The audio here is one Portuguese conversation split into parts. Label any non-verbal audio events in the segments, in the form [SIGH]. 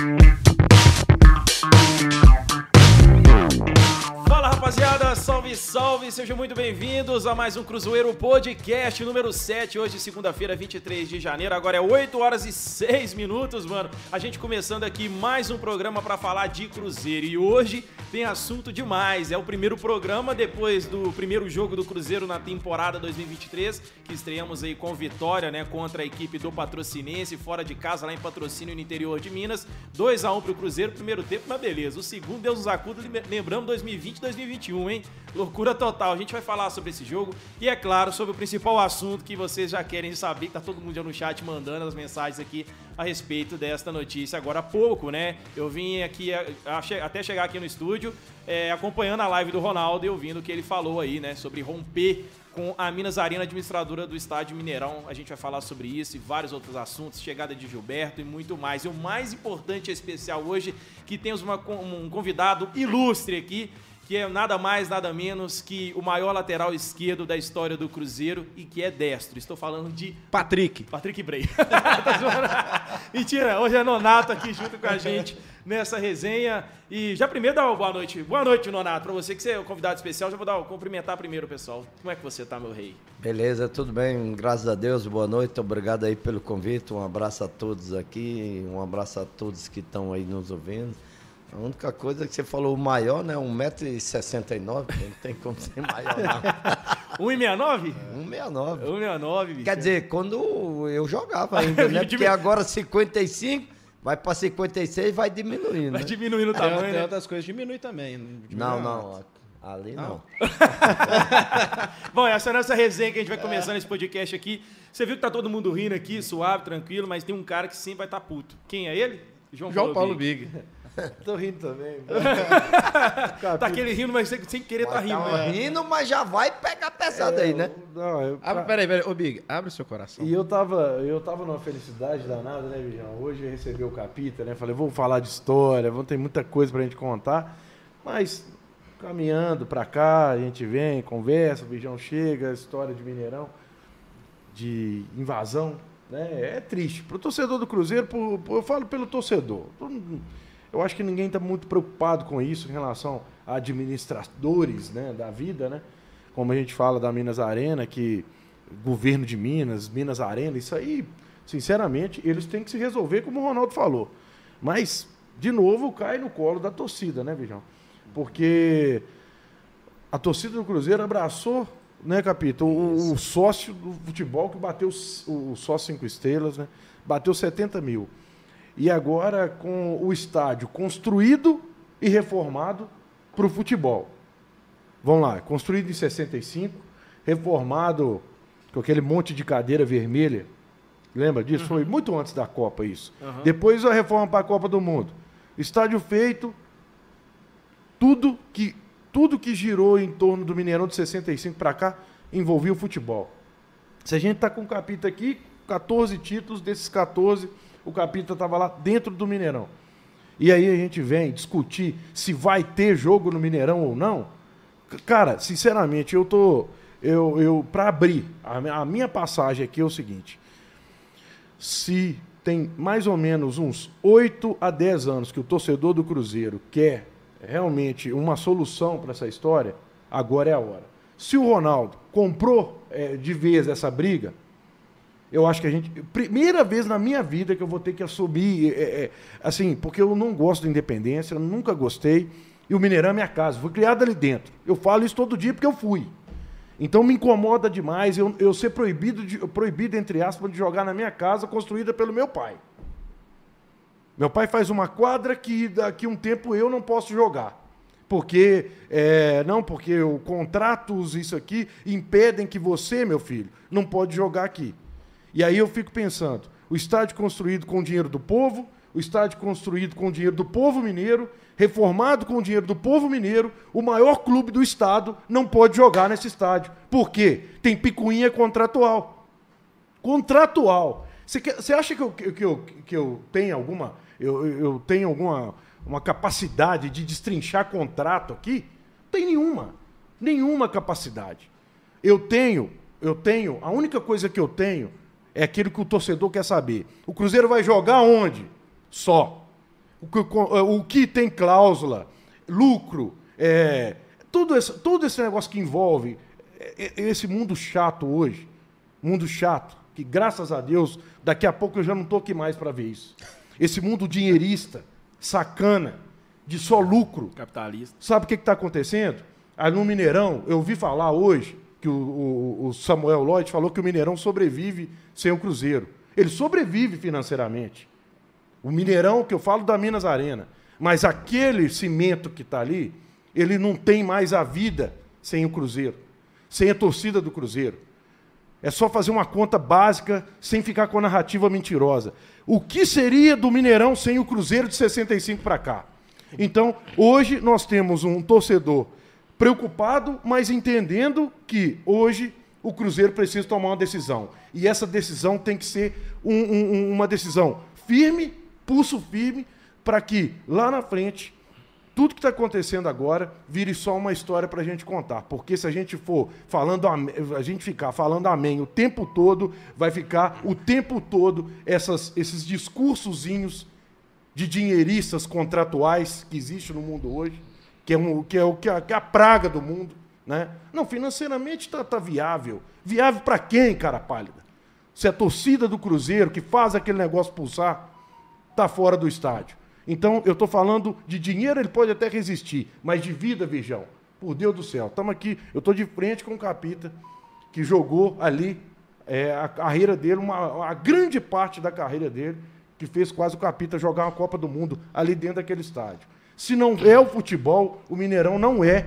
Salve, salve! Sejam muito bem-vindos a mais um Cruzeiro Podcast número 7, hoje segunda-feira, 23 de janeiro. Agora é 8 horas e 6 minutos, mano. A gente começando aqui mais um programa para falar de Cruzeiro. E hoje tem assunto demais. É o primeiro programa depois do primeiro jogo do Cruzeiro na temporada 2023, que estreamos aí com vitória, né, contra a equipe do Patrocinense, fora de casa, lá em Patrocínio, no interior de Minas. 2 a 1 pro Cruzeiro, primeiro tempo, mas beleza. O segundo, Deus nos acuda, lembramos 2020 2021, hein? Loucura total. A gente vai falar sobre esse jogo e, é claro, sobre o principal assunto que vocês já querem saber, que tá todo mundo já no chat mandando as mensagens aqui a respeito desta notícia agora há pouco, né? Eu vim aqui, até chegar aqui no estúdio, é, acompanhando a live do Ronaldo e ouvindo o que ele falou aí, né? Sobre romper com a Minas Arena, administradora do estádio Mineirão. A gente vai falar sobre isso e vários outros assuntos, chegada de Gilberto e muito mais. E o mais importante e especial hoje, que temos uma, um convidado ilustre aqui, que é nada mais, nada menos que o maior lateral esquerdo da história do Cruzeiro e que é destro. Estou falando de Patrick. Patrick Bray. [LAUGHS] Mentira, hoje é Nonato aqui junto com a gente nessa resenha. E já primeiro dá uma boa noite. Boa noite, Nonato, para você que você é o convidado especial. Já vou dar, cumprimentar primeiro, pessoal. Como é que você tá, meu rei? Beleza, tudo bem. Graças a Deus, boa noite. Obrigado aí pelo convite. Um abraço a todos aqui. Um abraço a todos que estão aí nos ouvindo. A única coisa que você falou, o maior, né? 1,69m, não tem como ser maior, não. 1,69m? 1,69m. 1,69m, bicho. Quer dizer, quando eu jogava [LAUGHS] ainda, né? Porque agora 55, vai para 56 vai diminuindo. Vai né? diminuindo o tamanho, tem, né? outras coisas, diminui também. Diminui não, não. Ali não. não. [LAUGHS] Bom, essa é a nossa resenha que a gente vai começando é. esse podcast aqui. Você viu que tá todo mundo rindo aqui, suave, tranquilo, mas tem um cara que sempre vai estar tá puto. Quem é ele? João, João Paulo, Paulo Big. Big. [LAUGHS] Tô rindo também. tá aquele rindo, mas sem, sem querer mas tá rindo. Tá né? rindo, mas já vai pegar pesado é, aí, né? Não, eu, pra... peraí, peraí. Ô, Big, abre o seu coração. E eu tava, eu tava numa felicidade danada, né, Bijão? Hoje eu recebi o capita, né? Falei, vou falar de história, vou ter muita coisa pra gente contar. Mas caminhando pra cá, a gente vem, conversa, o Bijão chega, história de Mineirão, de invasão, né? É triste. Pro torcedor do Cruzeiro, eu falo pelo torcedor. Eu acho que ninguém está muito preocupado com isso em relação a administradores né, da vida, né? Como a gente fala da Minas Arena, que governo de Minas, Minas Arena, isso aí, sinceramente, eles têm que se resolver, como o Ronaldo falou. Mas, de novo, cai no colo da torcida, né, Bijão? Porque a torcida do Cruzeiro abraçou, né, Capito, o, o sócio do futebol que bateu o, o sócio cinco estrelas, né? Bateu 70 mil. E agora com o estádio construído e reformado para o futebol. Vamos lá, construído em 65, reformado com aquele monte de cadeira vermelha. Lembra disso? Uhum. Foi muito antes da Copa isso. Uhum. Depois a reforma para a Copa do Mundo. Estádio feito, tudo que tudo que girou em torno do Mineirão de 65 para cá envolvia o futebol. Se a gente está com o capítulo aqui, 14 títulos, desses 14 o Capita estava lá dentro do Mineirão. E aí a gente vem discutir se vai ter jogo no Mineirão ou não. Cara, sinceramente, eu tô. Eu, eu para abrir, a, minha passagem aqui é o seguinte: se tem mais ou menos uns 8 a 10 anos que o torcedor do Cruzeiro quer realmente uma solução para essa história, agora é a hora. Se o Ronaldo comprou é, de vez essa briga, eu acho que a gente. Primeira vez na minha vida que eu vou ter que assumir. É, é, assim, porque eu não gosto da independência, nunca gostei. E o Mineirão é minha casa, fui criado ali dentro. Eu falo isso todo dia porque eu fui. Então me incomoda demais eu, eu ser proibido, de, proibido, entre aspas, de jogar na minha casa construída pelo meu pai. Meu pai faz uma quadra que daqui um tempo eu não posso jogar. Porque, é, não, porque o contratos, isso aqui, impedem que você, meu filho, não pode jogar aqui. E aí eu fico pensando, o estádio construído com o dinheiro do povo, o estádio construído com o dinheiro do povo mineiro, reformado com o dinheiro do povo mineiro, o maior clube do estado não pode jogar nesse estádio. Por quê? Tem picuinha contratual. Contratual. Você acha que eu, que, eu, que eu tenho alguma eu, eu tenho alguma uma capacidade de destrinchar contrato aqui? Não tem nenhuma. Nenhuma capacidade. Eu tenho, eu tenho, a única coisa que eu tenho é aquilo que o torcedor quer saber. O Cruzeiro vai jogar onde? Só. o que, o que tem cláusula, lucro, é, tudo, esse, todo esse negócio que envolve é, esse mundo chato hoje, mundo chato, que graças a Deus, daqui a pouco eu já não estou aqui mais para ver isso. Esse mundo dinheirista, sacana, de só lucro. Capitalista. Sabe o que está acontecendo? Aí no Mineirão, eu ouvi falar hoje que o, o, o Samuel Lloyd falou que o Mineirão sobrevive sem o Cruzeiro. Ele sobrevive financeiramente. O Mineirão, que eu falo da Minas Arena. Mas aquele cimento que está ali, ele não tem mais a vida sem o Cruzeiro, sem a torcida do Cruzeiro. É só fazer uma conta básica sem ficar com a narrativa mentirosa. O que seria do Mineirão sem o Cruzeiro de 65 para cá? Então, hoje nós temos um torcedor preocupado, mas entendendo que hoje o Cruzeiro precisa tomar uma decisão. E essa decisão tem que ser um, um, uma decisão firme, pulso firme, para que lá na frente tudo que está acontecendo agora vire só uma história para a gente contar. Porque se a gente for falando a gente ficar falando amém o tempo todo, vai ficar o tempo todo essas, esses discursozinhos de dinheiristas contratuais que existe no mundo hoje, que é, um, que é, o, que é, a praga do mundo. Né? Não, financeiramente está tá viável. Viável para quem, cara pálida? Se a torcida do Cruzeiro, que faz aquele negócio pulsar, está fora do estádio. Então, eu estou falando de dinheiro, ele pode até resistir, mas de vida, Virgão, por Deus do céu. Estamos aqui, eu estou de frente com o Capita, que jogou ali é, a carreira dele, uma, a grande parte da carreira dele, que fez quase o Capita jogar uma Copa do Mundo ali dentro daquele estádio. Se não é o futebol, o Mineirão não é,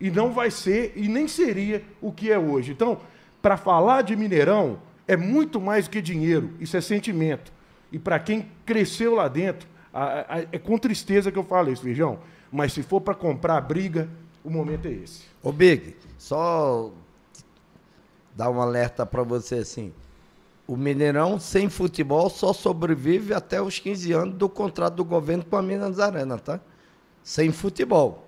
e não vai ser, e nem seria o que é hoje. Então, para falar de Mineirão, é muito mais do que dinheiro, isso é sentimento. E para quem cresceu lá dentro, a, a, é com tristeza que eu falo isso, Virgão. Mas se for para comprar briga, o momento é esse. Ô, Big, só dar um alerta para você assim. O Mineirão sem futebol só sobrevive até os 15 anos do contrato do governo com a Minas Arena, tá? Sem futebol.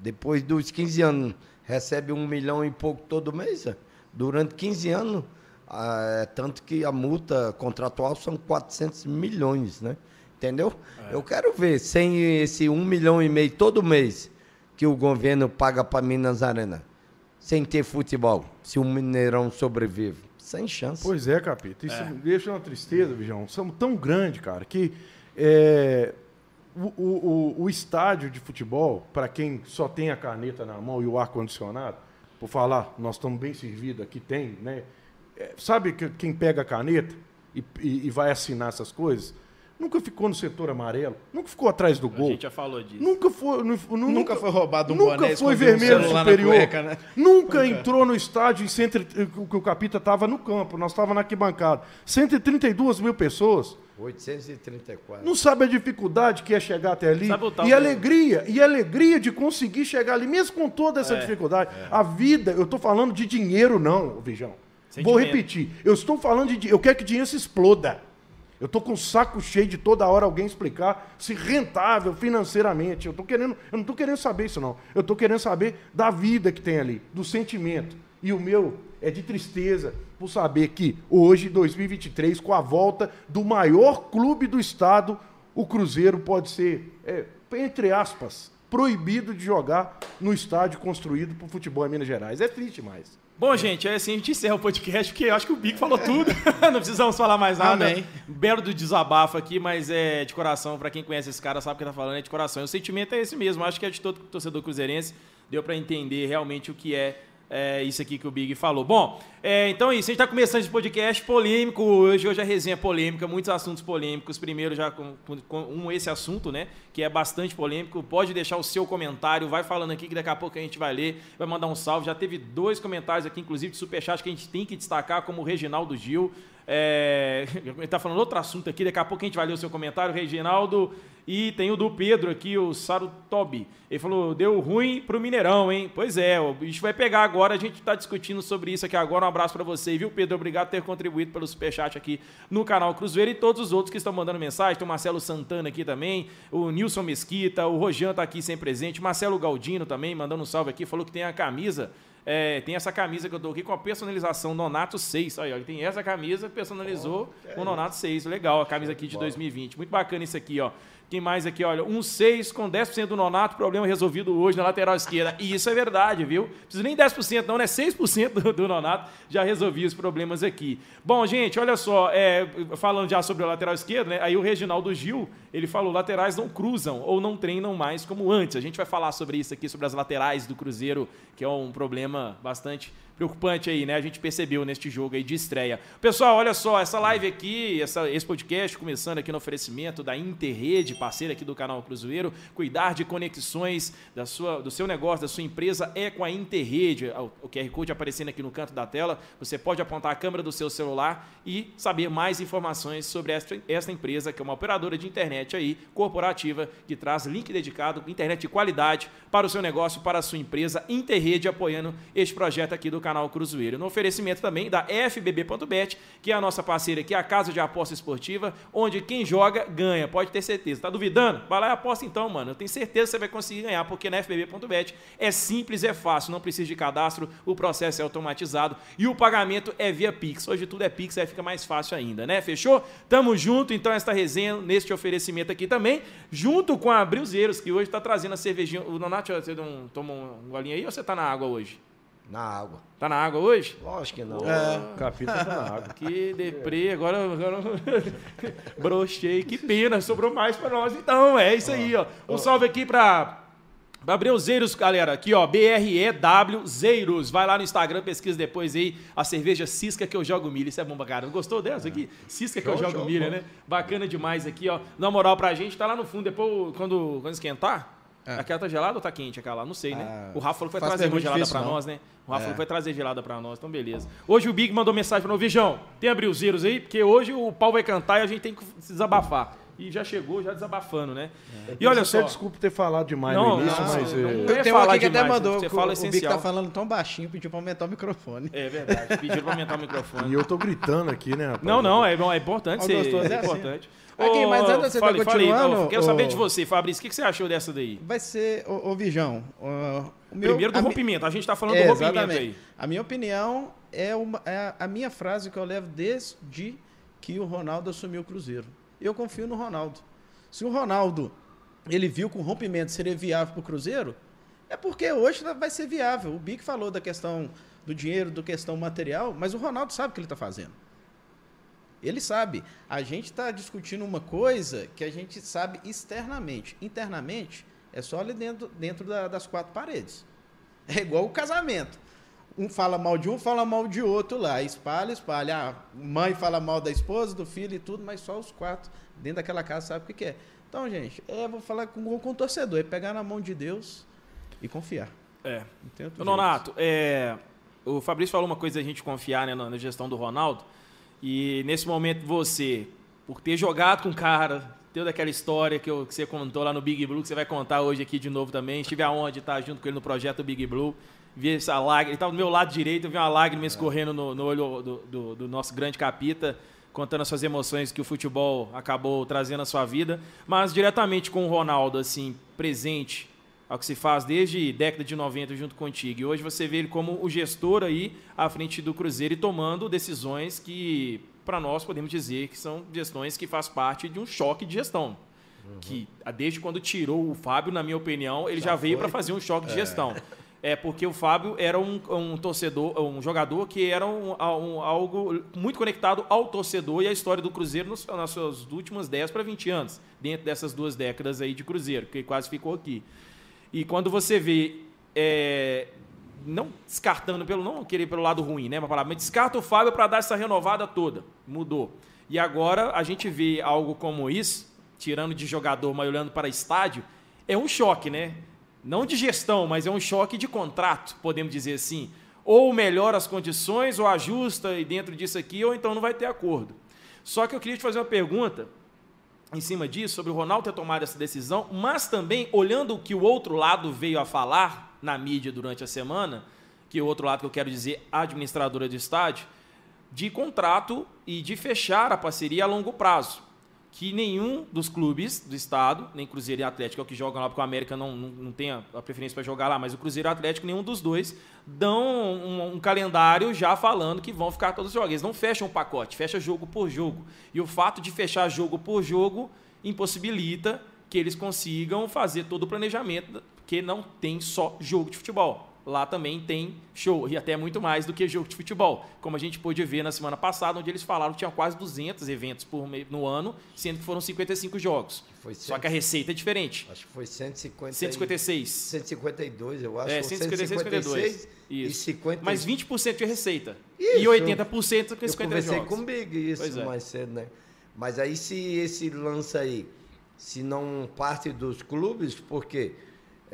Depois dos 15 anos, recebe um milhão e pouco todo mês. É? Durante 15 anos, é, tanto que a multa contratual são 400 milhões, né? Entendeu? É. Eu quero ver, sem esse um milhão e meio todo mês que o governo paga para Minas Arena, sem ter futebol, se o Mineirão sobrevive, sem chance. Pois é, Capita. Isso é. deixa uma tristeza, Bijão. Somos tão grande, cara, que é, o, o, o, estádio de futebol, para quem só tem a caneta na mão e o ar-condicionado, por falar, nós estamos bem servidos aqui, tem, né? É, sabe que, quem pega a caneta e, e, e vai assinar essas coisas? Nunca ficou no setor amarelo, nunca ficou atrás do gol. A gente já falou disso. Nunca foi, nunca, nunca foi roubado um nunca boné foi vermelho superior. Cueca, né? Nunca, nunca entrou no estádio em centro, que o Capita estava no campo, nós estávamos na arquibancada. 132 mil pessoas. 834. Não sabe a dificuldade que é chegar até ali. e alegria, e a alegria de conseguir chegar ali, mesmo com toda essa é, dificuldade. É. A vida, eu estou falando de dinheiro, não, Vijão. Vou repetir. Eu estou falando de. Eu quero que dinheiro se exploda. Eu estou com o saco cheio de toda hora alguém explicar se rentável financeiramente. Eu, tô querendo, eu não estou querendo saber isso, não. Eu estou querendo saber da vida que tem ali, do sentimento. E o meu é de tristeza por saber que hoje, 2023, com a volta do maior clube do estado, o Cruzeiro pode ser, é, entre aspas, proibido de jogar no estádio construído para o futebol em Minas Gerais. É triste mais. Bom, gente, é assim, a gente encerra o podcast, porque eu acho que o Bico falou tudo. [LAUGHS] não precisamos falar mais nada. Amém. Belo do desabafo aqui, mas é de coração, para quem conhece esse cara, sabe o que tá falando, é de coração. E o sentimento é esse mesmo, acho que é de todo torcedor cruzeirense. Deu para entender realmente o que é é isso aqui que o Big falou. Bom, é, então é isso. A gente está começando esse podcast polêmico hoje. Hoje a resenha é polêmica, muitos assuntos polêmicos. Primeiro, já com, com, um esse assunto, né? Que é bastante polêmico. Pode deixar o seu comentário, vai falando aqui que daqui a pouco a gente vai ler, vai mandar um salve. Já teve dois comentários aqui, inclusive de superchat, que a gente tem que destacar, como o Reginaldo Gil. É, [LAUGHS] ele está falando outro assunto aqui, daqui a pouco a gente vai ler o seu comentário, Reginaldo. E tem o do Pedro aqui, o Sarutobi. Ele falou: deu ruim pro Mineirão, hein? Pois é, o bicho vai pegar agora. A gente está discutindo sobre isso aqui agora. Um abraço para você, viu, Pedro? Obrigado por ter contribuído pelo superchat aqui no canal Cruzeiro e todos os outros que estão mandando mensagem. Tem o Marcelo Santana aqui também, o Nilson Mesquita, o Rojan tá aqui sem presente, Marcelo Galdino também mandando um salve aqui. Falou que tem a camisa É, tem essa camisa que eu tô aqui com a personalização Nonato 6. Aí, ó, ele tem essa camisa, personalizou com o Nonato 6. Legal, a camisa aqui de 2020. Muito bacana isso aqui, ó. Quem mais aqui, olha, um 6 com 10% do nonato, problema resolvido hoje na lateral esquerda. E isso é verdade, viu? Não precisa nem 10% não, né? 6% do, do nonato já resolvia os problemas aqui. Bom, gente, olha só, é, falando já sobre a lateral esquerda, né? Aí o Reginaldo Gil, ele falou, laterais não cruzam ou não treinam mais como antes. A gente vai falar sobre isso aqui, sobre as laterais do Cruzeiro, que é um problema bastante preocupante aí, né? A gente percebeu neste jogo aí de estreia. Pessoal, olha só, essa live aqui, essa, esse podcast começando aqui no oferecimento da Interrede, parceira aqui do canal Cruzeiro. Cuidar de conexões da sua, do seu negócio, da sua empresa é com a Interrede. O QR Code aparecendo aqui no canto da tela. Você pode apontar a câmera do seu celular e saber mais informações sobre esta, esta empresa, que é uma operadora de internet aí, corporativa, que traz link dedicado, internet de qualidade para o seu negócio, para a sua empresa. Interrede apoiando este projeto aqui do canal Cruzeiro. No oferecimento também da FBB.bet, que é a nossa parceira aqui, a casa de aposta esportiva, onde quem joga ganha, pode ter certeza. Tá duvidando? Vai lá e aposta então, mano. Eu tenho certeza que você vai conseguir ganhar, porque na FBB.bet é simples, é fácil, não precisa de cadastro, o processo é automatizado e o pagamento é via Pix. Hoje tudo é Pix, aí fica mais fácil ainda, né? Fechou? Tamo junto, então, esta resenha, neste oferecimento aqui também, junto com a Brilzeiros, que hoje tá trazendo a cervejinha. O Donato, você não toma um golinho aí ou você tá na água hoje? Na água. Tá na água hoje? Lógico que não. É. Capita tá na água. [LAUGHS] Que deprê, agora, agora [LAUGHS] brochei, que pena, sobrou mais pra nós então, é isso aí, ó. Um salve aqui pra Gabriel Zeiros, galera, aqui ó, B-R-E-W Zeiros, vai lá no Instagram, pesquisa depois aí a cerveja Cisca que eu jogo milho, isso é bom pra caramba, gostou dessa aqui? Cisca que eu jogo show, milho, bom. né? Bacana demais aqui, ó, na moral pra gente, tá lá no fundo, depois quando, quando esquentar, É. aquela tá gelada ou tá quente aquela lá? Não sei, né? Ah, o Rafa falou que vai trazer uma gelada difícil, pra não. nós, né? O Rafa É. falou que vai trazer gelada pra nós, então beleza. Hoje o Big mandou mensagem pra nós, Vijão, tem abrilzeiros aí? Porque hoje o pau vai cantar e a gente tem que se desabafar. E já chegou, já desabafando, né? E olha só... Até desculpa ter falado demais Não, no início, não, mas. não, é. Eu tenho um falar aqui que até mandou. você fala o Bic essencial. tá falando tão baixinho, pediu pra aumentar o microfone. É verdade, pediram pra aumentar o microfone. [LAUGHS] E eu tô gritando aqui, né, rapaz? Não, não, é, bom, é importante ser gostoso, é é assim. importante. Aqui, Ô, mas antes de você fale, tá continuando, ô, quero saber ô- de você, Fabrício, o que, que você achou dessa daí? Vai ser, ô, ô Vijão, o meu- Primeiro do a mi- rompimento, a gente tá falando É, do rompimento exatamente. aí. A minha opinião é, uma- é a minha frase que eu levo desde que o Ronaldo assumiu o Cruzeiro. Eu confio no Ronaldo. Se o Ronaldo ele viu que o rompimento seria viável para o Cruzeiro, é porque hoje vai ser viável. O Bic falou da questão do dinheiro, da questão material, mas o Ronaldo sabe o que ele está fazendo. Ele sabe. A gente está discutindo uma coisa que a gente sabe externamente. Internamente, é só ali dentro, dentro da- das quatro paredes. É igual o casamento. Um fala mal de um, fala mal de outro lá. Espalha, espalha. A mãe fala mal da esposa, do filho e tudo, mas só os quatro dentro daquela casa sabem o que, que é. Então, gente, é, vou falar com, com o torcedor. É pegar na mão de Deus e confiar. É. Não jeito. Nonato, é, o Fabrício falou uma coisa da gente confiar né, na, gestão do Ronaldo. E nesse momento você, por ter jogado com o cara, toda aquela história que, eu- que você contou lá no Big Blue, que você vai contar hoje aqui de novo também. Estive aonde estar junto com ele no projeto Big Blue. Vi essa lágrima, ele estava do meu lado direito, eu vi uma lágrima escorrendo no, no olho do, do- do nosso grande capita, contando as suas emoções que o futebol acabou trazendo à sua vida. Mas diretamente com o Ronaldo, assim, presente ao que se faz desde década de 90 junto contigo. E hoje você vê ele como o gestor aí à frente do Cruzeiro e tomando decisões que, para nós, podemos dizer que são gestões que faz parte de um choque de gestão. Que ah, desde quando tirou o Fábio, na minha opinião, ele já, veio para fazer um choque de gestão. É [LAUGHS] porque o Fábio era um, um torcedor, um jogador que era um, um- algo muito conectado ao torcedor e à história do Cruzeiro nos, nas suas últimas 10 para 20 anos, dentro dessas duas décadas aí de Cruzeiro, que quase ficou aqui. E quando você vê, é, não descartando pelo, não querer pelo lado ruim, né, uma palavra, mas descarta o Fábio para dar essa renovada toda, mudou. E agora a gente vê algo como isso, tirando de jogador, mas olhando para estádio, é um choque, né? Não de gestão, mas é um choque de contrato, podemos dizer assim. Ou melhora as condições, ou ajusta e dentro disso aqui, ou então não vai ter acordo. Só que eu queria te fazer uma pergunta em cima disso, sobre o Ronaldo ter tomado essa decisão, mas também olhando o que o outro lado veio a falar na mídia durante a semana, que o outro lado que eu quero dizer, administradora do estádio, de contrato e de fechar a parceria a longo prazo. Que nenhum dos clubes do estado, nem Cruzeiro e Atlético, é o que jogam lá, porque o América não, não, não tem a, preferência para jogar lá, mas o Cruzeiro e o Atlético, nenhum dos dois, dão um, um, calendário já falando que vão ficar todos os jogos. Eles não fecham o pacote, fecha jogo por jogo. E o fato de fechar jogo por jogo impossibilita que eles consigam fazer todo o planejamento, porque não tem só jogo de futebol lá também tem show, e até muito mais do que jogo de futebol. Como a gente pôde ver na semana passada, onde eles falaram que tinha quase 200 eventos por no ano, sendo que foram 55 jogos. Foi Só que a receita é diferente. Acho que foi 150 156. 152, eu acho. É, 156, 152. Isso. E 50... Mas 20% de receita. Isso. E 80% com 50 eu conversei jogos. com o Big isso é. mais cedo, né? Mas aí se esse lance aí, se não parte dos clubes, por quê?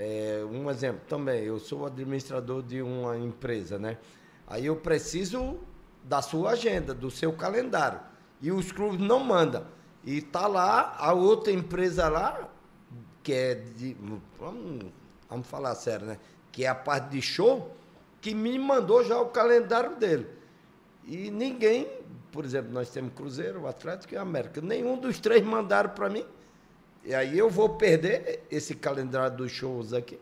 É, um exemplo também, eu sou administrador de uma empresa, né? Aí eu preciso da sua agenda, do seu calendário. E os clubes não mandam. E tá lá a outra empresa lá, que é de. Vamos, vamos falar sério, né? Que é a parte de show, que me mandou já o calendário dele. E ninguém, por exemplo, nós temos Cruzeiro, Atlético e América. Nenhum dos três mandaram para mim. E aí eu vou perder esse calendário dos shows aqui.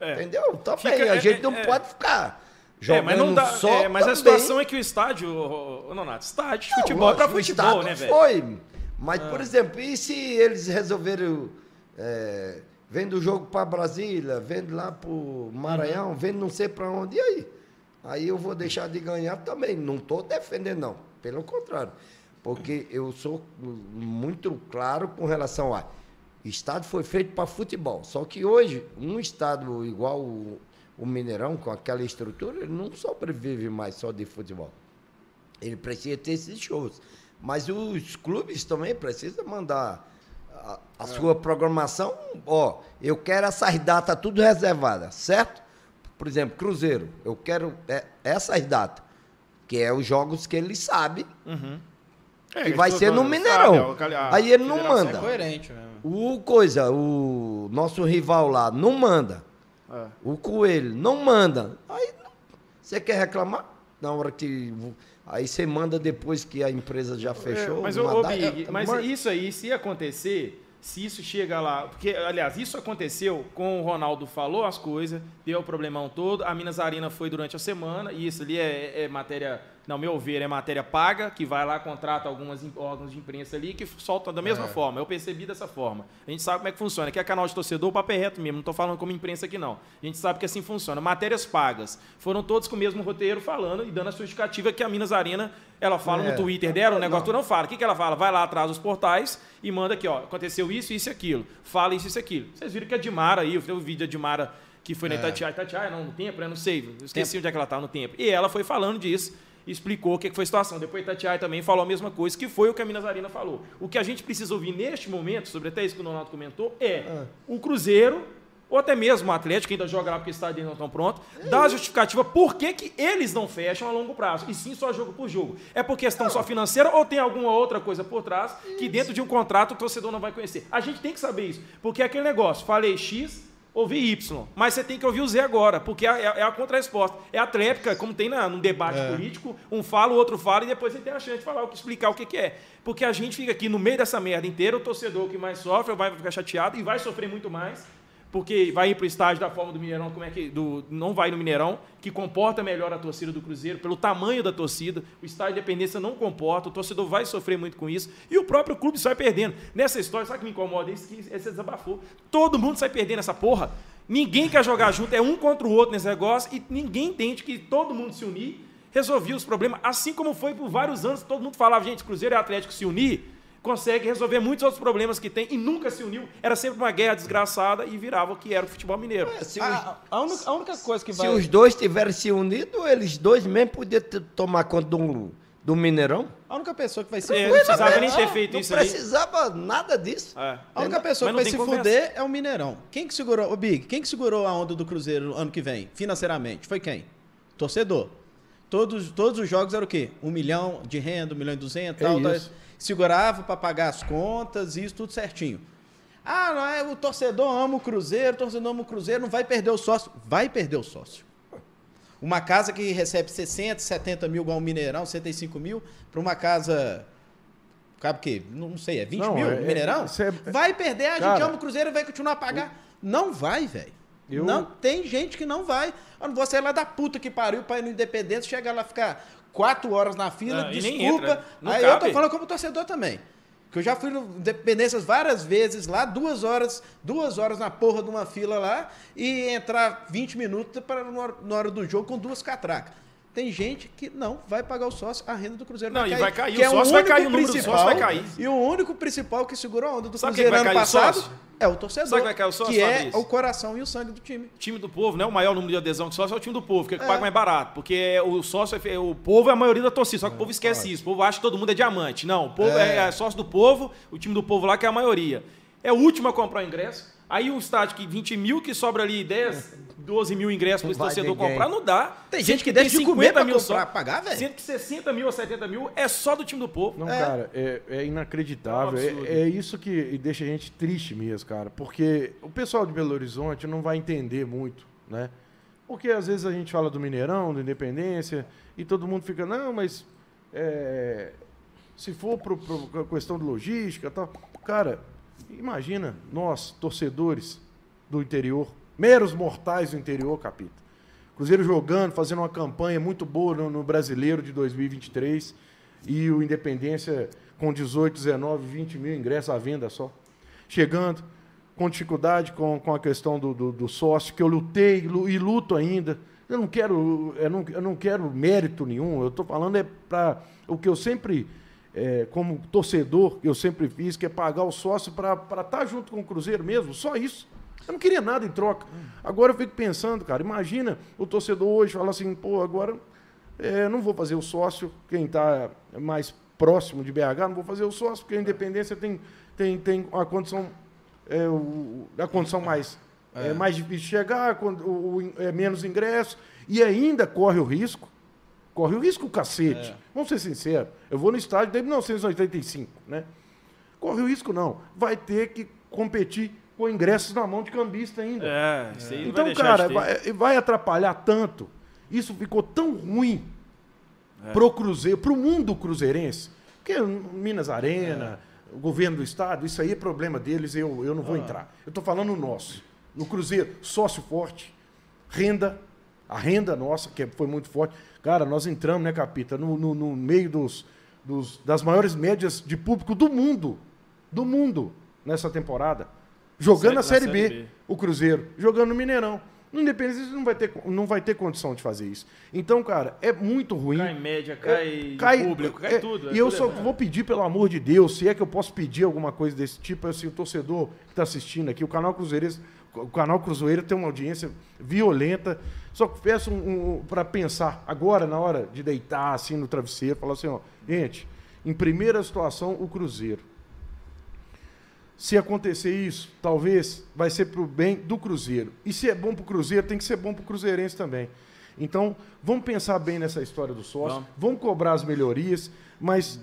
É. Entendeu? Também. Fica, a gente é, não é, pode ficar jogando é, mas não dá, só é, Mas também. a situação é que o estádio, o Nonato, estádio de futebol é para futebol, né, velho? foi. Mas, por ah. exemplo, e se eles resolverem... É, vendo o jogo para Brasília, vendo lá para Maranhão, uhum. vendo não sei para onde, e aí? Aí eu vou deixar de ganhar também. Não estou defendendo, não. Pelo contrário. Porque eu sou muito claro com relação a Estádio foi feito para futebol. Só que hoje, um estado igual o, o Mineirão, com aquela estrutura, ele não sobrevive mais só de futebol. Ele precisa ter esses shows. Mas os clubes também precisam mandar a, a é. sua programação. Ó, eu quero essas datas tudo reservadas, certo? Por exemplo, Cruzeiro, eu quero é, essas datas, que é os jogos que ele sabe. Uhum. É, que vai ser no Mineirão. Sabe, Aí ele não manda. É coerente mesmo. O coisa, o nosso rival lá não manda. É. O coelho não manda. Aí você quer reclamar? Na hora que. Aí você manda depois que a empresa já é, fechou. É, mas, ô, Big, mas isso aí, se acontecer, se isso chega lá. Porque, aliás, isso aconteceu com o Ronaldo falou as coisas, deu o problemão todo. A Minas Arena foi durante a semana, e isso ali é, é matéria não meu ver, é matéria paga, que vai lá, contrata alguns órgãos de imprensa ali que soltam da mesma é. forma. Eu percebi dessa forma. A gente sabe como é que funciona. Aqui é canal de torcedor, o papo é reto mesmo. Não estou falando como imprensa aqui, não. A gente sabe que assim funciona. Matérias pagas. Foram todos com o mesmo roteiro falando e dando a sua justificativa que a Minas Arena, ela fala é. no Twitter dela, o negócio não. não fala. O que, que ela fala? Vai lá atrás dos portais e manda aqui, ó, aconteceu isso, isso e aquilo. Fala isso, isso e aquilo. Vocês viram que a Dimara aí, o vídeo da Dimara que foi na é. Itatiaia, Itatiaia, não, no tempo, né? Não sei, esqueci tempo. onde é que ela estava no tempo. E ela foi falando disso explicou o que foi a situação. Depois Tatiai também falou a mesma coisa, que foi o que a Minas Arena falou. O que a gente precisa ouvir neste momento, sobre até isso que o Ronaldo comentou, é ah. o Cruzeiro, ou até mesmo o Atlético, que ainda joga lá porque o estádio não estão pronto, é dá a justificativa por que, que eles não fecham a longo prazo, e sim só jogo por jogo. É por questão só financeira ou tem alguma outra coisa por trás que dentro de um contrato o torcedor não vai conhecer? A gente tem que saber isso, porque é aquele negócio, falei X, ouvir Y. Mas você tem que ouvir o Z agora, porque é, é, é a contra-resposta. É a tréplica, como tem na, num debate é. político, um fala, o outro fala, e depois você tem a chance de falar, explicar o que, que é. Porque a gente fica aqui no meio dessa merda inteira, o torcedor que mais sofre vai ficar chateado e vai sofrer muito mais porque vai ir para o estádio da forma do Mineirão, como é que do, não vai no Mineirão, que comporta melhor a torcida do Cruzeiro, pelo tamanho da torcida, o estádio de Independência não comporta, o torcedor vai sofrer muito com isso, e o próprio clube sai perdendo. Nessa história, sabe o que me incomoda? Isso que esse desabafou. Todo mundo sai perdendo essa porra. Ninguém quer jogar junto, é um contra o outro nesse negócio, e ninguém entende que todo mundo se unir resolvia os problemas, assim como foi por vários anos, todo mundo falava, gente, Cruzeiro e Atlético se unir, consegue resolver muitos outros problemas que tem e nunca se uniu. Era sempre uma guerra desgraçada e virava o que era o futebol mineiro. É, os, a, a, única, a, única, coisa que vai. Se os dois tivessem se unido, eles dois mesmo podiam ter, tomar conta do, do Mineirão. A única pessoa que vai se é, Não precisava nem ter feito não isso Não precisava ali. nada disso. É. A única pessoa que vai se conversa. fuder é o Mineirão. Quem que segurou, o Big, quem que segurou a onda do Cruzeiro ano que vem, financeiramente? Foi quem? Torcedor. Todos, todos os jogos eram o quê? Um milhão de renda, um milhão e duzentos, é tal, tal segurava para pagar as contas, isso tudo certinho. Ah, não é, o torcedor ama o Cruzeiro, o torcedor ama o Cruzeiro, não vai perder o sócio. Vai perder o sócio. Uma casa que recebe 60, 70 mil, igual o Mineirão, 75 mil, para uma casa cabe o quê? Não sei, é 20 Não, mil? é- é- Mineirão? é- Vai perder, a gente Cara, ama o Cruzeiro e vai continuar a pagar. Não vai, velho. Eu- Não tem gente que não vai. Eu não vou sair lá da puta que pariu pra ir no Independência, chegar lá ficar quatro horas na fila, nem desculpa. entra, não Aí eu cabe. tô falando como torcedor também. Que eu já fui no Independências várias vezes lá, duas horas, duas horas na porra de uma fila lá e entrar 20 minutos para na hora do jogo com duas catracas. Tem gente que não vai pagar o sócio, a renda do Cruzeiro Não, vai e cair. vai cair, que o é sócio vai único cair, o número do principal- sócio vai cair. E o único principal que segura a onda do Sabe Cruzeiro vai ano cair o passado sócio? é o torcedor. Sabe quem vai cair o sócio, Que é Fabrício? o coração e o sangue do time. time do povo, né? O maior número de adesão de sócio é o time do povo, que é o que paga mais barato. Porque o sócio, é, o povo é a maioria da torcida, só que o povo esquece isso. O povo acha que todo mundo é diamante. Não, o povo é. é sócio do povo, o time do povo lá que é a maioria. É o último a comprar o ingresso. Aí um estádio que 20 mil, que sobra ali 10, 12 mil ingressos para esse Vai torcedor ninguém. comprar, não dá. Tem gente que deixa de comer pra comprar, só- pagar, velho. Sendo que 60 mil ou 70 mil é só do time do povo. Não, É. cara, é, é inacreditável. É um. É, é isso que deixa a gente triste mesmo, cara. Porque o pessoal de Belo Horizonte não vai entender muito, né? Porque às vezes a gente fala do Mineirão, da Independência, e todo mundo fica, não, mas é, se for para a questão de logística e tal. Cara, imagina nós, torcedores do interior, meros mortais do interior, capita. Cruzeiro jogando, fazendo uma campanha muito boa no, no Brasileiro de 2023 e o Independência com 18, 19, 20 mil ingressos à venda só. Chegando com dificuldade com, com a questão do, do, do sócio, que eu lutei lu- e luto ainda. Eu não quero, eu não, eu não quero mérito nenhum, eu estou falando é para o que eu sempre, é, como torcedor, eu sempre fiz, que é pagar o sócio para estar junto com o Cruzeiro mesmo, só isso. Eu não queria nada em troca. Agora eu fico pensando, cara, imagina o torcedor hoje falar assim, pô, agora é, não vou fazer o sócio, quem está mais próximo de BH, não vou fazer o sócio, porque a independência tem, tem, tem a condição, é, o, a condição mais, é. mais difícil de chegar, quando, o, o- é menos ingresso, e ainda corre o risco, corre o risco o cacete. Vamos ser sinceros, eu vou no estádio desde 1985, né? Corre o risco não, vai ter que competir com ingressos na mão de cambista ainda. É, isso aí Então, cara, vai, vai atrapalhar tanto. Isso ficou tão ruim É. pro Cruzeiro, pro mundo cruzeirense. Porque Minas Arena, É. o governo do estado, isso aí é problema deles, eu, eu não Ah. vou entrar. Eu estou falando o nosso. No Cruzeiro, sócio forte, renda, a renda nossa, que foi muito forte. Cara, nós entramos, né, Capita, no, no- no meio dos, dos- das maiores médias de público do mundo. Do mundo, nessa temporada. Jogando a Série Série B, B. o Cruzeiro, jogando no Mineirão. No Independência não vai ter, não vai ter condição de fazer isso. Então, cara, é muito ruim. Cai média, cai, É, cai público, cai é, tudo. é E eu só vou pedir, pelo amor de Deus, se é que eu posso pedir alguma coisa desse tipo, assim, o torcedor que está assistindo aqui, o canal Cruzeirense, o canal Cruzeiro tem uma audiência violenta. Só que peço um, para pensar agora, na hora de deitar assim no travesseiro, falar assim, ó, gente, em primeira situação, o Cruzeiro. Se acontecer isso, talvez vai ser para o bem do Cruzeiro. E se é bom para o Cruzeiro, tem que ser bom para o Cruzeirense também. Então, vamos pensar bem nessa história do sócio, Vamos. vamos cobrar as melhorias, mas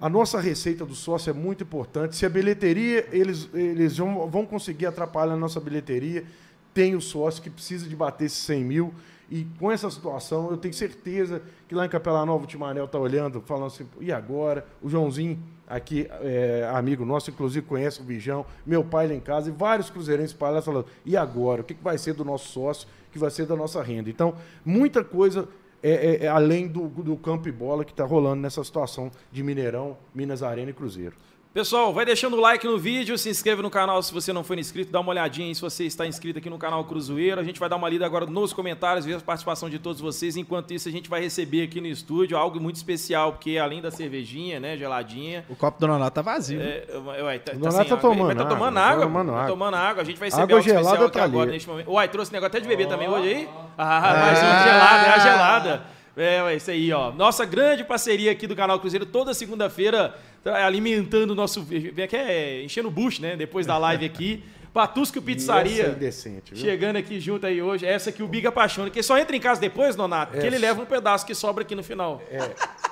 a nossa receita do sócio é muito importante. Se a bilheteria, eles, eles vão, vão conseguir atrapalhar a nossa bilheteria, tem o sócio que precisa de bater esses 100 mil. E com essa situação, eu tenho certeza que lá em Capela Nova o Timanel está olhando, falando assim, e agora? O Joãozinho, aqui, é, amigo nosso, inclusive conhece o Bijão, meu pai lá em casa, e vários cruzeirenses para lá falando, e agora? O que, que vai ser do nosso sócio? Que vai ser da nossa renda? Então, muita coisa é, é- é além do, do campo e bola que está rolando nessa situação de Mineirão, Minas Arena e Cruzeiro. Pessoal, vai deixando o like no vídeo, se inscreva no canal se você não for inscrito, dá uma olhadinha aí se você está inscrito aqui no canal Cruzeiro. A gente vai dar uma lida agora nos comentários, ver a participação de todos vocês. Enquanto isso, a gente vai receber aqui no estúdio algo muito especial, porque além da cervejinha, né, geladinha, O copo do Nonato tá vazio. É, ué, tá, O tá Donato sem tá água. tomando tá água, tomando tá água. tomando. Tá água. tomando água. A gente vai receber Água algo especial gelada tá agora neste momento. Uai, trouxe negócio até de beber também hoje aí? Ah, mais uma gelada, é a gelada. É, ué, isso aí, ó. Nossa grande parceria aqui do canal Cruzeiro, toda segunda-feira, tá alimentando o nosso. Vem aqui, é, enchendo o bucho, né? Depois da live aqui. [LAUGHS] Patusco é Pizzaria. indecente, viu? Chegando aqui junto aí hoje. Essa aqui o Biga apaixona, que só entra em casa depois, Nonato, que É. ele leva um pedaço que sobra aqui no final. É,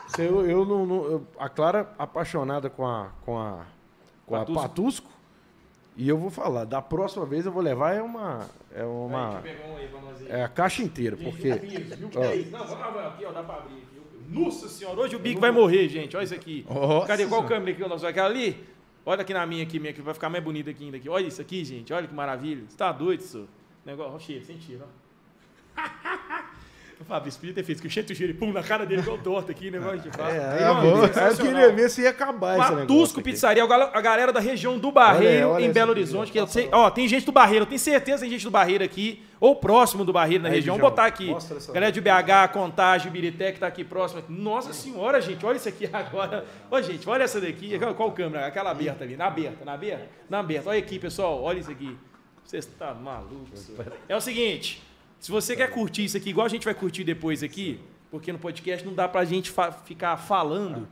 se eu, eu não, não- eu- a Clara apaixonada com a com a com a Patusco. Patusco. E eu vou falar, da próxima vez eu vou levar é uma é uma Pega um aí, é a caixa inteira, porque que ó. é? Não, vamos aqui, ó, dá pra abrir aqui. Nossa senhora, hoje o Big vai morrer, gente. Olha isso aqui. Nossa Cadê? Qual senhora. câmera aqui? Nossa, aquela ali? Olha aqui na minha aqui, minha, que vai ficar mais bonita aqui ainda. Aqui. Olha isso aqui, gente. Olha que maravilha. Você tá doido, senhor? Negócio, ó, cheiro, sem tiro, ó. [LAUGHS] O Fabrício podia ter feito que o cheiro cheiro, pum, na cara dele, igual torta aqui, negócio de fato. É, é bom. Eu queria ver se ia acabar esse negócio. Patusco aqui. Pizzaria, a gal- a galera da região do Barreiro, Olha, olha em Belo Horizonte. Que eu sei, ó, tem gente do Barreiro, tenho certeza que tem gente do Barreiro aqui, ou próximo do Barreiro na Aí, região. Vou botar aqui. Galera de BH, Contagem, Birité, que tá aqui próximo. Nossa senhora, gente, olha isso aqui [LAUGHS] agora. Ó, gente, olha essa daqui. Qual, câmera? Aquela aberta ali. Na aberta, na aberta? Na aberta. Olha aqui, pessoal, olha isso aqui. Você está maluco. É o seguinte, se você quer curtir isso aqui, igual a gente vai curtir depois aqui, porque no podcast não dá pra gente fa- ficar falando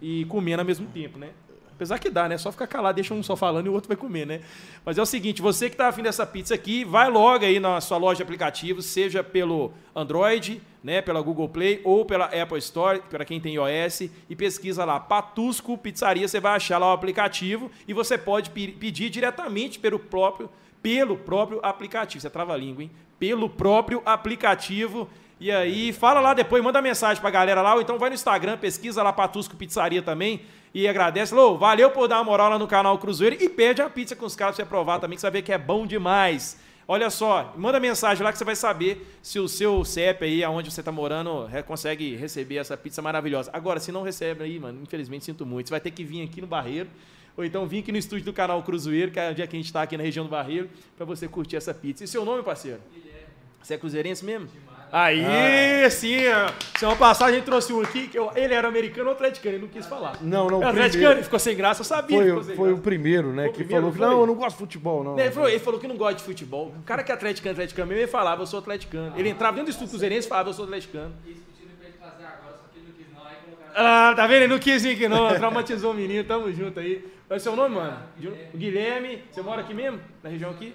e comendo ao mesmo tempo, né? Apesar que dá, né? Só ficar calado, deixa um só falando e o outro vai comer, né? Mas é o seguinte, você que tá afim dessa pizza aqui, vai logo aí na sua loja de aplicativos, seja pelo Android, né, pela Google Play ou pela Apple Store, para quem tem iOS, e pesquisa lá Patusco Pizzaria, você vai achar lá o aplicativo e você pode pe- pedir diretamente pelo próprio pelo próprio aplicativo. Você trava a língua, hein? Pelo próprio aplicativo. E aí, fala lá depois, manda mensagem pra galera lá, ou então vai no Instagram, pesquisa lá Patusco Pizzaria também e agradece. Lô, valeu por dar uma moral lá no canal Cruzeiro e pede a pizza com os caras pra você provar também, que você vai ver que é bom demais. Olha só, manda mensagem lá que você vai saber se o seu CEP aí, aonde você tá morando, consegue receber essa pizza maravilhosa. Agora, se não recebe aí, mano, infelizmente sinto muito. Você vai ter que vir aqui no Barreiro, ou então vir aqui no estúdio do canal Cruzeiro, que é o dia que a gente tá aqui na região do Barreiro, pra você curtir essa pizza. E seu nome, parceiro? Você é cruzeirense mesmo? Aí, sim. ó. Semana passada a gente trouxe um aqui, que eu- ele era americano ou atleticano, ele não quis falar. Não, não, Era o atleticano, ele ficou sem graça, eu sabia que Foi, foi o primeiro, né? O que primeiro, falou, não, eu não gosto de futebol, não. Ele falou, ele falou que não gosta de futebol. O cara que é atleticano, atleticano mesmo, ele falava, eu sou atleticano. Ele entrava dentro do estúdio cruzeirense e falava, eu sou atleticano. Ah, tá vendo? Ele não quis vir aqui não, traumatizou o menino, tamo junto aí. Qual é o seu nome, mano? O Guilherme, você mora aqui mesmo? Na região aqui?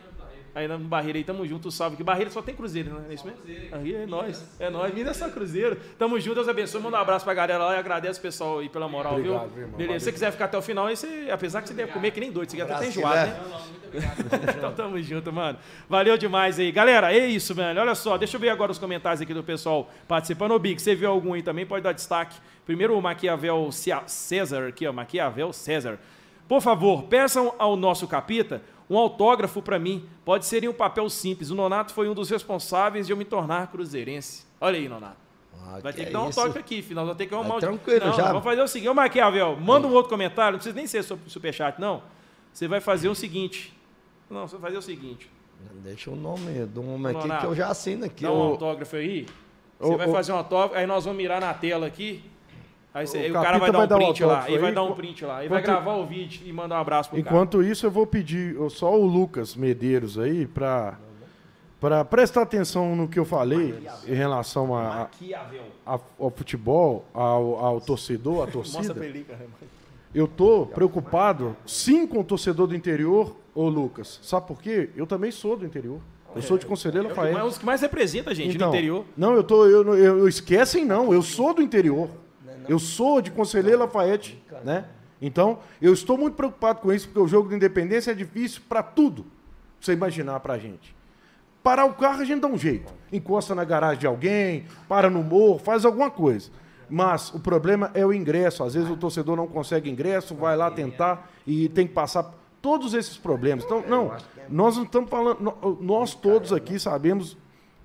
Aí no Barreira aí, tamo junto, salve. Que Barreira só tem Cruzeiro, né? É isso mesmo? Aí é nóis, é nóis. Minas é só Cruzeiro. Tamo junto, Deus abençoe. Manda um abraço pra galera lá e agradece o pessoal aí pela moral, Obrigado, viu? irmão? Beleza, se você quiser ficar até o final, aí você, apesar que você deve comer que nem doido, você deve até Abraço, enjoado, né? então tamo junto, mano. Valeu demais aí. Galera, é isso, velho. Olha só, deixa eu ver agora os comentários aqui do pessoal participando. Ô, Big, você viu algum aí também? Pode dar destaque. Primeiro o Maquiavel César aqui, ó. Maquiavel César. Por favor, peçam ao nosso capita um autógrafo pra mim. Pode ser em um papel simples. O Nonato foi um dos responsáveis de eu me tornar cruzeirense. Olha aí, Nonato. Ah, Vai ter que é dar um autógrafo aqui, final. Vai ter que arrumar um- tranquilo, não, já. Vamos fazer o seguinte. Ô, Maquiavel, manda um outro comentário. Não precisa nem ser su- superchat, não. Você vai fazer o seguinte. Não, você vai fazer o seguinte. Deixa o nome do homem aqui Nonato, que eu já assino aqui. Dá um autógrafo aí. Você vai fazer um autógrafo, aí nós vamos mirar na tela aqui. Aí, você- O aí o cara vai dar um um print lá. autógrafo Ele vai aí, dar um print lá. Ele vai enquanto- gravar o vídeo e mandar um abraço pro cara. Enquanto isso, eu vou pedir só o Lucas Medeiros aí pra, pra prestar atenção no que eu falei em relação a, Maquiavel. a- ao futebol, ao, ao torcedor, à [LAUGHS] Mostra torcida. Eu tô preocupado, sim, com o torcedor do interior, ô Lucas. Sabe por quê? Eu também sou do interior. Eu sou de Conselheiro É Lafayette. um dos que mais representa a gente Então, no interior. Não, eu tô. Eu, eu, eu esquecem, não. Eu sou do interior. Eu sou de Conselheiro Lafayette, né? Então, eu estou muito preocupado com isso, porque o jogo de independência é difícil para tudo. Você imaginar pra gente. Parar o carro a gente dá um jeito. Encosta na garagem de alguém, para no morro, faz alguma coisa. Mas o problema é o ingresso. Às vezes o torcedor não consegue ingresso, vai lá tentar e tem que passar todos esses problemas. Então, não, nós não estamos falando. Nós todos aqui sabemos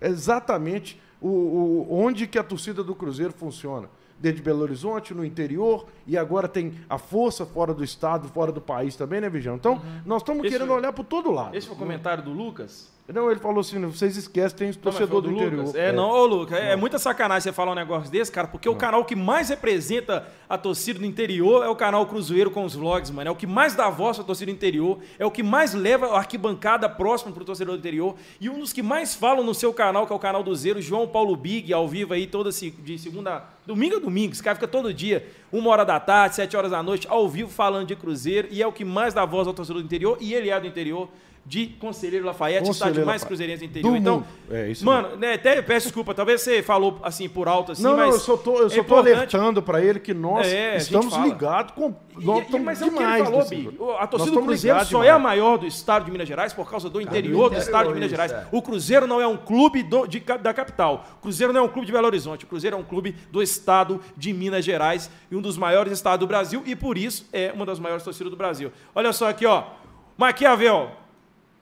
exatamente o, o- onde que a torcida do Cruzeiro funciona. Dentro de Belo Horizonte, no interior, e agora tem a força fora do estado, fora do país também, né, Vijão? Então, nós estamos querendo olhar por todo lado. Esse foi o comentário do Lucas? Não, ele falou assim, vocês esquecem, tem Não, torcedor foi do, interior. Lucas. É, não, ô Lucas, é, é muita sacanagem você falar um negócio desse, cara, porque o canal que mais representa a torcida do interior é o canal Cruzeiro com os vlogs, mano. É o que mais dá voz pra torcida do interior, é o que mais leva a arquibancada próxima pro torcedor do interior. E um dos que mais falam no seu canal, que é o canal do Zero, João Paulo Big, ao vivo aí, toda de segunda. Domingo a domingo, esse cara fica todo dia. uma hora da tarde, sete horas da noite, ao vivo, falando de Cruzeiro, e é o que mais dá voz ao torcedor do interior, e ele é do interior de Conselheiro Lafayette, Conselheiro estádio mais Lafayette. cruzeirense do interior. Do então. É, mano, né, até peço desculpa, talvez você falou assim por alto assim, não, mas não, eu só tô, eu é só tô alertando pra ele que nós É, estamos ligados com. E- Nós e- estamos mas é o que ele demais falou, Bi. A torcida do Cruzeiro só é demais. a maior do estado de Minas Gerais por causa do interior do, interior, estado de Minas Gerais. é. O Cruzeiro não é um clube do- de da capital. O Cruzeiro não é um clube de Belo Horizonte. O Cruzeiro é um clube do estado de Minas Gerais e um dos maiores estados do Brasil e por isso é uma das maiores torcidas do Brasil. Olha só aqui, ó. Maquiavel.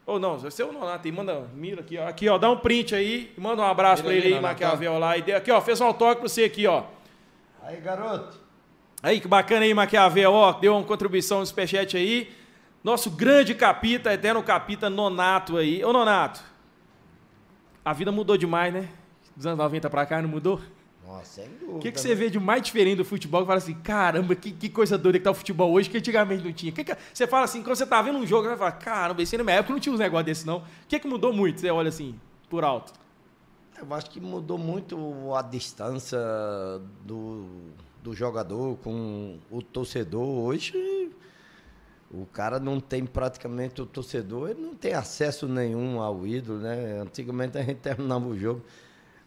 Ou não, vai ser o Nonato aí, manda, mira aqui, ó. Aqui, ó, dá um print aí, manda um abraço pra ele aí, Nonato. Maquiavel lá. E dê- aqui, ó, fez um autógrafo pra você aqui, ó. Aí, garoto. Aí, que bacana aí, Maquiavel, ó, deu uma contribuição no superchat aí. Nosso grande capita, eterno capita Nonato aí. Ô, Nonato, a vida mudou demais, né? Dos anos 90 pra cá, não mudou? Nossa, sem dúvida. O que, que né? você vê de mais diferente do futebol? Que fala assim, caramba, que, que coisa doida que tá o futebol hoje que antigamente não tinha. Que que- você fala assim, quando você tá vendo um jogo, você fala, caramba, esse na minha época não tinha uns negócios desses, não. O que, que mudou muito? Você olha assim, por alto. Eu acho que mudou muito a distância do, do jogador com o torcedor. Hoje, o cara não tem praticamente o torcedor, ele não tem acesso nenhum ao ídolo, né? Antigamente a gente terminava o jogo,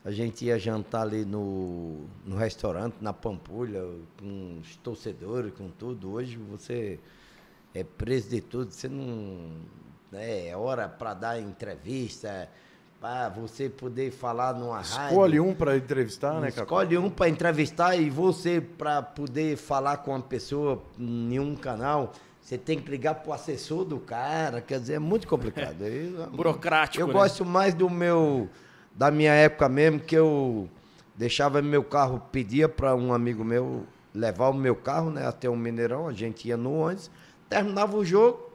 a gente ia jantar ali no, no restaurante, na Pampulha, com os torcedores, com tudo. Hoje você é preso de tudo, você não. né, É hora para dar entrevista, para você poder falar numa rádio. Escolhe um pra entrevistar, né, Cacau? Escolhe um para entrevistar e você, para poder falar com uma pessoa em um canal, você tem que ligar para o assessor do cara. Quer dizer, é muito complicado. [LAUGHS] Eu, Burocrático, Eu né? gosto mais do meu. Da minha época mesmo, que eu deixava meu carro, pedia para um amigo meu levar o meu carro né, até o Mineirão, a gente ia no ônibus, terminava o jogo,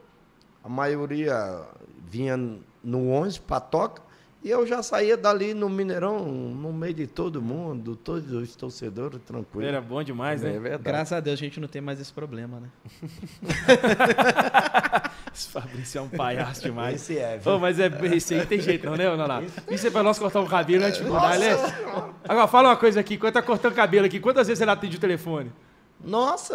a maioria vinha no ônibus para toca, e eu já saía dali no Mineirão, no meio de todo mundo, todos os torcedores, tranquilo. Era bom demais, né? É verdade. Graças a Deus a gente não tem mais esse problema, né? [LAUGHS] Fabrício é um palhaço demais. Esse é, viu? Ô, mas é, esse aí não tem jeito não, né, Nonato? Isso é pra nós cortar o cabelo, né? Dificuldade, né? Agora, fala uma coisa aqui. Quando tá cortando cabelo aqui, quantas vezes ele atende o telefone? Nossa,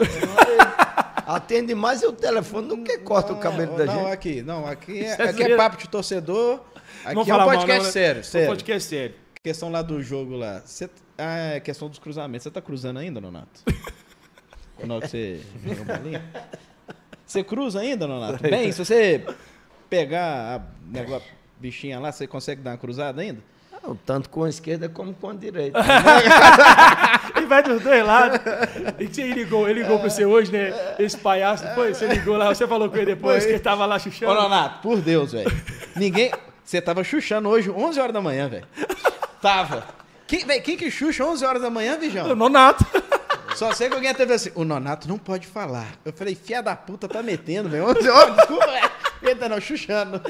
atende mais o telefone do que corta o cabelo da não, gente. aqui, não, aqui é, é aqui é papo de torcedor. Aqui Não é um mal, podcast não, né? sério, Um sério. podcast sério. Questão lá do jogo lá. Cê, ah, é questão dos cruzamentos. Você tá cruzando ainda, Nonato? [LAUGHS] Que você a bolinha? Você cruza ainda, Nonato? Bem, se você pegar a negócio, bichinha lá, você consegue dar uma cruzada ainda? Não, tanto com a esquerda como com a direita. Ele [LAUGHS] vai dos dois lados. E você ligou, ele ligou pro você hoje, né? Esse palhaço, foi, você ligou lá, você falou com ele depois que ele tava lá Ô, chuchando. Nonato, por Deus, velho. Ninguém. Você tava chuchando hoje, 11 horas da manhã, velho. Tava. Quem, véi, quem que chucha 11 horas da manhã, Vijão? Nonato. Só sei que alguém teve assim, o Nonato não pode falar. Eu falei, fia da puta, tá metendo, velho. 11 horas, desculpa, velho. Eita, não, chuchando.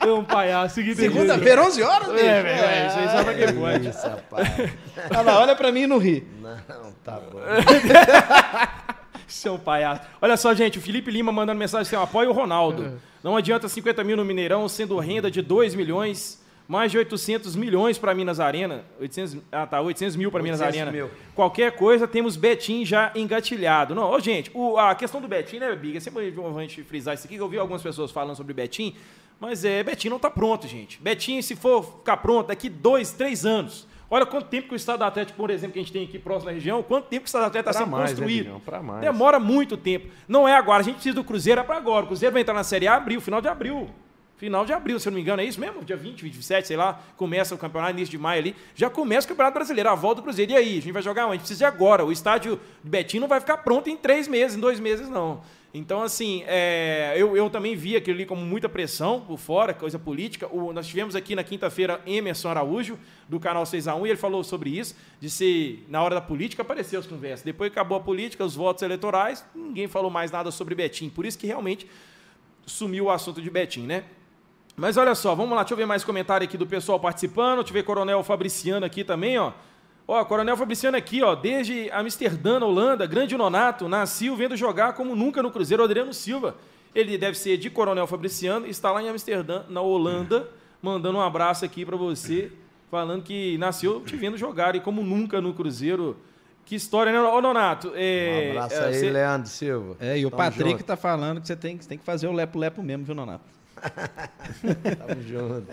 É um palhaço. Segunda-feira, 11 horas, bicho. É, velho, é, isso aí só pra quem pode. Isso, rapaz. [LAUGHS] Olha lá, olha pra mim e não ri. Não, tá bom. [LAUGHS] Seu palhaço. Olha só, gente, o Felipe Lima mandando mensagem assim, apoia o Ronaldo. Não adianta 50 mil no Mineirão, sendo renda de 2 milhões, mais de 800 milhões para Minas Arena. 800, ah, tá, 800 mil para Minas 800 Arena. mil. Qualquer coisa, temos Betim já engatilhado. Não, ô, gente, o- a questão do Betim, né, Biga? Sempre bom a gente frisar isso aqui, que eu vi algumas pessoas falando sobre Betim, mas é, Betim não tá pronto, gente. Betim, se for ficar pronto daqui dois, três anos. Olha quanto tempo que o Estado Atlético, por exemplo, que a gente tem aqui próximo da região, quanto tempo que o Estado Atlético está sendo mais, né, construído. Pra mais. Demora muito tempo. Não é agora. A gente precisa do Cruzeiro, é para agora. O Cruzeiro vai entrar na Série A abril, final de abril. Final de abril, se eu não me engano, é isso mesmo? Dia 20, 27, sei lá, começa o campeonato, início de maio ali. Já começa o Campeonato Brasileiro, a volta do Cruzeiro. E aí, a gente vai jogar onde? A gente precisa de agora. O estádio de Betim não vai ficar pronto em três meses, em dois meses, não. Então, assim, é, eu, eu também vi aquilo ali como muita pressão por fora, coisa política. O- nós tivemos aqui na quinta-feira Emerson Araújo, do canal 6x1, e ele falou sobre isso, de se, na hora da política, apareceu as conversas. Depois acabou a política, os votos eleitorais, ninguém falou mais nada sobre Betim. Por isso que realmente sumiu o assunto de Betim, né? Mas olha só, vamos lá, deixa eu ver mais comentário aqui do pessoal participando. Deixa eu ver Coronel Fabriciano aqui também, ó. Ó, Coronel Fabriciano aqui, ó, desde Amsterdã, na Holanda, grande nonato, nasceu vendo jogar como nunca no Cruzeiro, Adriano Silva. Ele deve ser de Coronel Fabriciano, está lá em Amsterdã, na Holanda, mandando um abraço aqui para você, falando que nasceu te vendo jogar e como nunca no Cruzeiro. Que história, né, ô Nonato? É, Um abraço é, aí, cê- Leandro Silva. É, e o Tamo Patrick junto. tá falando que você tem, que você tem que fazer o lepo-lepo mesmo, viu, Nonato? [LAUGHS] Tamo junto.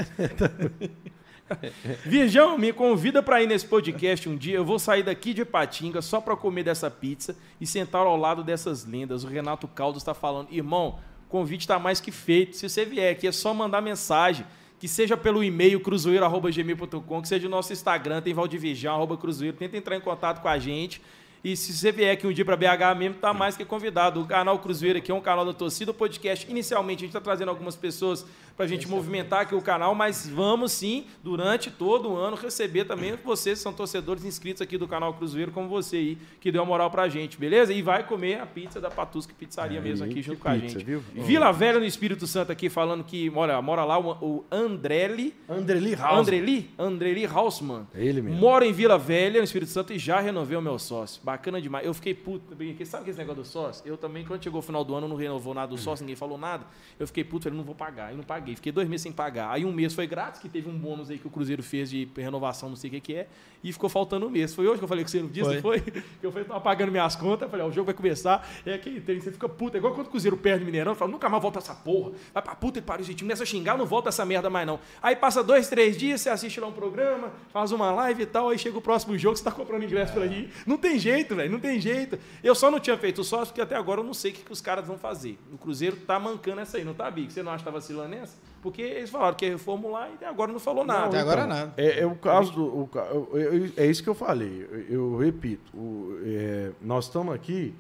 Virgão, me convida pra ir nesse podcast um dia. Eu vou sair daqui de Patinga só pra comer dessa pizza e sentar ao lado dessas lendas. O Renato Caldas tá falando, irmão, convite tá mais que feito. Se você vier aqui, é só mandar mensagem. Que seja pelo e-mail cruzeiro.gmail.com, que seja o nosso Instagram, tem Valdivirjão, arroba cruzeiro. Tenta entrar em contato com a gente. E se você vier aqui um dia para BH mesmo, tá mais que convidado. O canal Cruzeiro aqui é um canal da torcida. O podcast, inicialmente, a gente está trazendo algumas pessoas para a gente movimentar aqui o canal, mas vamos sim, durante todo o ano, receber também vocês que são torcedores inscritos aqui do canal Cruzeiro, como você aí, que deu a moral pra gente, beleza? E vai comer a pizza da Patusca Pizzaria mesmo aqui junto com a pizza, gente. viu? Vila Velha no Espírito Santo aqui falando que mora, mora lá o, o Andrelli. Andreli House. Andreli? Andreli Hausmann. É ele mesmo. Moro em Vila Velha, no Espírito Santo, e já renovei o meu sócio. Bacana demais. Eu fiquei puto. brinquei. Sabe aquele negócio do sócio? Eu também, quando chegou o final do ano, não renovou nada do sócio, ninguém falou nada. Eu fiquei puto, falei, não vou pagar. E não paguei. Fiquei dois meses sem pagar. Aí um mês foi grátis, que teve um bônus aí que o Cruzeiro fez de renovação, não sei o que, que é. E ficou faltando um mês. Foi hoje que eu falei que você não disse, foi? [LAUGHS] Que eu falei, tava pagando minhas contas. Eu falei, ó, o jogo vai começar. É aquele trem, você fica puto. É igual quando o Cruzeiro perde o Mineirão. Fala, nunca mais volta essa porra. Vai pra puta que pariu esse time. Nessa xingar, não volta essa merda mais não. Aí passa dois, três dias, você assiste lá um programa, faz uma live e tal. Aí chega o próximo jogo, você tá comprando ingresso pra ir. Não tem jeito, velho. Não tem jeito. Eu só não tinha feito sócio porque até agora eu não sei o que, que os caras vão fazer. O Cruzeiro tá mancando essa aí, não tá, Big? Você não acha que tá vacilando nessa? Porque eles falaram que ia reformular e até agora não falou nada. Até agora nada. É, é o caso do. o ca- eu- eu- é isso que eu falei. Eu, eu repito. o- é, nós estamos aqui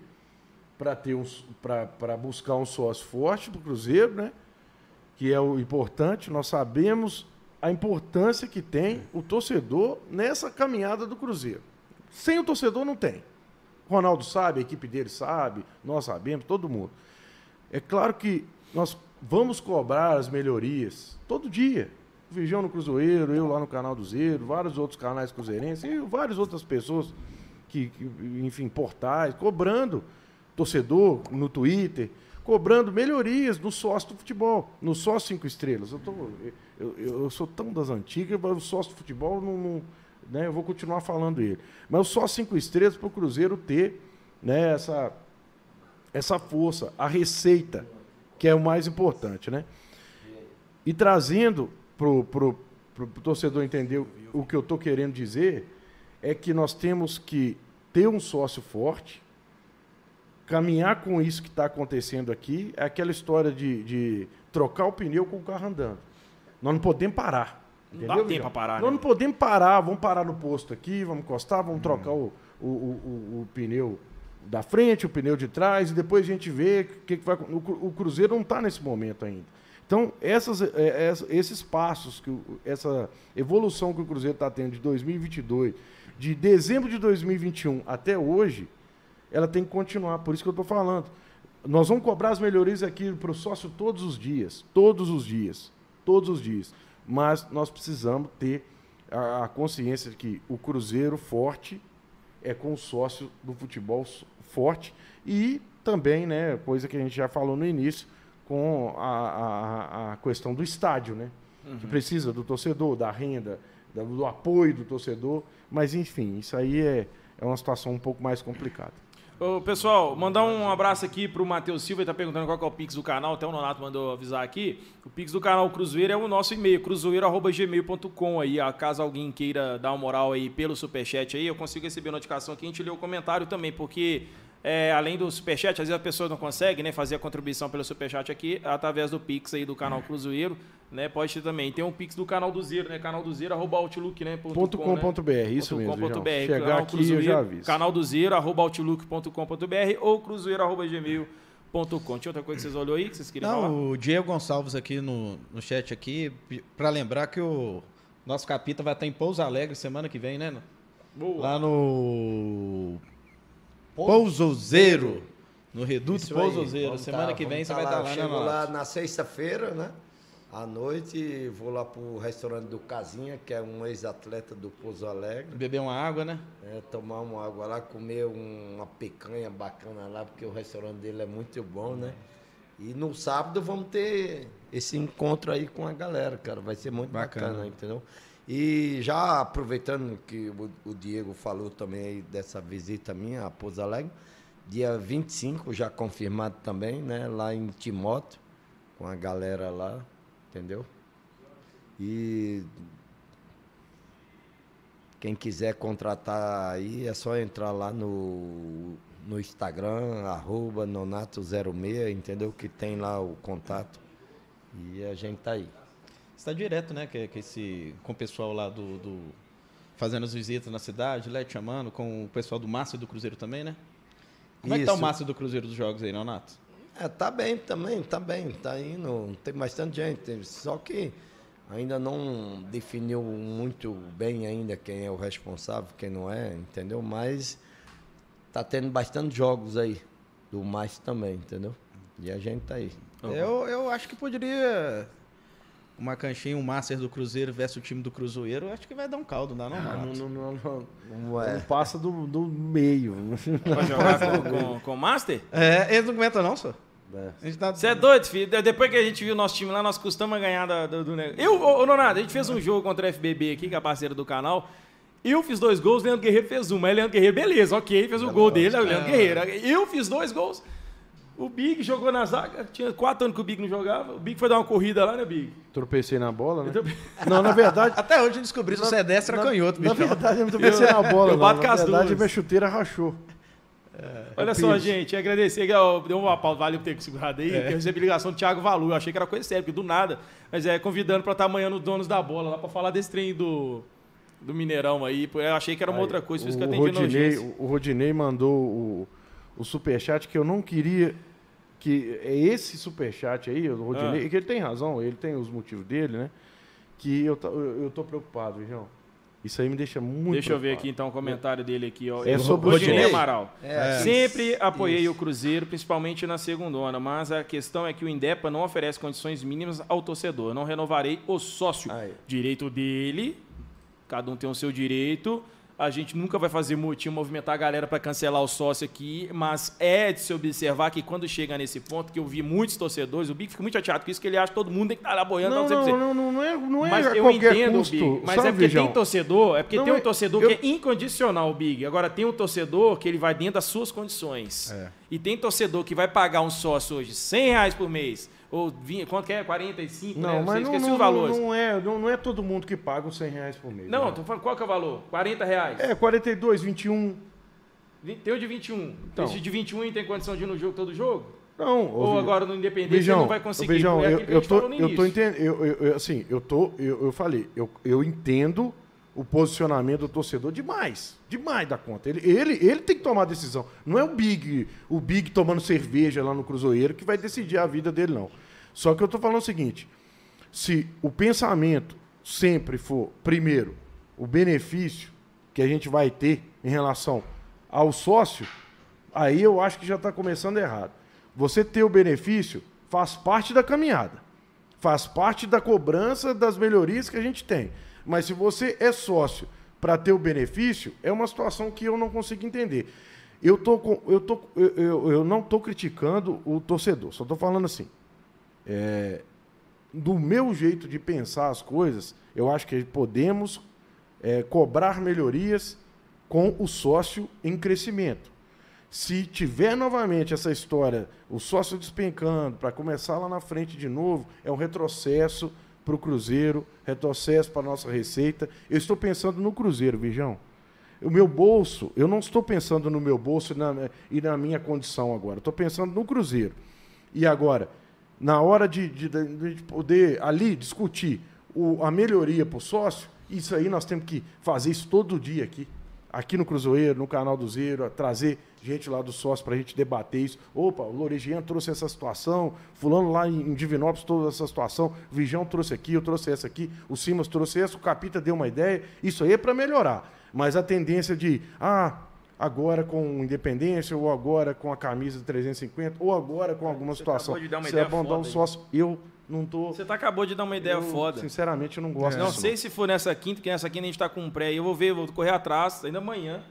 para ter um para buscar um sócio forte para o Cruzeiro, né? Que é o importante. Nós sabemos a importância que tem o torcedor nessa caminhada do Cruzeiro. Sem o torcedor não tem. Ronaldo sabe, a equipe dele sabe, nós sabemos, todo mundo. É claro que nós vamos cobrar as melhorias todo dia. O Virgão no Cruzeiro, eu lá no canal do Zero, vários outros canais cruzeirenses e várias outras pessoas que, que, enfim, portais, cobrando torcedor no Twitter, cobrando melhorias no sócio do futebol, no sócio cinco estrelas. Eu, tô, eu, eu- eu sou tão das antigas, mas o sócio do futebol não, não- né, eu vou continuar falando ele. Mas o sócio cinco estrelas para o Cruzeiro ter né, essa, essa força, a receita, que é o mais importante, né? E trazendo pro, pro torcedor entender o, o que eu estou querendo dizer, é que nós temos que ter um sócio forte, caminhar com isso que está acontecendo aqui, é aquela história de, de trocar o pneu com o carro andando. Nós não podemos parar. Não dá entendeu, tempo pra parar, Nós né? não podemos parar, vamos parar no posto aqui, vamos encostar, vamos trocar o, o, o, o- pneu da frente, o pneu de trás, e depois a gente vê o que, que vai. O, o Cruzeiro não está nesse momento ainda. Então, essas, é, essa- esses passos, que essa evolução que o Cruzeiro está tendo de 2022, de dezembro de 2021 até hoje, ela tem que continuar. Por isso que eu estou falando. Nós vamos cobrar as melhorias aqui para o sócio todos os dias. Todos os dias. Todos os dias. Mas nós precisamos ter a, a consciência de que o Cruzeiro forte é com o sócio do futebol forte e também, né, coisa que a gente já falou no início, com a, a, a questão do estádio, né? Que precisa do torcedor, da renda, da- do apoio do torcedor. Mas, enfim, isso aí é, é uma situação um pouco mais complicada. Ô, pessoal, mandar um abraço aqui pro Matheus Silva, ele tá perguntando qual é o Pix do canal, até o Nonato mandou avisar aqui. O Pix do canal Cruzeiro é o nosso e-mail, cruzeiro.gmail.com aí, ó, caso alguém queira dar uma moral aí pelo Superchat aí, eu consigo receber notificação aqui, a gente lê o comentário também, porque é, além do Superchat, às vezes a pessoa não consegue, né, fazer a contribuição pelo Superchat aqui, através do Pix aí do canal Cruzeiro, né, pode ter também. Tem um Pix do canal do Zero, né, canal do Zero, arroba outlook, né, ponto Ponto com, com né? ponto BR, isso mesmo, .com.br, João. Chegar canal aqui eu já aviso. Canal do Zero, arroba outlook.com.br ou cruzeiro, arroba gmail.com. Tinha outra coisa que vocês olhou aí que vocês queriam falar? Não, o Diego Gonçalves aqui no, no chat aqui, para lembrar que o nosso capita vai estar em Pouso Alegre semana que vem, né? Boa. Lá no Pousozeiro, no Reduto Pousozeiro. vamos Semana tá- que vem você tá vai estar lá. lá, Eu né, lá na sexta-feira, né? À noite, vou lá pro restaurante do Casinha, que é um ex-atleta do Pouso Alegre. Beber uma água, né? É, tomar uma água lá, comer um- uma picanha bacana lá, porque o restaurante dele é muito bom, né? E no sábado vamos ter esse encontro aí com a galera, cara. Vai ser muito Bacana. bacana, entendeu? E já aproveitando que o, o Diego falou também aí dessa visita minha a Pouso Alegre, dia 25 já confirmado também, né? Lá em Timóteo, com a galera lá, entendeu? E quem quiser contratar aí é só entrar lá no, no Instagram, arroba nonato06, entendeu? Que tem lá o contato. E a gente tá aí. Está direto, né? Que, que esse, com o pessoal lá do, do- Fazendo as visitas na cidade, lá te chamando, com o pessoal do Márcio e do Cruzeiro também, né? Como é que tá o Isso. Márcio do Cruzeiro dos jogos aí, Nonato? É, tá bem também, tá bem, tá indo, tem bastante gente, só que ainda não definiu muito bem ainda quem é o responsável, quem não é, entendeu? Mas tá tendo bastante jogos aí, do mais também, entendeu? E a gente tá aí. Eu, eu acho que poderia. Uma canchinha, um Master do Cruzeiro versus o time do Cruzeiro, acho que vai dar um caldo, não, não, Ah, não, não, não, não, Não é. não passa do, do meio. Vai jogar com, com, com o Master? É, eles não aguentam, não, só. É. A gente tá. Você é doido, filho? De- Depois que a gente viu o nosso time lá, nós costumamos ganhar da- do, do negócio. Eu, ô, ô, Nonato, a gente fez um jogo contra a FBB aqui, que é a parceira do canal. Eu fiz dois gols, o Leandro Guerreiro fez um. Mas o Leandro Guerreiro, beleza, ok, fez o gol dele, é o Leandro Guerreiro. Eu fiz dois gols. O Big jogou na zaga. Tinha quatro anos que o Big não jogava. O Big foi dar uma corrida lá, né, Big? Tropecei na bola, né? [LAUGHS] Não, na verdade. [LAUGHS] Até hoje eu descobri se você é na, canhoto, Na bicho. verdade, eu não [LAUGHS] tropecei na bola. eu não. bato com Na as verdade, duas. minha chuteira rachou. Olha É só, Pires. gente, agradecer ó, deu uma pausa, valeu por ter segurado aí, que eu recebi ligação do Thiago Valu, eu achei que era coisa séria, porque do nada, mas é convidando pra estar amanhã no Donos da Bola, lá pra falar desse trem do, do Mineirão aí, eu achei que era uma outra coisa, por isso que eu atendi Rodinei, o o Rodinei mandou o, o superchat que eu não queria. Que é esse superchat aí, o Rodinei, Ah. e que ele tem razão, ele tem os motivos dele, né? Que eu, tá- eu, eu tô preocupado, João. Isso aí me deixa muito Deixa eu ver aqui então o comentário dele aqui, ó. É Eu- sobre o Rodinei. Amaral. É, Sempre apoiei o Cruzeiro, principalmente na segundona, mas a questão é que o Indepa não oferece condições mínimas ao torcedor. Eu não renovarei o sócio. Aí. Direito dele, cada um tem o seu direito. A gente nunca vai fazer motim, movimentar a galera para cancelar o sócio aqui, mas é de se observar que quando chega nesse ponto, que eu vi muitos torcedores, o Big fica muito chateado com isso, que ele acha que todo mundo tem que estar lá boiando. Não, tá não, não, não, não é, não é mas eu entendo, custo. Big. Mas sabe, é porque tem torcedor, é porque Não, tem um eu- torcedor eu- que é incondicional, Big. Agora tem um torcedor que ele vai dentro das suas condições. É. E tem torcedor que vai pagar um sócio hoje 100 reais por mês. Ou 20, quanto que é? 45, né? Não, sei, mas não, esqueci não, os valores. não, é, não, não é todo mundo que paga os 100 reais por mês. Não, né? tô falando, qual que é o valor? 40 reais. É, 42, 21. Vi- Tem o de 21. Então. Esse de 21 e tem condição de ir no jogo todo jogo? Não, Ou Vi- agora no Independente Beijão, não vai conseguir? Beijão, É eu, eu tô, eu tô entendendo, eu- eu- assim, eu tô, eu, eu falei, eu, eu entendo o posicionamento do torcedor demais, demais da conta. Ele, ele, ele tem que tomar a decisão. Não é o Big, o Big tomando cerveja lá no Cruzeiro que vai decidir a vida dele, não. Só que eu tô falando o seguinte, se o pensamento sempre for, primeiro, o benefício que a gente vai ter em relação ao sócio, aí eu acho que já está começando errado. Você ter o benefício faz parte da caminhada, faz parte da cobrança das melhorias que a gente tem. Mas se você é sócio para ter o benefício, é uma situação que eu não consigo entender. Eu, tô com- eu, tô, eu, eu, não estou criticando o torcedor, só estou falando assim. é, do meu jeito de pensar as coisas, eu acho que podemos é, cobrar melhorias com o sócio em crescimento. Se tiver novamente essa história, o sócio despencando para começar lá na frente de novo, é um retrocesso para o Cruzeiro, retrocesso para a nossa receita. Eu estou pensando no Cruzeiro, Vijão. O meu bolso, eu não estou pensando no meu bolso e na, e na minha condição agora. Estou pensando no Cruzeiro. E agora, na hora de, de- de poder ali discutir o- a melhoria para o sócio, isso aí nós temos que fazer isso todo dia aqui. Aqui no Cruzeiro, no canal do Zero, trazer gente lá do sócio para a gente debater isso. Opa, o Loregian trouxe essa situação, fulano lá em, Divinópolis trouxe essa situação, o Vijão trouxe aqui, eu trouxe essa aqui, o Simas trouxe essa, o Capita deu uma ideia. Isso aí é para melhorar. Mas a tendência de, ah, agora com independência, ou agora com a camisa de 350, ou agora com alguma situação. acabou de dar uma você ideia abandonar um foda aí. sócio, eu não tô. Você tá, acabou de dar uma ideia eu, foda. Sinceramente, eu não gosto Não disso, sei se for nessa quinta, que nessa quinta a gente tá com um pré. Eu vou ver, vou correr atrás, ainda amanhã.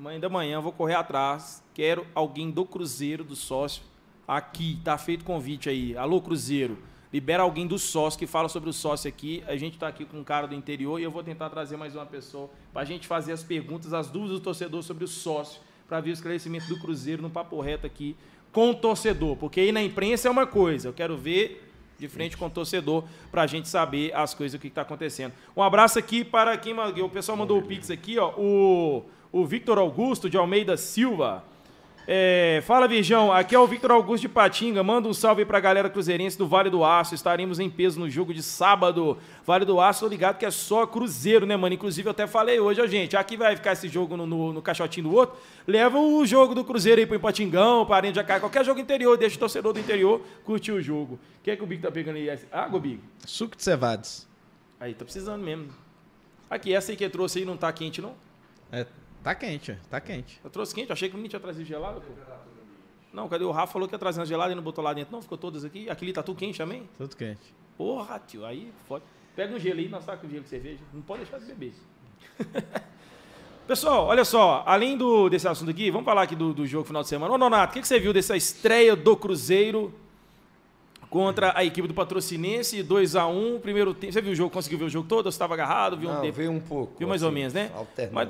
Amanhã da manhã vou correr atrás. Quero alguém do Cruzeiro, do sócio, aqui. Tá feito convite aí. Alô, Cruzeiro. Libera alguém do sócio que fala sobre o sócio aqui. A gente está aqui com um cara do interior e eu vou tentar trazer mais uma pessoa para a gente fazer as perguntas, as dúvidas do torcedor sobre o sócio, para ver o esclarecimento do Cruzeiro no papo reto aqui com o torcedor. Porque aí na imprensa é uma coisa, eu quero ver de frente com o torcedor para a gente saber as coisas, o que está acontecendo. Um abraço aqui para quem o pessoal mandou o Pix aqui, ó, o, o Victor Augusto de Almeida Silva. É, fala, Virgão. Aqui é o Victor Augusto de Patinga. Manda um salve para a galera cruzeirense do Vale do Aço. Estaremos em peso no jogo de sábado. Vale do Aço, tô ligado que é só Cruzeiro, né, mano? Inclusive, eu até falei hoje, ó, gente. Aqui vai ficar esse jogo no, no, no caixotinho do outro. Leva o jogo do Cruzeiro aí pro Patingão, para Arena de Acai, qualquer jogo interior. Deixa o torcedor do interior curtir o jogo. O que é que o Big tá pegando aí? Água, Big? Suco de cevades. Aí, tá precisando mesmo. Aqui, essa aí que trouxe aí não tá quente, não? É, Tá quente, tá quente. Eu trouxe quente, eu achei que o tinha trazido gelado, pô. Não, cadê o Rafa? Falou que ia trazer uma gelada e não botou lá dentro. Não, ficou todas aqui. Aquele tá tudo quente também? Tudo quente. Porra, tio, aí pode. Pega um gelo aí, nós tá com gelo de cerveja. Não pode deixar de beber. [LAUGHS] Pessoal, olha só, além do, desse assunto aqui, vamos falar aqui do, do jogo final de semana. Ô, Nonato, o que, que você viu dessa estreia do Cruzeiro contra a equipe do Patrocinense, 2 a 1 um, primeiro tempo. Você viu o jogo, conseguiu ver o jogo todo? Você estava agarrado? Viu Não, um vi um pouco. Viu mais assim, ou menos, né? Mas,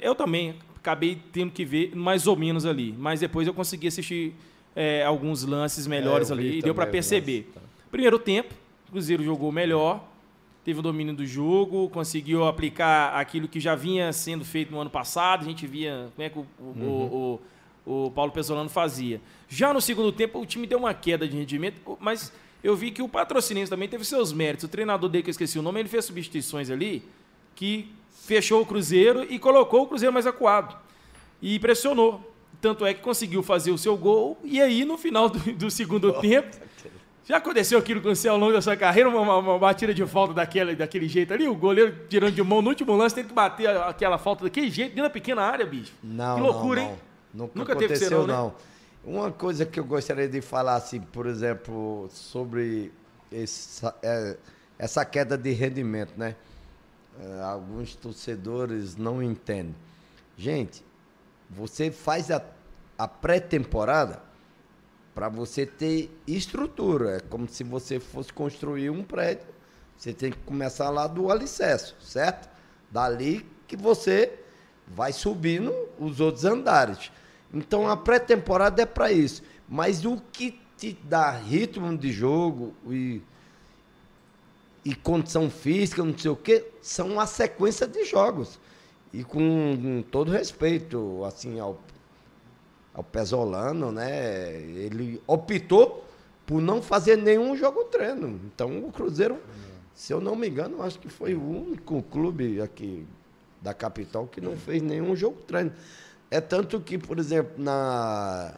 eu também acabei tendo que ver mais ou menos ali, mas depois eu consegui assistir é, alguns lances melhores é, ali e deu para perceber. Lance, tá. Primeiro tempo, o Cruzeiro jogou melhor, teve o domínio do jogo, conseguiu aplicar aquilo que já vinha sendo feito no ano passado, a gente via como é que o, uhum. o, o, o Paulo Pesolano fazia. Já no segundo tempo, o time deu uma queda de rendimento, mas eu vi que o patrocinense também teve seus méritos. O treinador dele, que eu esqueci o nome, ele fez substituições ali que fechou o Cruzeiro e colocou o Cruzeiro mais acuado. E pressionou. Tanto é que conseguiu fazer o seu gol. E aí, no final do, do segundo tempo, já aconteceu aquilo com você ao longo da sua carreira? Uma, uma, uma, batida de falta daquele, daquele jeito ali? O goleiro tirando de mão no último lance, tem que bater aquela falta daquele jeito, dentro da pequena área, bicho. Não, que loucura, não, não. hein? Nunca, Nunca aconteceu, teve ser, não, né? Uma coisa que eu gostaria de falar, assim, por exemplo, sobre essa, é, essa queda de rendimento, né? É, alguns torcedores não entendem. Gente, você faz a, a pré-temporada para você ter estrutura. É como se você fosse construir um prédio. Você tem que começar lá do alicerce, certo? Dali que você vai subindo os outros andares. Então a pré-temporada é para isso. Mas o que te dá ritmo de jogo e, e condição física, não sei o quê, são a sequência de jogos. E com, com todo respeito, assim, ao, ao Pesolano, né? Ele optou por não fazer nenhum jogo treino. Então o Cruzeiro, se eu não me engano, acho que foi o único clube aqui da capital que não fez nenhum jogo treino. É tanto que, por exemplo, na,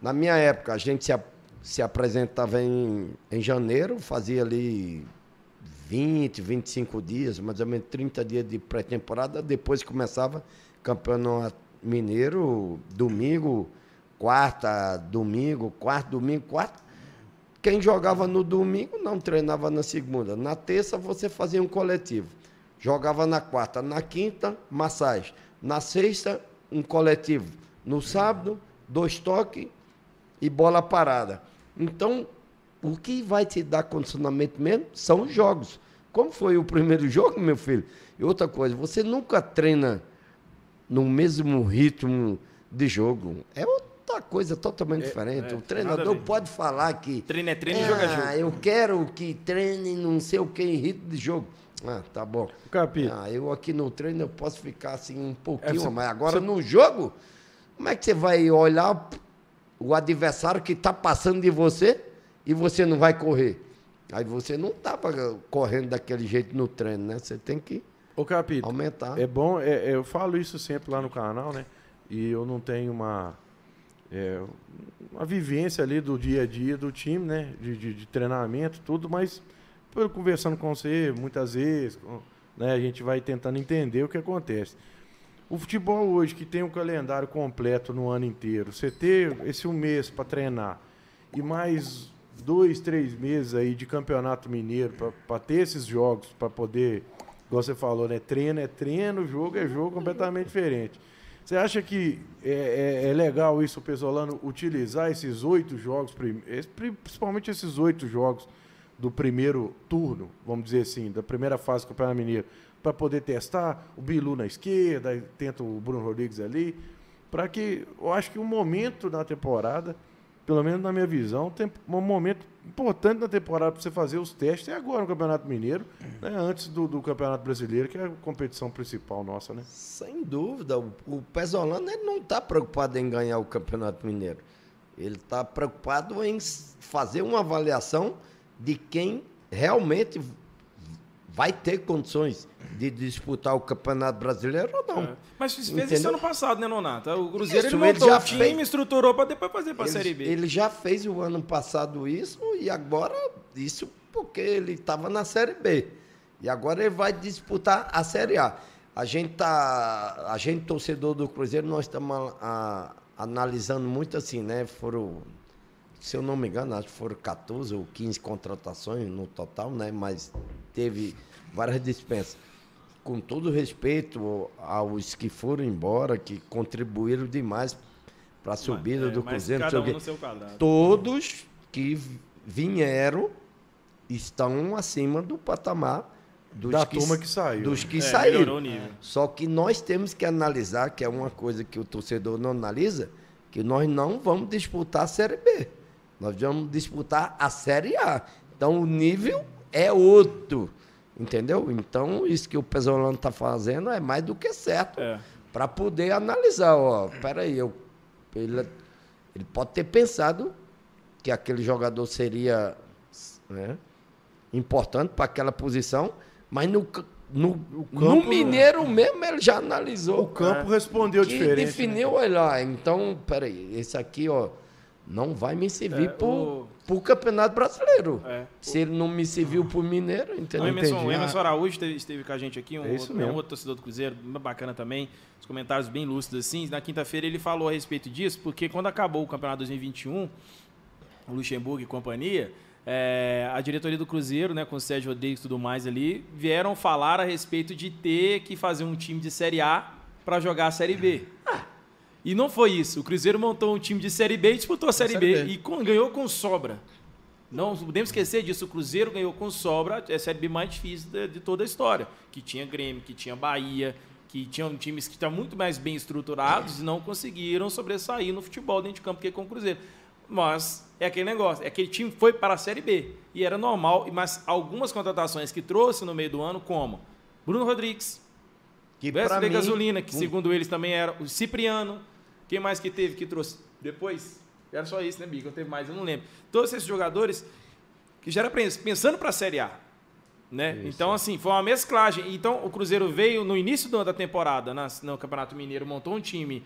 na minha época, a gente se, se apresentava em, em janeiro, fazia ali 20, 25 dias, mais ou menos 30 dias de pré-temporada, depois começava campeonato mineiro, domingo, quarta, domingo, quarto, domingo, quarto. Quem jogava no domingo não treinava na segunda. Na terça você fazia um coletivo. Jogava na quarta, na quinta, massagem. Na sexta, um coletivo. No sábado, dois toques e bola parada. Então, o que vai te dar condicionamento mesmo são os jogos. Como foi o primeiro [LAUGHS] jogo, meu filho? E outra coisa, você nunca treina no mesmo ritmo de jogo. É outra coisa totalmente é, diferente. É, o treinador pode falar que. Treino é treino e jogo é jogo. Ah, eu quero que treine não sei o que em ritmo de jogo. Ah, tá bom. Capi. Ah, eu aqui no treino eu posso ficar assim um pouquinho, é, mas agora no jogo, como é que você vai olhar o adversário que está passando de você e você não vai correr? Aí você não estava correndo daquele jeito no treino, né? Você tem que Ô, Capito, aumentar. É bom, é, eu falo isso sempre lá no canal, né? E eu não tenho uma, é, uma vivência ali do dia a dia do time, né? De, de, de treinamento, tudo, mas eu conversando com você muitas vezes, né, a gente vai tentando entender o que acontece. O futebol hoje, que tem um calendário completo no ano inteiro, você ter esse um mês para treinar e mais dois, três meses aí de campeonato mineiro para ter esses jogos, para poder, igual você falou, né? Treino é treino, jogo é jogo completamente diferente. Você acha que é, é- é legal isso, o Pesolano, utilizar esses oito jogos, principalmente esses oito jogos do primeiro turno, vamos dizer assim, da primeira fase do Campeonato Mineiro, para poder testar o Bilu na esquerda, tenta o Bruno Rodrigues ali, para que eu acho que um momento na temporada, pelo menos na minha visão, tem um momento importante na temporada para você fazer os testes é agora no Campeonato Mineiro, né, antes do, do Campeonato Brasileiro, que é a competição principal nossa, né? Sem dúvida, o, o Pesolano ele não está preocupado em ganhar o Campeonato Mineiro. Ele está preocupado em fazer uma avaliação de quem realmente vai ter condições de disputar o Campeonato Brasileiro ou não. É. Mas fez isso Entendeu? ano passado, né, Nonato? O Cruzeiro Isso, ele ele montou já o time, fez. estruturou para depois fazer para a ele, Série B. ele já fez o ano passado isso e agora isso porque ele estava na Série B. E agora ele vai disputar a Série A. A gente tá, a gente torcedor do Cruzeiro, nós estamos analisando muito assim, né? Foram, se eu não me engano, acho que foram 14 ou 15 contratações no total, né? Mas teve várias dispensas. Com todo respeito aos que foram embora, que contribuíram demais para a subida É, do mas Cruzeiro, cada um no seu quadrado. todos que vieram estão acima do patamar dos Da que, turma que saiu. Dos que É, saíram. melhorou o nível. Só que nós temos que analisar, que é uma coisa que o torcedor não analisa, que nós não vamos disputar a Série B. Nós vamos disputar a Série A. Então o nível é outro. Entendeu? Então, isso que o Pesolano está fazendo é mais do que certo É. para poder analisar, ó, peraí, eu, ele, ele pode ter pensado que aquele jogador seria né, importante para aquela posição, mas no, no, no campo, Mineiro mesmo ele já analisou. O campo respondeu que diferente. né? definiu, olha lá, então, peraí, esse aqui, ó, não vai me servir É, pro, o- pro Campeonato Brasileiro. É. Se ele não me serviu pro Mineiro, O entendeu? Emerson, entendi. o Emerson Araújo esteve, esteve com a gente aqui, um, É isso outro, mesmo. um outro torcedor do Cruzeiro, bacana também, os comentários bem lúcidos assim. Na quinta-feira ele falou a respeito disso, porque quando acabou o campeonato 2021, o Luxemburgo e companhia, é, a diretoria do Cruzeiro, né, com o Sérgio Rodrigues e tudo mais ali, vieram falar a respeito de ter que fazer um time de Série A para jogar a Série B. E não foi isso. O Cruzeiro montou um time de Série B e disputou a Série, Série B, B. e com- ganhou com sobra. Não podemos esquecer disso. O Cruzeiro ganhou com sobra é a Série B mais difícil de, de toda a história. Que tinha Grêmio, que tinha Bahia, que tinham times que estão muito mais bem estruturados e não conseguiram sobressair no futebol dentro de campo que com o Cruzeiro. Mas é aquele negócio, é aquele time foi para a Série B. E era normal, mas algumas contratações que trouxe no meio do ano, como Bruno Rodrigues, Que Wesley mim, Gasolina, que um- segundo eles também era o Cipriano. Quem mais que teve que trouxe depois? Era só isso, né, Bico? Não teve mais, eu não lembro. Todos esses jogadores que já era pens- pensando para a Série A. Né? Então, assim, foi uma mesclagem. Então, o Cruzeiro veio no início da temporada, na- no Campeonato Mineiro, montou um time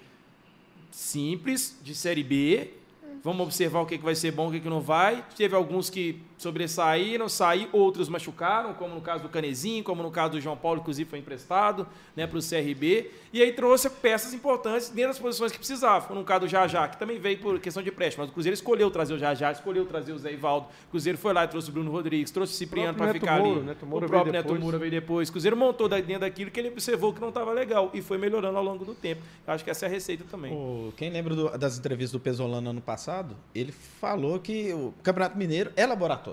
simples, de Série B. Vamos observar o que, que vai ser bom, o que, que não vai. Teve alguns que sobressaíram, saíram, outros machucaram, como no caso do Canezinho, como no caso do João Paulo, inclusive foi emprestado né, para o CRB. E aí trouxe peças importantes dentro das posições que precisava. Como no caso do Jajá, que também veio por questão de empréstimo. Mas o Cruzeiro escolheu trazer o Jajá, escolheu trazer o Zé Ivaldo. O Cruzeiro foi lá e trouxe o Bruno Rodrigues, trouxe o Cipriano para ficar Neto ali. Moura, Neto Moura o próprio Neto depois. Moura veio depois. O Cruzeiro montou dentro daquilo que ele observou que não estava legal e foi melhorando ao longo do tempo. Eu acho que essa é a receita também. O- quem lembra do- das entrevistas do Pesolano ano passado, ele falou que o Campeonato Mineiro é laboratório.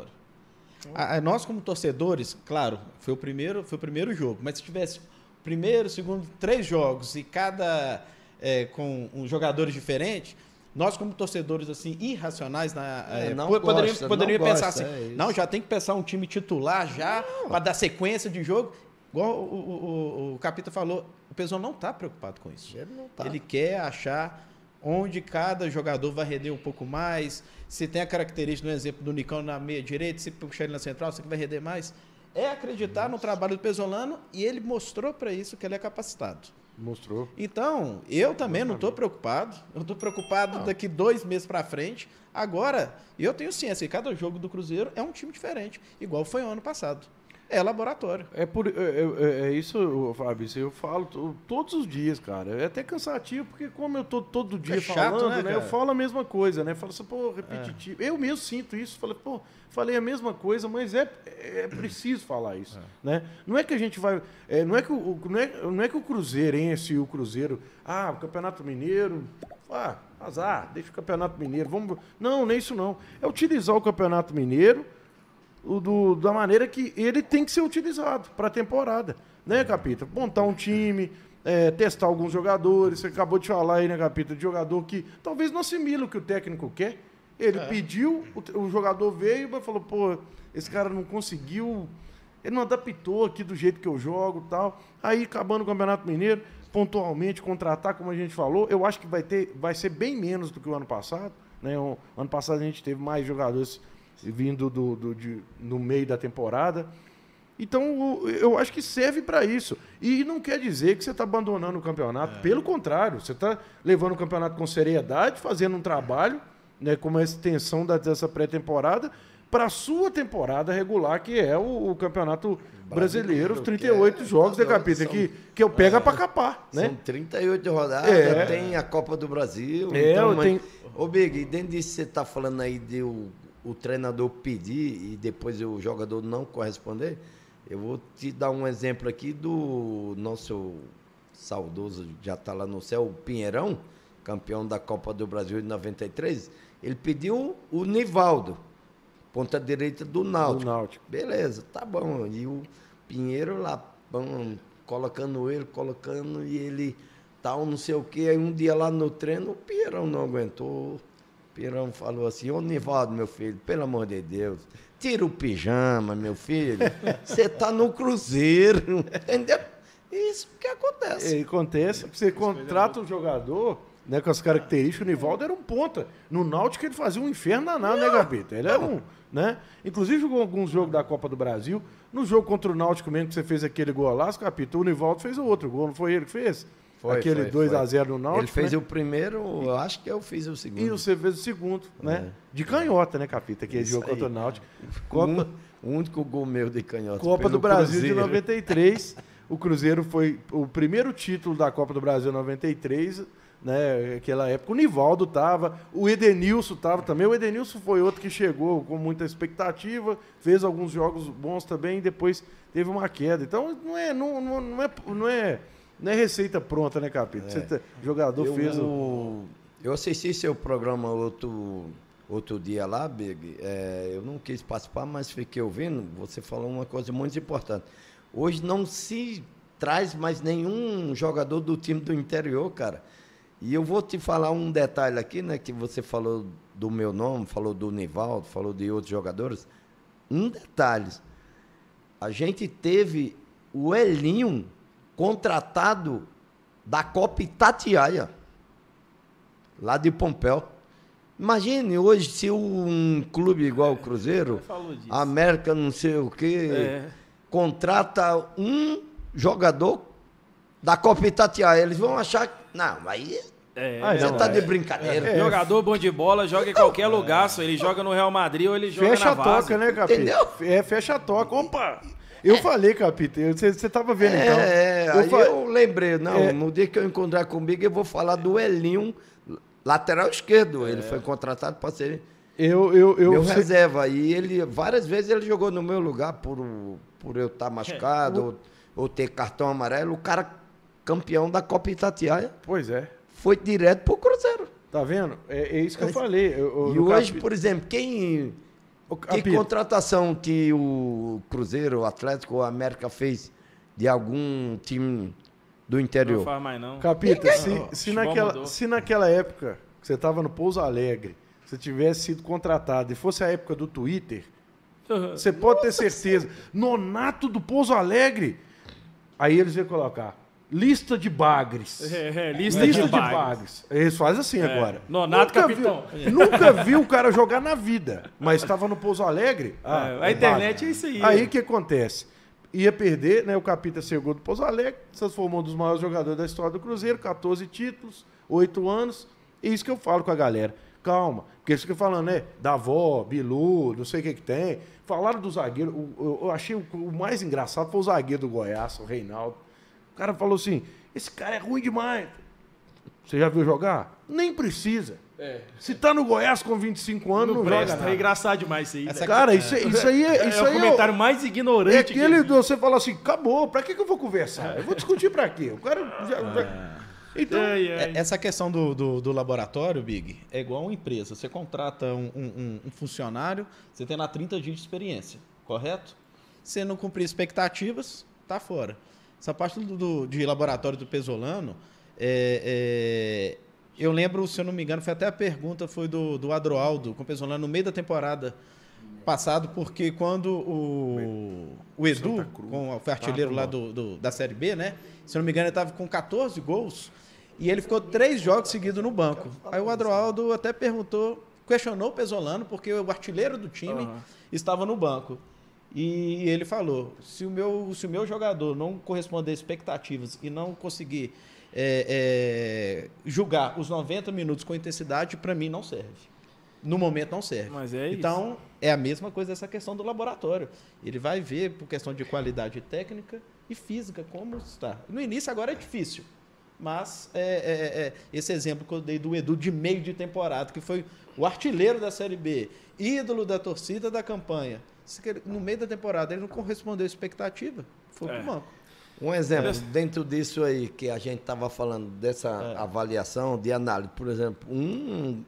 A- a- nós, como torcedores, claro, foi o primeiro, foi o primeiro jogo, mas se tivesse primeiro, segundo, três jogos e cada é, com um, jogadores diferentes, nós, como torcedores assim irracionais, na, É, é, não po- poderiam, gosta, não pensar gosta, assim: é não, já tem que pensar um time titular já para dar sequência de jogo. Igual o, o, o, o Capita falou, o Pessoal não está preocupado com isso. Ele não tá. Ele quer achar onde cada jogador vai render um pouco mais. Se tem a característica, no exemplo do Nicão na meia direita, se puxar ele na central, você que vai render mais. É acreditar no trabalho do Pesolano e ele mostrou para isso que ele é capacitado. Mostrou. Então, eu também não estou preocupado. Eu estou preocupado daqui dois meses para frente. Agora, eu tenho ciência que cada jogo do Cruzeiro é um time diferente, igual foi o ano passado. É laboratório. É, por, é, é, é isso, Fábio, isso eu falo to- todos os dias, cara. É até cansativo, porque como eu tô todo dia É chato, falando, né, né, eu falo a mesma coisa, né? Falo assim, pô, repetitivo. Eu mesmo sinto isso, falei, pô, falei a mesma coisa, mas é, é preciso falar isso, né? Não é que a gente vai, é, não é que o, não é, não é que o Cruzeirense e o Cruzeiro, ah, o Campeonato Mineiro, ah, azar, deixa o Campeonato Mineiro, vamos, não, não é isso não. É utilizar o Campeonato Mineiro do- da maneira que ele tem que ser utilizado para a temporada. Né, Capita? Montar um time, é, testar alguns jogadores. Você acabou de falar aí, né, Capita? De jogador que talvez não assimila o que o técnico quer. Ele pediu, o, o jogador veio e falou: pô, esse cara não conseguiu. Ele não adaptou aqui do jeito que eu jogo e tal. Aí, acabando o Campeonato Mineiro, pontualmente contratar, como a gente falou, eu acho que vai, ter, vai ser bem menos do que o ano passado. Né? O ano passado a gente teve mais jogadores vindo do, do- de- no meio da temporada. Então, eu acho que serve para isso. E não quer dizer que você está abandonando o campeonato. Pelo contrário, você está levando o campeonato com seriedade, fazendo um trabalho, né, como a extensão da- dessa pré-temporada, para a sua temporada regular, que é o, o campeonato brasileiro, os 38 que é- jogos, né, Capita? são- Que, que eu pego para capar, né? São 38 rodadas, É. tem a Copa do Brasil. É, então, mas- tem- Ô, Big, dentro disso você está falando aí de o, o treinador pedir e depois o jogador não corresponder, eu vou te dar um exemplo aqui do nosso saudoso, já está lá no céu, o Pinheirão, campeão da Copa do Brasil de 93. Ele pediu o Nivaldo, ponta direita do Náutico. Do Náutico. Beleza, tá bom. E o Pinheiro lá, bom, colocando ele, colocando, e ele tal, não sei o quê. Aí um dia lá no treino, o Pinheirão não aguentou. O Pinheirão falou assim, ô Nivaldo, meu filho, pelo amor de Deus, tira o pijama, meu filho. Você tá no Cruzeiro, [LAUGHS] entendeu? Isso que acontece. É, acontece, você contrata um jogador né, com as características, o Nivaldo era um ponta. No Náutico ele fazia um inferno danado, né, Gabita? Ele era um, né? Inclusive jogou alguns jogos da Copa do Brasil. No jogo contra o Náutico mesmo, que você fez aquele golaço, Capita, o Nivaldo fez o outro gol, não foi ele que fez? Foi, aquele foi, 2x0 no Náutico. Ele fez né? o primeiro, eu acho que eu fiz o segundo. E você fez o segundo, né? De canhota, né, Capita? Aquele Isso jogo aí. contra o Náutico. Copa, o único gol meu de canhota. Copa do Brasil Cruzeiro. de 93. O Cruzeiro foi o primeiro título da Copa do Brasil 93, né? Aquela época o Nivaldo tava, o Edenilson tava também. O Edenilson foi outro que chegou com muita expectativa, fez alguns jogos bons também, e depois teve uma queda. Então não é não, não, não é não é não é receita pronta, né, Capita? Você tá- jogador Eu, fez o eu assisti seu programa outro, outro dia lá, Big. É, eu não quis participar, mas fiquei ouvindo. Você falou uma coisa muito importante. Hoje não se traz mais nenhum jogador do time do interior, cara. E eu vou te falar um detalhe aqui, né? Que você falou do meu nome, falou do Nivaldo, falou de outros jogadores. Um detalhe. A gente teve o Elinho contratado da Copa Itatiaia, lá de Pompéu. Imagine hoje se um clube igual o Cruzeiro. América não sei o quê, É. contrata um jogador da Copa Itatiaia. Eles vão achar que. Não, aí É, Ah, você não, tá é. de brincadeira. Jogador bom de bola, joga em qualquer lugar, só ele joga no Real Madrid ou ele joga Fecha na a Vasa. toca, né, Capita? Entendeu? É, fecha a toca. Opa! Eu falei, Capita, você você tava vendo então. É, Eu aí fa- eu lembrei, não, É. no dia que eu encontrar comigo, eu vou falar do Elinho, lateral esquerdo. Ele foi contratado para ser Eu, eu, eu, meu sei- reserva. E ele, várias vezes ele jogou no meu lugar por, por eu estar machucado ou, ou ter cartão amarelo. O cara campeão da Copa Itatiaia Pois é. foi direto pro Cruzeiro. Tá vendo? É, é isso que eu falei. Eu- eu- e hoje, por exemplo, quem. O Que contratação que o Cruzeiro, o Atlético ou a América fez de algum time do Não interior? faz mais não. Capita, se, Não, se, naquela, se naquela época que você estava no Pouso Alegre, você tivesse sido contratado e fosse a época do Twitter, você pode ter certeza. Nonato do Pouso Alegre. Aí eles iam colocar lista de bagres. É, é, lista, Lista de, de bagres. bagres. Eles fazem assim agora. Nonato nunca capitão. Viu, nunca viu o cara jogar na vida, mas estava no Pouso Alegre. Ah, É, a internet é isso aí. Aí o que acontece? Ia perder, né? O Capita chegou do Pouso Alegre, se transformou um dos maiores jogadores da história do Cruzeiro, 14 títulos, 8 anos. É isso que eu falo com a galera. calma. Porque eles ficam falando, né? Davó, Bilu, não sei o que que tem. Falaram do zagueiro. o- Eu, eu achei o, o mais engraçado foi o zagueiro do Goiás, o Reinaldo. O cara falou assim: esse cara é ruim demais. Você já viu jogar? Nem precisa. Se tá no Goiás com 25 anos, não, Não joga presta. nada. É engraçado demais isso aí. Essa. Cara, isso, isso aí é. É, Isso o aí é comentário mais é ignorante aquele que você falar assim, acabou, pra que, que eu vou conversar? Eu vou discutir pra quê? O cara já. já- Então, Ai, ai. É- Essa questão do, do, do laboratório, Big, é igual uma empresa. Você contrata um, um- um- um funcionário, você tem lá 30 dias de experiência, correto? Se não cumprir expectativas, tá fora. Essa parte do, do- de laboratório do Pesolano, é, é, eu lembro, se eu não me engano, foi até a pergunta foi do, do Adroaldo com o Pesolano no meio da temporada passado, porque quando o, o Edu, com foi artilheiro lá do, do- da Série B, né? Se eu não me engano, ele estava com 14 gols e ele ficou três jogos seguidos no banco. Aí o Adroaldo até perguntou, questionou o Pesolano, porque o artilheiro do time Aham. estava no banco. E ele falou: se o meu, se o meu jogador não corresponder às expectativas e não conseguir é, é, julgar os 90 minutos com intensidade, para mim não serve. No momento não serve. Mas é isso. então, é a mesma coisa essa questão do laboratório. Ele vai ver por questão de qualidade técnica e física como está. No início agora é difícil. Mas é, é, é, esse exemplo que eu dei do Edu de meio de temporada, que foi o artilheiro da Série B, ídolo da torcida da campanha. No meio da temporada ele não correspondeu à expectativa, foi É. pro banco. Um exemplo, dentro disso aí que a gente estava falando, dessa É. avaliação, de análise, por exemplo, um,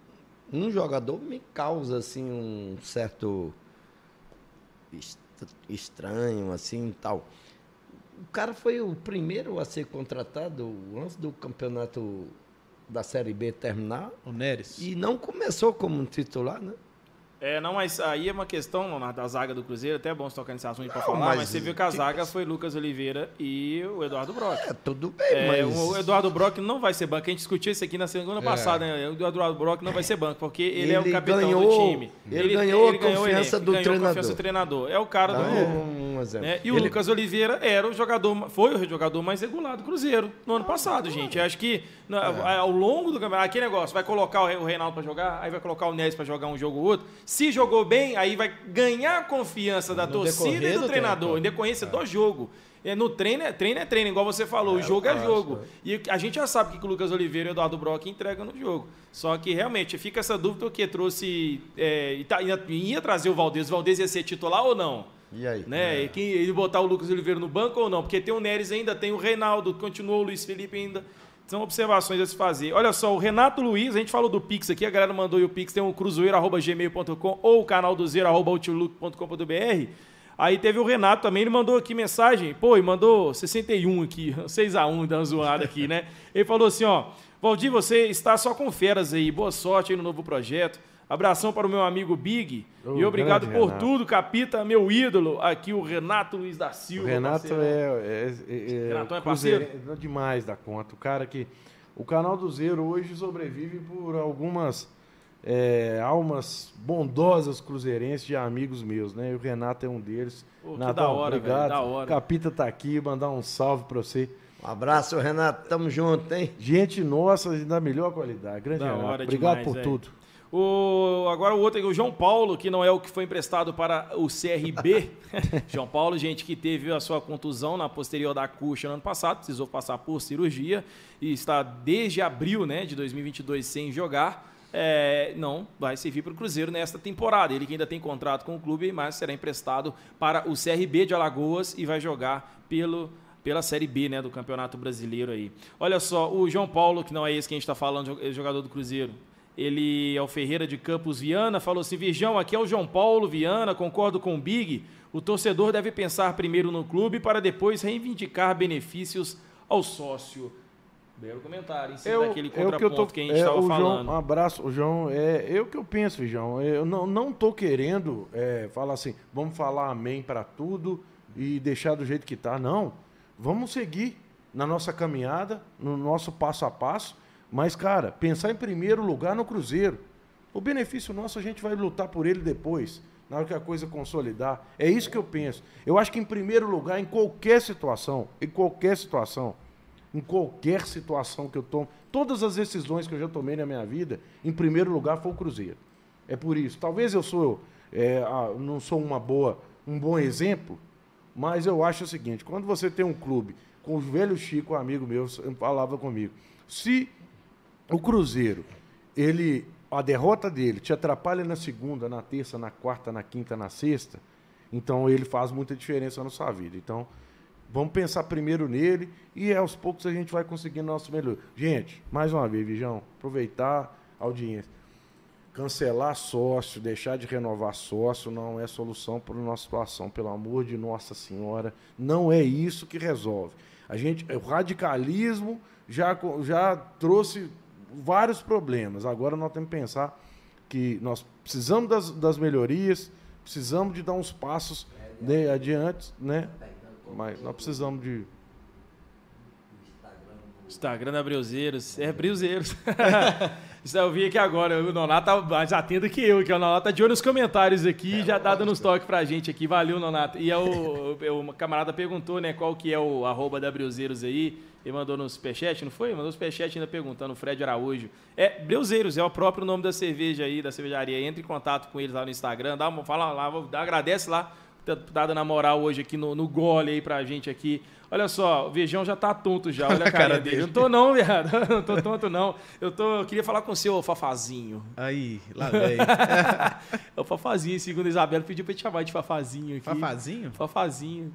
um jogador me causa assim um certo est- estranho, assim tal. O cara foi o primeiro a ser contratado antes do campeonato da Série B terminar O Neres. e não começou como um titular, né? É, não, mas aí é uma questão na- da zaga do Cruzeiro, até é bom você tocar nesse assunto pra Não, falar, mas, mas você viu que a zaga foi Lucas Oliveira e o Eduardo Brock. É, tudo bem, É, mas... O Eduardo Brock não vai ser banco. A gente discutiu isso aqui na semana passada, né? O Eduardo Brock não vai ser banco, porque ele, é o Ele capitão do ganhou- time. ele ganhou a confiança elenco, do ganhou a confiança treinador. do treinador. É o cara Dá do um, um exemplo. né? E o Ele- Lucas Oliveira era o jogador, foi o jogador mais regular do Cruzeiro no ano passado, gente. Eu acho que na- ao longo do campeonato, aquele negócio, vai colocar o Re- o Reinaldo pra jogar, aí vai colocar o Neres pra jogar um jogo ou outro. Se jogou bem, aí vai ganhar a confiança da No torcida e do do treinador, tempo. em decorrência do jogo. É, no treino é treino, é treino, igual você falou, o jogo é jogo. E a gente já sabe o que o Lucas Oliveira e o Eduardo Brock entregam no jogo. Só que realmente fica essa dúvida o que trouxe. é, tá- ia, ia trazer o Valdez. O Valdez ia ser titular ou não? E aí? né? E quem, ele botar o Lucas Oliveira no banco ou não? Porque tem o Neres ainda, tem o Reinaldo, continuou o Luiz Felipe ainda. São observações a se fazer. Olha só, o Renato Luiz, a gente falou do Pix aqui, a galera mandou o Pix, tem o cruzeiro.gmail.com ou o canal do zero.outlook.com.br. Aí teve o Renato também, ele mandou aqui mensagem, pô, e mandou 61 aqui, [LAUGHS] 6x1, dando zoada aqui, né? Ele falou assim, ó, Valdir, você está só com feras aí, boa sorte aí no novo projeto. Abração para o meu amigo Big. E obrigado por Renato. tudo, capita, meu ídolo, aqui o Renato Luiz da O Silva. Renato parceiro. é, é, é, Renatão é cruzeiro- parceiro? é demais da conta. O cara que. O canal do Zero hoje sobrevive por algumas é, almas bondosas cruzeirenses de amigos meus, né? E o Renato é um deles. Pô, que Natal, da hora, obrigado. velho, da hora. Capita tá aqui, mandar um salve pra você. Um abraço, Renato. Tamo junto, hein? Gente nossa, da melhor qualidade. Grande Da Renato. hora Obrigado demais, por velho. tudo. O, agora o outro o João Paulo, que não é o que foi emprestado para o CRB. [LAUGHS] João Paulo, gente, que teve a sua contusão na posterior da coxa no ano passado, precisou passar por cirurgia e está desde abril né, de 2022 sem jogar. É, não vai servir para o Cruzeiro nesta temporada. Ele que ainda tem contrato com o clube, mas será emprestado para o CRB de Alagoas e vai jogar pelo pela Série B, né, do Campeonato Brasileiro aí. Olha só, o João Paulo, que não é esse que a gente está falando, jo- jogador do Cruzeiro, ele é o Ferreira de Campos Viana, falou assim: Virgão, aqui é o João Paulo Viana, concordo com o Big. O torcedor deve pensar primeiro no clube para depois reivindicar benefícios ao sócio. Belo comentário, em cima daquele é o que, eu contraponto tô, que, a gente é, estava João, falando. um abraço, o João. É, é o que eu penso, João. Eu não, não tô querendo é, falar assim, vamos falar amém para tudo e deixar do jeito que tá. Não. Vamos seguir na nossa caminhada, no nosso passo a passo. Mas, cara, pensar em primeiro lugar no Cruzeiro. O benefício nosso a gente vai lutar por ele depois, na hora que a coisa consolidar. É isso que eu penso. Eu acho que em primeiro lugar, em qualquer situação, em qualquer situação, em qualquer situação que eu tomo. Todas as decisões que eu já tomei na minha vida, em primeiro lugar foi o Cruzeiro. É por isso. Talvez eu sou, é, não sou uma boa, um bom exemplo, mas eu acho o seguinte: quando você tem um clube, com o velho Chico, um amigo meu, falava comigo, se o Cruzeiro, ele, a derrota dele te atrapalha na segunda, na terça, na quarta, na quinta, na sexta, então ele faz muita diferença na sua vida. Então, vamos pensar primeiro nele e aos poucos a gente vai conseguindo nosso melhor. Gente, mais uma vez, Vijão, aproveitar a audiência. Cancelar sócio, deixar de renovar sócio não é solução para a nossa situação, pelo amor de Nossa Senhora. Não é isso que resolve. A gente, o radicalismo já, já trouxe vários problemas. Agora nós temos que pensar que nós precisamos das, das melhorias, precisamos de dar uns passos né, adiante, né? Mas nós precisamos de Instagram da Breuzeiros. É, Breuzeiros. [LAUGHS] Isso eu vi aqui agora. O Nonato tá mais atento que eu, que o Nonato tá de olho nos comentários aqui, é, já tá dando uns toques pra gente aqui. Valeu, Nonato. E é o, o, camarada perguntou, né, qual que é o arroba da aí. Ele mandou no superchat, não foi? Mandou no superchat ainda perguntando, o Fred Araújo. É, Breuzeiros, é o próprio nome da cerveja aí, da cervejaria. Entre em contato com eles lá no Instagram, dá uma, fala lá, dá, agradece lá, tá, tá dando a moral hoje aqui no, no gole aí pra gente aqui. Olha só, o Vejão já tá tonto já, olha a [LAUGHS] cara, dele. Não tô não, viado. [LAUGHS] Não tô tonto não. Eu, tô, eu queria falar com o seu Fafazinho. Aí, lá vem. [LAUGHS] é o Fafazinho, segundo a Isabela, pediu pra te chamar de Fafazinho aqui. Fafazinho? Fafazinho.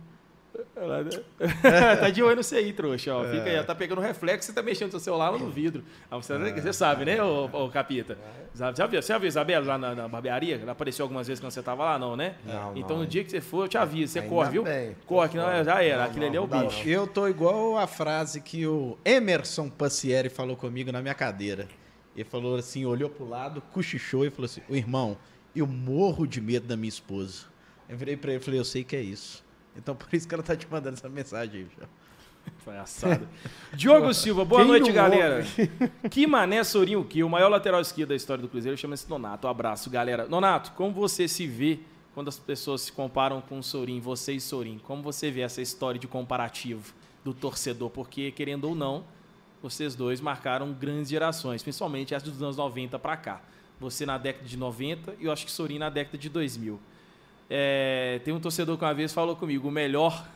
[LAUGHS] tá de olho no CI, trouxa. Ó. Fica aí, tá pegando reflexo e tá mexendo no seu celular lá no vidro. Ah, você, é. você, sabe, né, ô, ô Capita? Já viu? Você já viu Isabela lá na, na, barbearia? Ela apareceu algumas vezes quando você tava lá, não, né? Não, então não. no dia que você for, eu te aviso. Você Ainda corre, viu? bem. Corre, que não, já era. Não, Aquele ali é o bicho. Eu tô igual a frase que o Emerson Passieri falou comigo na minha cadeira. Ele falou assim, olhou pro lado, cochichou e falou assim: "O irmão, eu morro de medo da minha esposa". Eu virei pra ele e falei: "Eu sei que é isso". Então por isso que ela tá te mandando essa mensagem aí, já. Foi assado. Diogo Silva, boa Quem noite, galera. [LAUGHS] que mané Sorinho que o maior lateral esquerdo da história do Cruzeiro chama-se Nonato. Um abraço, galera. Nonato, como você se vê quando as pessoas se comparam com o Sorin, você e Sorin? Como você vê essa história de comparativo do torcedor? Porque, querendo ou não, vocês dois marcaram grandes gerações, principalmente as dos anos 90 para cá. Você na década de 90 e eu acho que Sorin na década de 2000. É, tem um torcedor que uma vez falou comigo, o melhor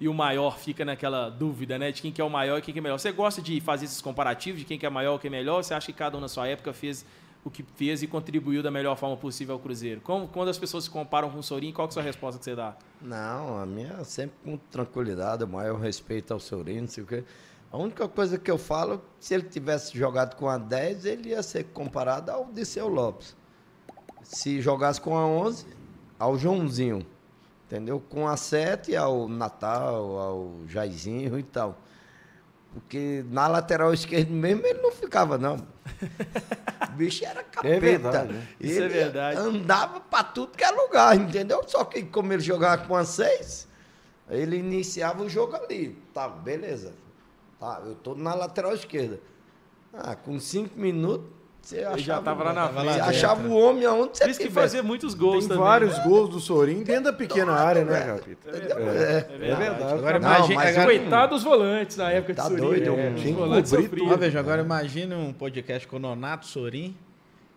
e o maior fica naquela dúvida, né? De quem que é o maior e quem que é melhor. Você gosta de fazer esses comparativos de quem que é maior e quem é melhor? Você acha que cada um na sua época fez o que fez e contribuiu da melhor forma possível ao Cruzeiro? Como, quando as pessoas se comparam com o Sorin, qual é a sua resposta que você dá? Não, a minha é sempre com tranquilidade, o maior respeito ao Sorin, não sei o quê. A única coisa que eu falo, se ele tivesse jogado com a 10, ele ia ser comparado ao Disseu Lopes. Se jogasse com a 11, ao Joãozinho. Entendeu? Com a 7 ao Natal, ao Jairzinho e tal. Porque na lateral esquerda mesmo ele não ficava, não. O [LAUGHS] bicho era capeta. verdade, né? Isso é verdade. Andava pra tudo que é lugar, entendeu? Só que como ele jogava com a 6, ele iniciava o jogo ali. Tá, beleza. Tá, eu tô na lateral esquerda. Ah, com 5 minutos, você achava, já tava lá na frente. achava o homem aonde você isso que fazia muitos gols Tem também. vários gols do Sorin dentro da pequena área, né. Capita? Entendeu? É, É. é verdade. Agora Não, imagina. mas agora, Coitado dos volantes na época Tá de Sorin. doido, É, um veja, agora imagine um podcast com o Nonato Sorin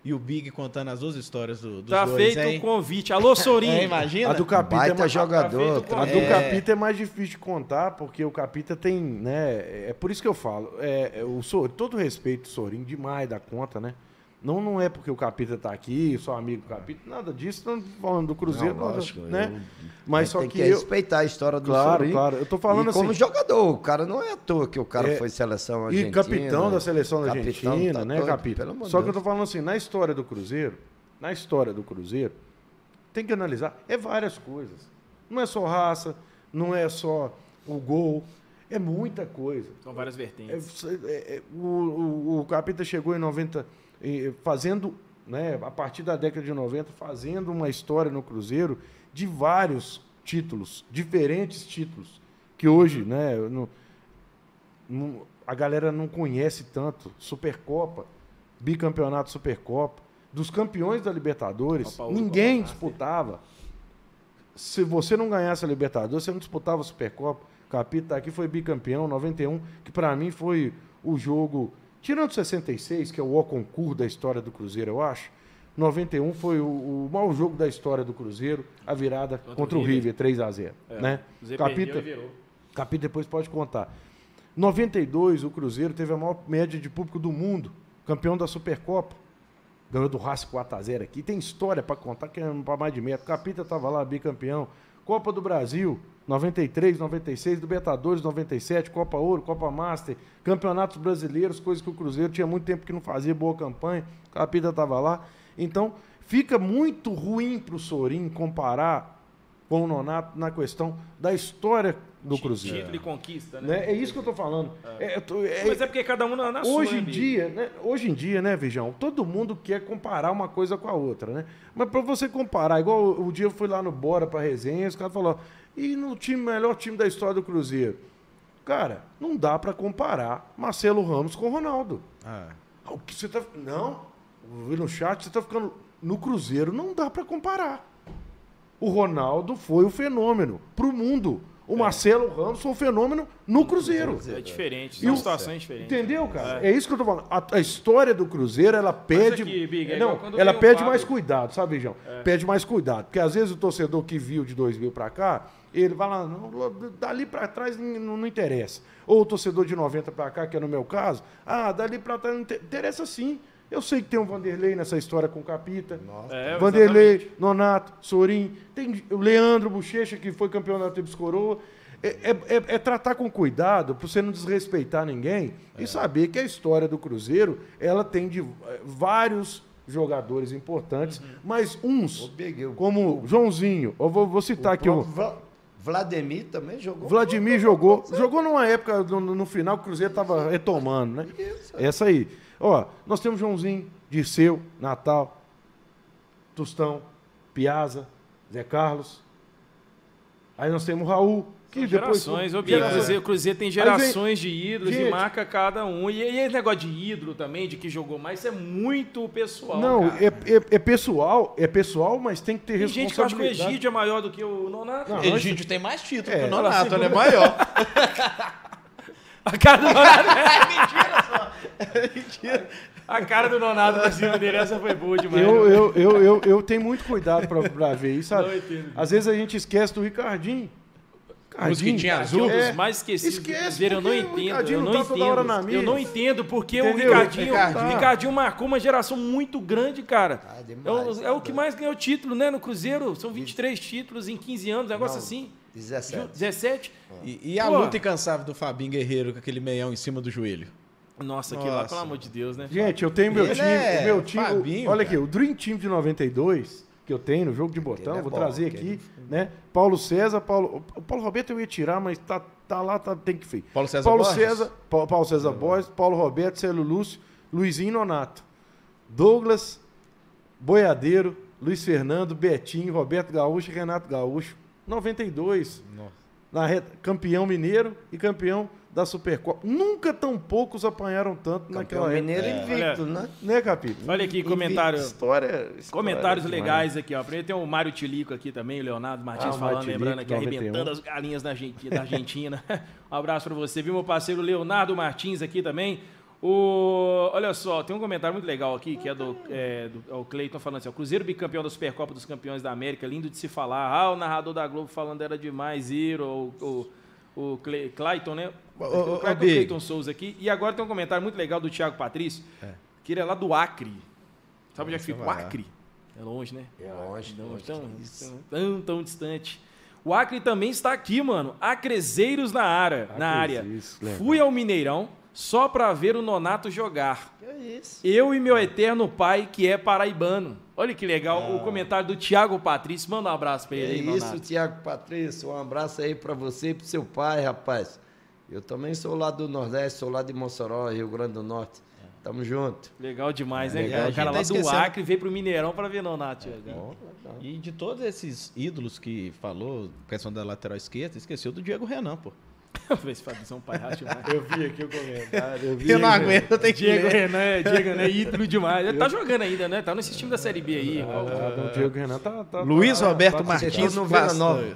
e o Big contando as duas histórias do, dos Tá dois, feito hein? o convite. Alô, Sorin. [LAUGHS] É, imagina. A do Capita é mais, jogador. feito a do É. Capita é mais difícil de contar, porque o Capita tem, né? É por isso que eu falo. É, é, o Sor, todo respeito, Sorin, demais da conta, né? Não, não é porque o Capita tá aqui, sou amigo do Capita, nada disso, estamos falando do Cruzeiro, Não, lógico, né? eu- Mas só tem que, que, eu, respeitar a história do Claro, Sorin. claro. Eu tô falando e assim- como jogador, o cara não é à toa que o cara É, foi seleção E argentina. capitão da seleção da capitão, Argentina, tá né, doido, Capita? pelo amor de Só que eu Deus. tô falando assim, na história do Cruzeiro, na história do Cruzeiro, tem que analisar, é várias coisas. Não é só raça, não é só o gol, é muita coisa. São várias É, vertentes. é, é, o, o, o Capita chegou em 90, eh, fazendo, né, a partir da década de 90, fazendo uma história no Cruzeiro de vários títulos, diferentes títulos, que hoje, né, não- não- a galera não conhece tanto. Supercopa, bicampeonato Supercopa, dos campeões da Libertadores, ninguém disputava. Se você não ganhasse a Libertadores, você não disputava a Supercopa. Capita tá aqui, foi bicampeão, 91, que pra mim foi o jogo, tirando 66, que é o O concurso da história do Cruzeiro, eu acho. 91 foi o, o maior jogo da história do Cruzeiro, a virada contra, o River, 3 a 0 né? O Zé Capita, e. Capita depois pode contar. 92, o Cruzeiro teve a maior média de público do mundo, campeão da Supercopa. Ganhou do Racing 4x0 aqui. Tem história para contar, que é para mais de metro. Capita estava lá, bicampeão. Copa do Brasil, 93, 96, Libertadores, 97, Copa Ouro, Copa Master, Campeonatos Brasileiros, coisas que o Cruzeiro tinha muito tempo que não fazia boa campanha. Capita estava lá. Então, fica muito ruim para o Sorin comparar com o Nonato na questão da história do Cruzeiro. Título e conquista, né? Né? É isso que eu tô falando. É, tô- é- Mas é porque cada um na, na hoje sua, em dia, né? Hoje em dia, né, Vejão? Todo mundo quer comparar uma coisa com a outra, né? Mas para você comparar, igual o, o dia eu fui lá no Bora para resenha, os caras falaram, e no time melhor time da história do Cruzeiro? Cara, não dá para comparar Marcelo Ramos com Ronaldo. Ah, O que você tá. Não, eu vi no chat, você tá ficando. No Cruzeiro não dá para comparar. O Ronaldo foi o fenômeno pro mundo. O Marcelo Ramos foi o fenômeno no Cruzeiro. É diferente, E são o- situações diferentes. Entendeu, cara? É. isso que eu tô falando. A, a história do Cruzeiro, ela pede. aqui, Big, é não, igual quando ela o pede mais cuidado, sabe, João? Pede mais cuidado. Porque às vezes o torcedor que viu de 2000 pra cá, ele vai lá, não, dali pra trás não, não interessa. Ou o torcedor de 90 pra cá, que é no meu caso, ah, dali pra trás não inter- interessa sim. Eu sei que tem um Vanderlei nessa história com o Capita. É, Vanderlei, exatamente. Nonato, Sorim, tem o Leandro Bochecha, que foi campeão da Tríplice Coroa. É, é- é- é tratar com cuidado, para você não desrespeitar ninguém, É. e saber que a história do Cruzeiro, ela tem de, eh, vários jogadores importantes, Uhum. mas uns, como Joãozinho, eu vou, vou citar aqui o... próprio Vla- Vladimir também jogou. Vladimir jogou. Jogou numa época, no, no final, que o Cruzeiro estava retomando, né? Essa aí. Ó, nós temos Joãozinho, Dirceu, Natal, Tostão, Piazza, Zé Carlos. Aí nós temos o Raul, que depois. Gerações, Bia, o. Cruzeiro, o Cruzeiro tem gerações de ídolos e Gente. marca cada um. E, e esse negócio de ídolo também, de que jogou mais, isso é muito pessoal. Não, cara. é, é, é pessoal, é pessoal, mas tem que ter Tem gente que acha que o responsabilidade. Egídio é maior do que o Nonato. Não, Egídio tem mais título É, que o ela Nonato, segura- ele é maior. [LAUGHS] A cara do Nonato. [LAUGHS] A cara do Nonato pra cima dele, essa foi boa demais. Eu, né? eu, eu, eu, eu tenho muito cuidado pra, pra ver isso, Não sabe? entendo. Às vezes a gente esquece do Ricardinho. Mosquitinho Aqui azul. é dos É. mais esquecidos. do Esquece, Cruzeiro, eu não o entendo. Ricardinho Eu não tá toda hora na entendo. mídia. Eu não entendo porque o Entendeu? Ricardinho, Ricardinho. Ricardinho marcou uma geração muito grande, cara. Ah, É demais, o, é o tá que mais ganhou título, né, no Cruzeiro. São 23 títulos em 15 anos, um negócio Não, assim. 17. 17. E, e a Pô. luta incansável do Fabinho Guerreiro com aquele meião em cima do joelho. Nossa, aquilo lá, pelo amor de Deus, né? Gente, eu tenho meu Ele time. é o meu time Fabinho, olha cara. aqui, o Dream Team de 92, que eu tenho no jogo de botão, é vou bom, trazer aqui, né? Paulo César, Paulo. O Paulo Roberto eu ia tirar, mas tá, tá lá, tá, tem que feio. Paulo César Paulo Borges? César, Pa- Paulo César Borges, Paulo Roberto, Célio Lúcio, Luizinho Nonato, Douglas, Boiadeiro, Luiz Fernando, Betinho, Roberto Gaúcho e Renato Gaúcho. 92. Na reta, campeão mineiro e campeão da Supercopa. Nunca tão poucos apanharam tanto Campeão naquela época. mineiro invicto, né? Né, Capito? Olha aqui, comentário. História, história Comentários demais. legais aqui, ó. Primeiro tem o Mário Tilico aqui também, o Leonardo Martins Ah, falando, lembrando aqui, 91. arrebentando as galinhas da Argentina. Da Argentina. [LAUGHS] um abraço pra você. Viu meu parceiro Leonardo Martins aqui também. O, olha só, tem um comentário muito legal aqui, que é do, é, do é o Cleiton falando assim, ó, Cruzeiro bicampeão da Supercopa dos Campeões da América, lindo de se falar. Ah, o narrador da Globo falando era demais, Zero, o, o, o Cle- Clayton, né? Ô, o ô, Clayton. Clayton Souza aqui. E agora tem um comentário muito legal do Thiago Patrício, que ele é lá do Acre. Sabe onde é que fica o. Acre? É longe, né? É longe, Não, longe, tão, isso. tão, tão, tão distante. O Acre também está aqui, mano. Acrezeiros na área. Na área. Legal. Fui ao Mineirão só pra ver o Nonato jogar. Que é isso? Eu e meu eterno pai, que é paraibano. Olha que legal o comentário do Thiago Patrício. Manda um abraço pra É ele aí, isso. Tiago Patrício. Um abraço aí pra você e pro seu pai, rapaz. Eu também sou lá do Nordeste, sou lá de Mossoró, Rio Grande do Norte. Tamo junto. Legal demais, né, É, cara? a O cara tá lá do Acre veio pro Mineirão pra ver Nonato jogar. E de todos esses ídolos que falou, questão da lateral esquerda, esqueceu do Diego Renan, pô. [LAUGHS] Demais. Eu vi aqui o comentário. Eu, vi Eu não aguento, eu tenho que Diego ler. Renan, é- Diego Renan é ídolo demais. Ele tá jogando ainda, né? Tá nesse time da Série B aí. Ah, o Diego Renan tá. tá Luiz tá- Roberto tá- Martins Vocês não viram a Basta- nova,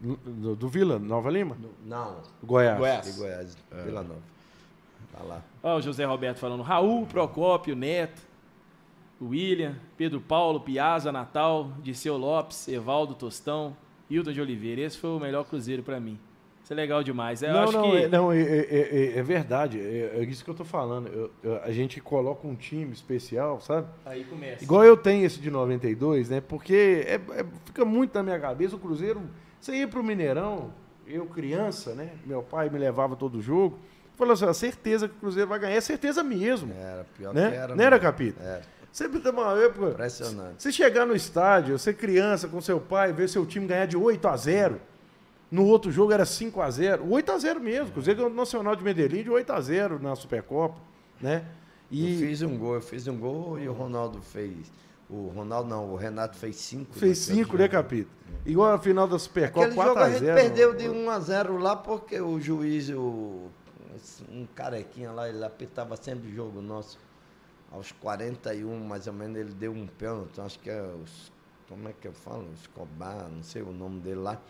Do, do Vila, Nova Lima? Não, Goiás. Goiás. de Goiás, Vila Nova. Tá lá. Ó, o José Roberto falando. Raul, Procópio, Neto, William, Pedro Paulo, Piazza, Natal, Dirceu Lopes, Evaldo Tostão, Hilton de Oliveira. Esse foi o melhor cruzeiro pra mim. Isso é legal demais. Eu não, acho não, que... é, não é, é- é- é verdade. É, é isso que eu tô falando. Eu- eu- a gente coloca um time especial, sabe? Aí começa. Igual eu tenho esse de 92, né? Porque é- é- fica muito na minha cabeça. O Cruzeiro, você ia pro Mineirão, eu criança, né? Meu pai me levava todo jogo. Falou assim: a certeza que o Cruzeiro vai ganhar é certeza mesmo. Era pior né? que era. Não era, né? Capita? Era. Sempre tem uma época. Impressionante. Você chegar no estádio, você criança com seu pai, ver seu time ganhar de 8 a 0 No outro jogo era 5 a 0 8 a 0 mesmo. Cruzeiro ganhou o Nacional de Medellín de 8 a 0 na Supercopa, né? Eu E fiz um gol, eu fiz um gol e o Ronaldo fez. O Ronaldo não, o Renato fez cinco. fez naquele 5, né, jogo. Capita? Igual a final da Supercopa, Aquele jogo 4 a a gente 0 perdeu de 1 a 0 lá porque o juiz, o, um carequinha lá, ele apitava sempre o jogo nosso. Aos 41, mais ou menos, ele deu um pênalti, acho que é os. Como é que eu falo? Escobar, não sei o nome dele lá.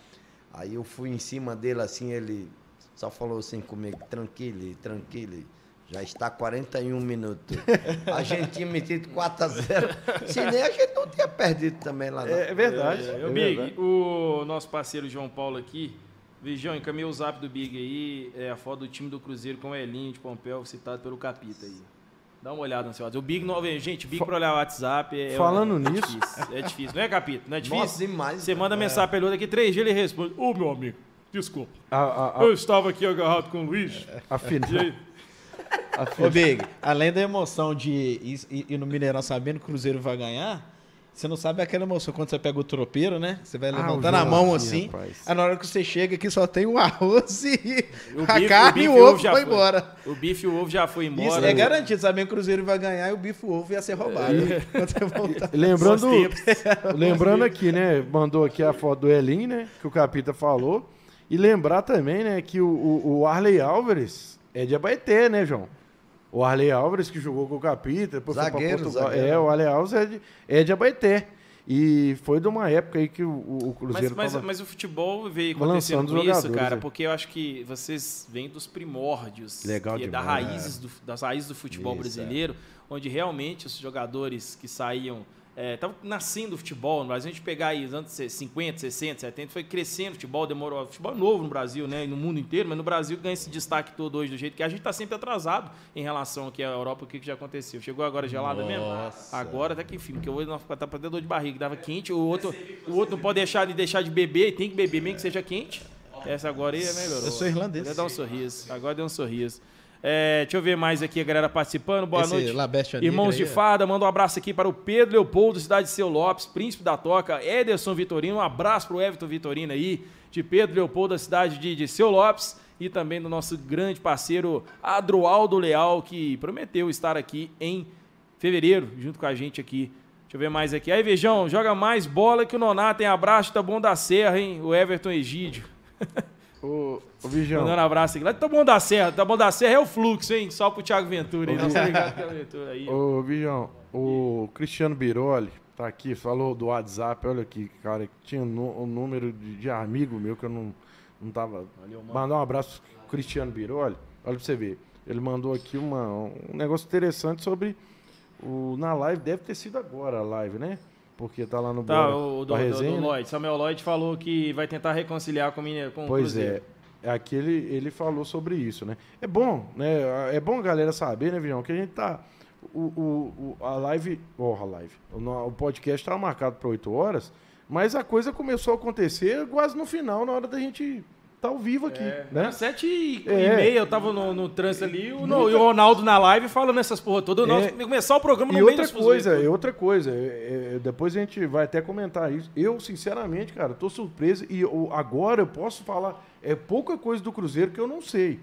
Aí eu fui em cima dele assim, ele só falou assim comigo, tranquilo, tranquilo. Já está 41 minutos. [LAUGHS] A gente tinha metido 4 a 0 Se nem a gente não tinha perdido também lá. Não. É, é verdade. É, é o Big, verdade. o nosso parceiro João Paulo aqui. Vijão, encaminhei o zap do Big aí, é a foto do time do Cruzeiro com o Elinho de Pompeu, citado pelo Capita aí. Dá uma olhada no seu WhatsApp. O Big não, gente, o Big pra olhar o WhatsApp é, Falando é, nisso- difícil. É difícil, não é, Capita? Não é difícil? Nossa, demais. Você cara. manda mensagem pra ele daqui três dias ele responde. Ô, meu amigo, desculpa. A, a, a, Eu estava aqui agarrado com o Luiz. a final. E aí, [LAUGHS] Ô, Big, além da emoção de ir- ir no Mineirão sabendo que o Cruzeiro vai ganhar, você não sabe aquela emoção quando você pega o tropeiro, né? Você vai Ah, levantando o a mão assim. rapaz. Aí na hora que você chega aqui só tem o arroz e O a bife- carne e bife o e o ovo já foi embora. o bife e o ovo já foi embora. Isso é garantido, que o Cruzeiro vai ganhar e o bife e o ovo ia ser roubado. [LAUGHS] Quando você voltar. Lembrando, [LAUGHS] lembrando aqui, né? Mandou aqui a foto do Elin, né? Que o Capita falou. E lembrar também, né? Que o, o, o Arley Álvares é de Abaeté, né, João? O Arley Álvares que jogou com o Capita, depois foi Zagueiro, pra Portugal. zagueiro. É, o Arley Álvares é de, é de Abaeté. E foi de uma época aí que o, o Mas, Cruzeiro mas, tava... mas o futebol veio acontecendo com isso, cara, né? porque eu acho que vocês vêm dos primórdios. Legal é da demais. raízes do, das raízes do futebol Isso, brasileiro, onde realmente os jogadores que saíam. Estavam nascendo o futebol no Brasil. A gente pegar aí os anos 50, 60, 70, foi crescendo o futebol, demorou. Futebol é novo no Brasil, né? E no mundo inteiro, mas no Brasil ganha esse destaque todo hoje do jeito que a gente está sempre atrasado em relação aqui à Europa, o que, que já aconteceu. Chegou agora gelada mesmo? Agora até que enfim, porque hoje nós tá ter dor de barriga, dava quente, o outro, o outro não pode deixar de deixar de beber, tem que beber mesmo que seja quente. Essa agora aí é melhorou. Eu sou irlandês. Dá um sorriso. Agora deu um sorriso. É, deixa eu ver mais aqui a galera participando. Boa Esse noite. Irmãos de aí, ó. Fada, manda um abraço aqui para o Pedro Leopoldo, cidade de Seu Lopes, Príncipe da Toca, Ederson Vitorino. Um abraço para o Everton Vitorino aí, de Pedro Leopoldo, da cidade de, de Seu Lopes. E também do nosso grande parceiro Adroaldo Leal, que prometeu estar aqui em fevereiro, junto com a gente aqui. Deixa eu ver mais aqui. Aí, Vejão, joga mais bola que o Nonato, tem abraço, tá bom da Serra, hein? O Everton Egídio. [LAUGHS] O, o Vigião. Mandando um abraço aqui. Lá de Taboão da Serra. Taboão da Serra é o fluxo, hein? Só pro Thiago Ventura. Hein? Não tá ligado com o Thiago Ventura aí. Ô, Vigião, o Cristiano Biroli tá aqui, falou do WhatsApp, olha aqui, cara, que tinha um número de, de amigo meu que eu não, não tava. Mandar um abraço pro Cristiano Biroli. Olha pra você ver. Ele mandou aqui uma, um negócio interessante sobre o. Na live, deve ter sido agora a live, né? Porque tá lá no Tá, Bora o do, do, resenha, do né? Lloyd. Samuel Lloyd falou que vai tentar reconciliar com o, Mineiro, com o Pois Cruzeiro. é. Aqui ele, ele falou sobre isso, né? É bom, né? É bom a galera saber, né, Vião, que a gente tá. O, o, o- a live. Oh, a live. O, o podcast estava marcado para 8 horas, mas a coisa começou a acontecer quase no final, na hora da gente estar ao vivo aqui, É, né? Sete e, e É. meia, eu tava no, no trânsito ali, o, no- e o Ronaldo na live falando essas porra todas. Nós É. começar o programa no E meio outra coisa, e outra coisa, é, é, depois a gente vai até comentar isso. Eu, sinceramente, cara, tô surpreso e eu- agora eu posso falar, é pouca coisa do Cruzeiro que eu não sei.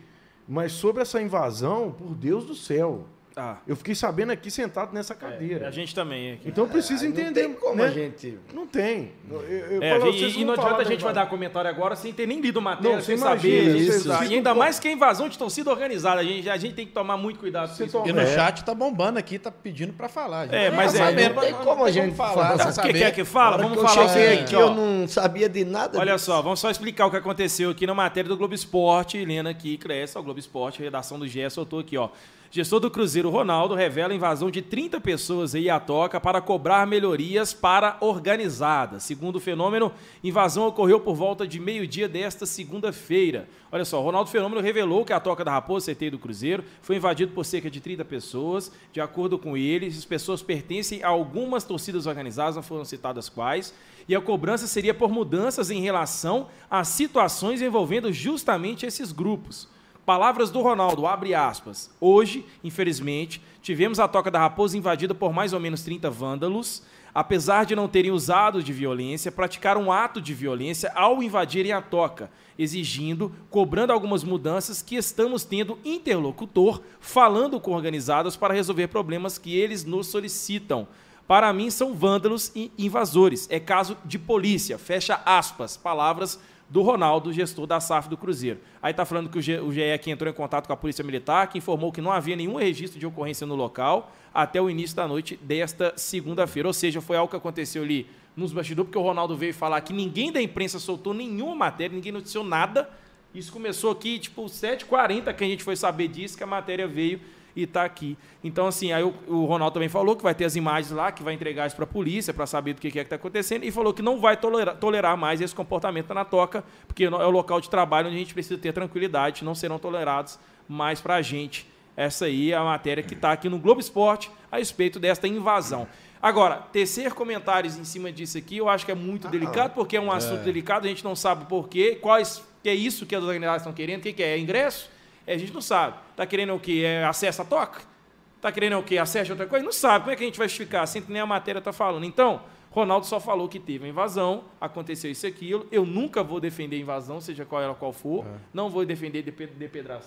Mas sobre essa invasão, por Deus do céu, Ah. Eu fiquei sabendo aqui sentado nessa É, cadeira. a gente também aqui. Então eu preciso Aí entender. Não tem como né? a gente. Não tem. Eu, eu É, falo, e, e não falar adianta a gente vai dar comentário agora sem ter nem lido matéria, Não, sem saber. a gente- isso, e isso. ainda mais que é invasão de torcida organizada. A gente, a gente tem que tomar muito cuidado com isso. E no É. chat tá bombando aqui, tá pedindo pra falar. gente. É, mas é, sabendo, não tem como a gente falar. O que quer que fala? Na hora Vamos falar o seguinte, eu não sabia de nada Olha só, vamos só explicar o que aconteceu aqui na matéria do Globo Esporte. Helena aqui, cresce, o Globo Esporte, a redação do GE soltou aqui, ó. Gestor do Cruzeiro Ronaldo revela invasão de 30 pessoas aí à toca para cobrar melhorias para organizada. Segundo o fenômeno, invasão ocorreu por volta de meio-dia desta segunda-feira. Olha só, Ronaldo Fenômeno revelou que a Toca da Raposa, CT do Cruzeiro, foi invadido por cerca de 30 pessoas. De acordo com ele, as pessoas pertencem a algumas torcidas organizadas, não foram citadas quais, e a cobrança seria por mudanças em relação a situações envolvendo justamente esses grupos. Palavras do Ronaldo, abre aspas. Hoje, infelizmente, tivemos a Toca da Raposa invadida por mais ou menos 30 vândalos. Apesar de não terem usado de violência, praticaram um ato de violência ao invadirem a toca, exigindo, cobrando algumas mudanças que estamos tendo interlocutor falando com organizados para resolver problemas que eles nos solicitam. Para mim, são vândalos e invasores. É caso de polícia. Fecha aspas. Palavras do Ronaldo, gestor da SAF do Cruzeiro. Aí está falando que o GE aqui entrou em contato com a Polícia Militar, que informou que não havia nenhum registro de ocorrência no local até o início da noite desta segunda-feira. Ou seja, foi algo que aconteceu ali nos bastidores, porque o Ronaldo veio falar que ninguém da imprensa soltou nenhuma matéria, ninguém noticiou nada. Isso começou aqui, tipo, 7h40 que a gente foi saber disso, que a matéria veio e está aqui. Então, assim, aí o, o Ronaldo também falou que vai ter as imagens lá, que vai entregar isso para a polícia para saber do que, que é que está acontecendo, e falou que não vai tolerar, tolerar mais esse comportamento na toca, porque é o local de trabalho onde a gente precisa ter tranquilidade, não serão tolerados mais para a gente. Essa aí é a matéria que está aqui no Globo Esporte a respeito desta invasão. Agora, tecer comentários em cima disso aqui, eu acho que é muito delicado, porque é um assunto delicado, a gente não sabe por quê, quais, que é isso que as organizações estão querendo, o que, que é? É ingresso? É, a gente não sabe. Está querendo o quê? É acesso à toca? Está querendo o quê? Acesso a outra coisa? Não sabe. Como é que a gente vai justificar? Assim que nem a matéria está falando. Então, Ronaldo só falou que teve a invasão, aconteceu isso e aquilo. Eu nunca vou defender invasão, seja qual ela qual for. Não vou defender depe- depedra-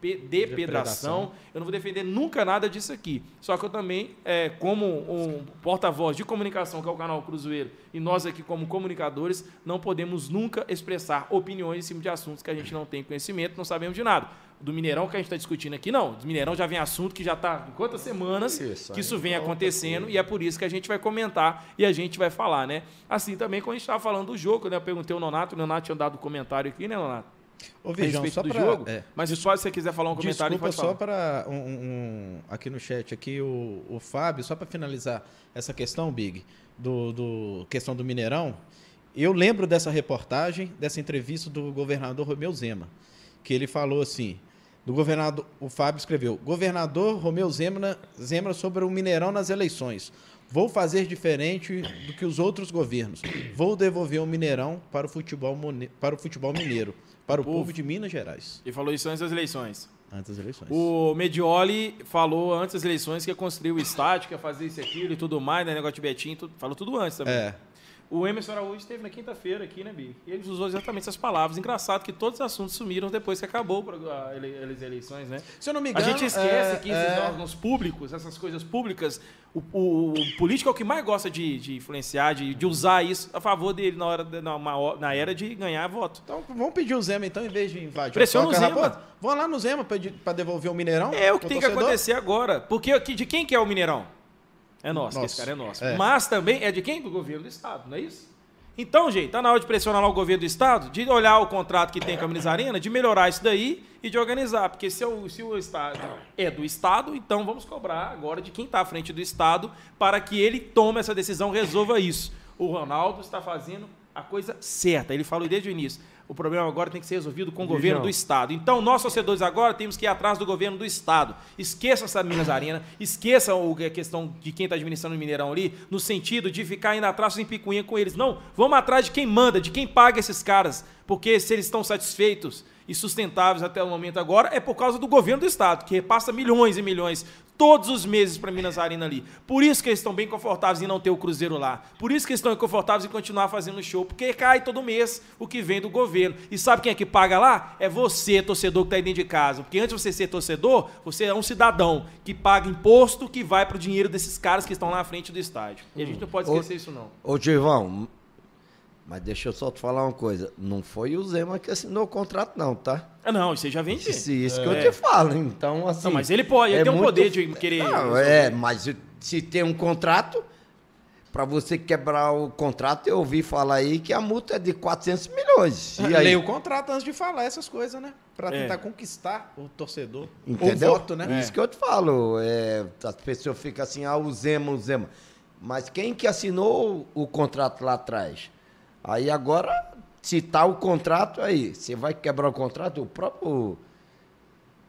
pe- depedração. Eu não vou defender nunca nada disso aqui. Só que eu também, é, como um porta-voz de comunicação, que é o canal Cruzeiro, e nós aqui como comunicadores, não podemos nunca expressar opiniões em cima de assuntos que a gente não tem conhecimento, não sabemos de nada. Do Mineirão que a gente está discutindo aqui, não. Do Mineirão já vem assunto que já está em quantas semanas Isso, que isso vem acontecendo e é por isso que a gente vai comentar e a gente vai falar, né? Assim também quando a gente estava falando do jogo, né? Eu perguntei ao Nonato, o Nonato tinha dado um comentário aqui, né, Nonato? Ô, respeito só do pra, jogo. é, Mas só se você quiser falar um comentário, Desculpa só para um, um- aqui no chat aqui o, o Fábio, só para finalizar essa questão, Big, do, do questão do Mineirão. Eu lembro dessa reportagem, dessa entrevista do governador Romeu Zema, que ele falou assim, do governador, o Fábio escreveu, governador Romeu Zema, Zema sobre o Mineirão nas eleições. Vou fazer diferente do que os outros governos. Vou devolver o Mineirão para o futebol, para o futebol mineiro, para o Povo. povo de Minas Gerais, Ele falou isso antes das eleições. antes das eleições. O Medioli falou antes das eleições que ia construir o estádio, que ia fazer isso e aquilo e tudo mais, né? Negócio de Betinho, tudo- falou tudo antes também. É. O Emerson Araújo esteve na quinta-feira aqui, né, Bi? E ele usou exatamente essas palavras. Engraçado que todos os assuntos sumiram depois que acabou a as eleições, né? Se eu não me A engano. gente esquece é, que esses é, órgãos públicos, essas coisas públicas, o, o- o político é o que mais gosta de, de influenciar, de, de usar isso a favor dele na, hora, na, uma- na era de ganhar voto. Então vamos pedir o Zema, então, em vez de invadir. Pressiona a o Zema. Vão lá no Zema para devolver o Mineirão. É o que tem que torcedor. acontecer agora. Porque de quem que é o Mineirão? É nosso, que Nosso. esse cara é nosso. É. Mas também é de quem? Do governo do Estado, não é isso? Então, gente, tá na hora de pressionar lá o governo do Estado, de olhar o contrato que tem com a Minas Arena, de melhorar isso daí e de organizar. Porque se o, se o Estado é do Estado, então vamos cobrar agora de quem está à frente do Estado para que ele tome essa decisão, resolva isso. O Ronaldo está fazendo a coisa certa. Ele falou desde o início. O problema agora tem que ser resolvido com o governo do Estado. Então, nós, torcedores, agora temos que ir atrás do governo do Estado. Esqueça essa Minas Arena, esqueça o- a questão de quem está administrando o Mineirão ali, no sentido de ficar indo atrás em picuinha com eles. Não, vamos atrás de quem manda, de quem paga esses caras. Porque se eles estão satisfeitos e sustentáveis até o momento agora, é por causa do governo do estado, que repassa milhões e milhões todos os meses para Minas Arena ali. Por isso que eles estão bem confortáveis em não ter o Cruzeiro lá. Por isso que eles estão confortáveis em continuar fazendo show, porque cai todo mês o que vem do governo. E sabe quem é que paga lá? É você, torcedor que está aí dentro de casa. Porque antes de você ser torcedor, você é um cidadão que paga imposto que vai para o dinheiro desses caras que estão lá na frente do estádio. E a gente não pode esquecer isso não. Ô, Givão, mas deixa eu só te falar uma coisa. Não foi o Zema que assinou o contrato, não, tá? Ah, não, isso aí já vem de... Isso, isso que eu te falo. Então, assim. Não, mas ele pode, ele é tem um muito- poder de querer... Não, é, mas se tem um contrato, para você quebrar o contrato, eu ouvi falar aí que a multa é de 400 milhões. E aí? Leia o contrato antes de falar essas coisas, né? Pra É. tentar conquistar o torcedor. Entendeu? O voto, né? Isso que eu te falo. É, as pessoas ficam assim, ah, o Zema, o Zema. Mas quem que assinou o contrato lá atrás? Aí agora, se tá o contrato aí, você vai quebrar o contrato, o próprio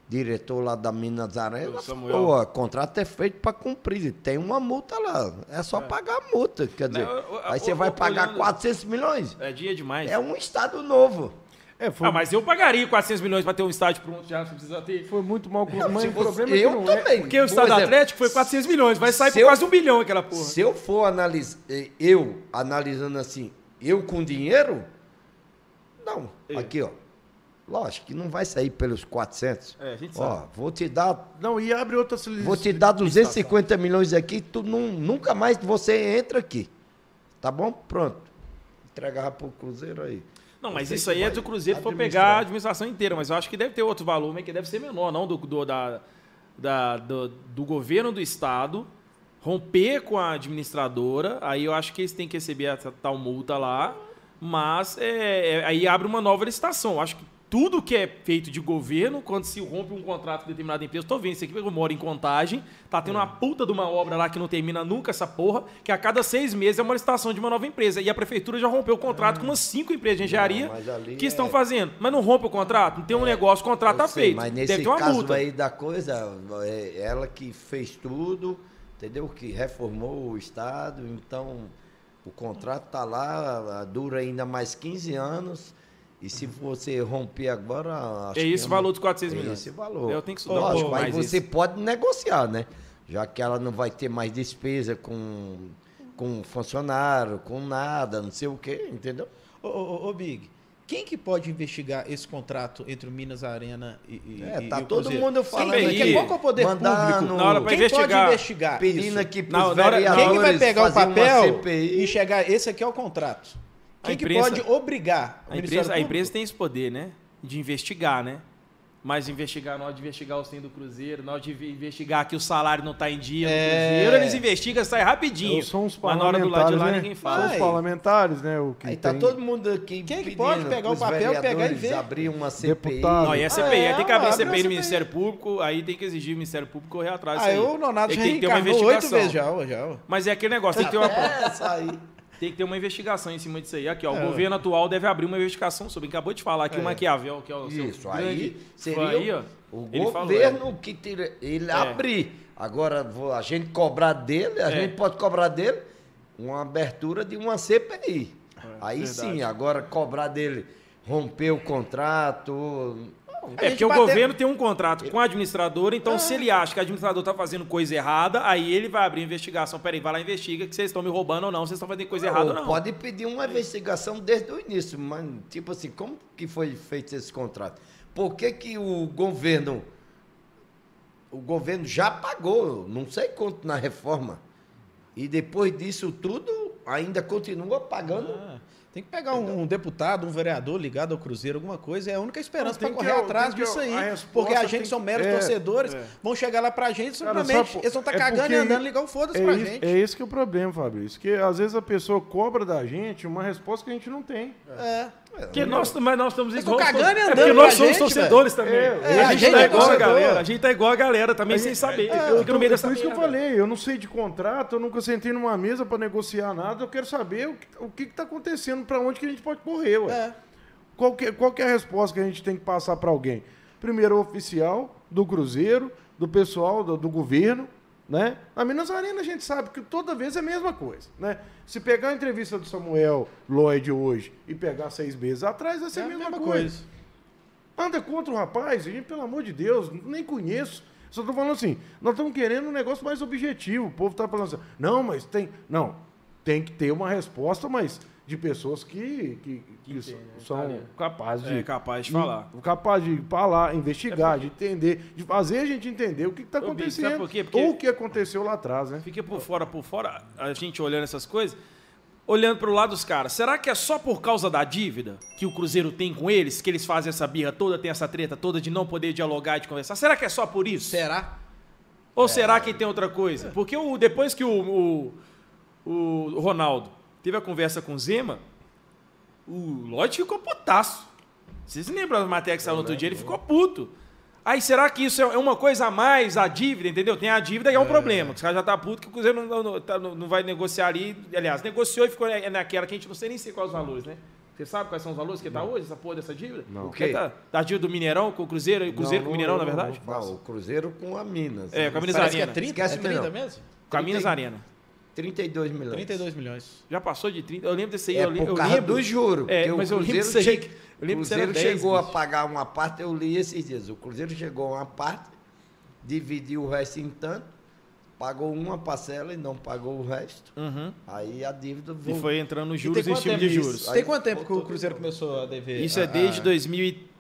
diretor lá da Minas Arena O falou, contrato é feito para cumprir, tem uma multa lá, é só pagar a multa, quer dizer, Não, o- aí você vai pagar olhando- 400 milhões, É dia demais. é um estado novo. É, foi, Ah, mas eu pagaria 400 milhões para ter um estádio pronto já, não precisa ter... foi muito mal. Mas se o problema é que eu é. também. Porque o Por Estado exemplo, Atlético foi 400 milhões, vai sair se por eu- quase um bilhão aquela porra. Se eu for analisar, eu analisando assim, eu com dinheiro, não, É. aqui ó, lógico que não vai sair pelos 400. É, a gente Ó, sabe. vou te dar, Não, e abre outra vou te dar 250 milhões aqui, tu nu- nunca mais você entra aqui. Tá bom? Pronto. Entregava pro Cruzeiro aí. Não, mas isso aí é do Cruzeiro for pegar a administração inteira, mas eu acho que deve ter outro valor, que deve ser menor, não do, do, da, da- do, do governo do estado, romper com a administradora, aí eu acho que eles têm que receber essa tal multa lá, mas é, é- aí abre uma nova licitação. Eu acho que tudo que é feito de governo, quando se rompe um contrato com determinada empresa, tô vendo isso aqui, porque eu moro em contagem, tá tendo uma puta de uma obra lá que não termina nunca essa porra, que a cada seis meses é uma licitação de uma nova empresa. E a prefeitura já rompeu o contrato com umas cinco empresas de engenharia ali que estão é- fazendo. Mas não rompe o contrato, não tem um negócio, o contrato tá sei, feito. Mas nesse Deve ter uma caso multa. aí da coisa, é ela que fez tudo, entendeu? Que reformou o Estado, então o contrato tá lá, dura ainda mais 15 anos. E se você romper agora. acho É que esse o uma- valor dos 400 é milhões. Esse valor. Eu tenho que estudar um Lógico, pouco mas você isso. pode negociar, né? Já que ela não vai ter mais despesa com, com funcionário, com nada, não sei o quê, entendeu? Ô, ô, ô, ô, Big, quem que pode investigar esse contrato entre o Minas Arena e, e, É, tá e o todo Cruzeiro? mundo falando quem, aí, quem- Qual que é o poder público? Na hora pra quem investigar, pode investigar Pedindo isso? aqui Na- pros na hora- vereadores Quem que vai pegar o fazer uma papel CPI. e enxergar esse aqui é o contrato? A Quem que imprensa- pode obrigar o A Ministério empresa, a Público? empresa tem esse poder, né? De investigar, né? Mas investigar, na hora de investigar os 100 do Cruzeiro, na hora de investigar que o salário não está em dia É. no Cruzeiro, eles investigam, sai rapidinho. São os Mas na hora do lado de parlamentares, lá né? ninguém São fala. os Vai. parlamentares, né? O que Aí tá tem- todo mundo aqui Quem que pedindo pode pegar o papel, pegar e ver? abrir uma CPI. Deputado. Não, e é CPI, Ah, aí é, tem que abrir abre CPI no. Ministério Público, aí tem que exigir o Ministério Público correr atrás Ah, aí. eu, o Nonato já tem que ter uma reencarnou oito investigação. vezes já, já. Mas é aquele negócio, tem que ter uma, Essa aí. Tem que ter uma investigação em cima disso aí. Aqui, ó, o É. governo atual deve abrir uma investigação sobre. Acabou de falar aqui o Maquiavel, que é o seu Isso, aí seria aí, ó. o ele falou, governo que tira, ele É. abrir. Agora, a gente cobrar dele, a É. gente pode cobrar dele uma abertura de uma CPI. aí verdade. sim, agora cobrar dele romper o contrato. Não, É, porque o bateu- governo tem um contrato com a administradora, então se ele acha que a administradora está fazendo coisa errada, aí ele vai abrir investigação. Peraí, vai lá e investiga que vocês estão me roubando ou não, vocês estão fazendo coisa errada ou não. Pode pedir uma investigação desde o início, mas tipo assim, como que foi feito esse contrato? Por que, que o governo o governo já pagou, não sei quanto na reforma, e depois disso tudo ainda continua pagando? Ah, tem que pegar um, um deputado, um vereador ligado ao Cruzeiro, alguma coisa, é a única esperança para correr atrás disso a aí. resposta Porque a gente que- são meros é, torcedores, é. vão chegar lá pra gente, Cara, simplesmente, sabe- eles vão estar é cagando e andando, ligar o foda-se É, pra isso- gente. é esse que é o problema, Fabrício. Que às vezes a pessoa cobra da gente uma resposta que a gente não tem. É. Porque nós, mas nós estamos igual. cagando e é andando porque nós somos gente, torcedores também. É, É, a a gente gente tá é igual a torcedor. galera. A gente tá igual a galera também sem saber. Eu Fica no meio dessa por isso que eu falei, eu não sei de contrato, eu nunca sentei numa mesa para negociar nada, eu quero saber o que, o que, que tá acontecendo, para onde que a gente pode correr, ué. É. Qual, que, qual que é a resposta que a gente tem que passar para alguém? Primeiro, o oficial do Cruzeiro, do pessoal do, do governo, Né? Na Minas Arena a gente sabe que toda vez é a mesma coisa. Né? Se pegar a entrevista do Samuel Lloyd hoje e pegar seis meses atrás, vai ser É a mesma, coisa. Anda contra o rapaz, gente, pelo amor de Deus, nem conheço. Só tô falando assim, nós estamos querendo um negócio mais objetivo. O povo tá falando assim, não, mas tem. Não, tem que ter uma resposta, mas de pessoas que, que, que tem, né? são capazes de. É capaz de falar. Capaz de falar, investigar, de entender, de fazer a gente entender o que está acontecendo. por quê? Porque- Ou o que aconteceu lá atrás, né? Fica por fora, por fora, a gente olhando essas coisas, olhando pro lado dos caras. Será que é só por causa da dívida que o Cruzeiro tem com eles, que eles fazem essa birra toda, tem essa treta toda de não poder dialogar e de conversar? Será que é só por isso? Será? Ou será que tem outra coisa? Porque o, depois que o, o, o Ronaldo teve a conversa com o Zema, o Lloyd ficou putaço. Vocês lembram da matéria que saiu no outro dia? Ele ficou puto. Aí será que isso é uma coisa a mais, a dívida, entendeu? Tem a dívida e é um problema. Os caras já tá puto que o Cruzeiro não, não, tá- não- não vai negociar ali. Aliás, negociou e ficou na- naquela que a gente não sei nem sei quais os valores, né? Você sabe quais são os valores que tá hoje, essa porra dessa dívida? Não. O quê? Tá, da dívida do Mineirão com o Cruzeiro, Cruzeiro Não, com o não, Mineirão, eu na não- verdade? Não, o Cruzeiro com a Minas. É, com a Minas Parece que é Arena. 30, Esquece é 30 não. mesmo? Com a Minas 30 Arena. 32 milhões. 32 milhões. Já passou de 30. Eu lembro desse aí. É eu, li- por eu causa lembro. do juro. É, mas o eu lembro Cruzeiro [LAUGHS] disso aí. che- Eu lembro o Cruzeiro 10, chegou a bicho. pagar uma parte, eu li esses dias. O Cruzeiro chegou a uma parte, dividiu o resto em tanto, pagou uma parcela e não pagou o resto. Uhum. Aí a dívida E voltou. foi entrando nos E juros e quanto estímulo de juros. Tem quanto tempo que o Cruzeiro começou a dever? Isso é a- desde a- 2013,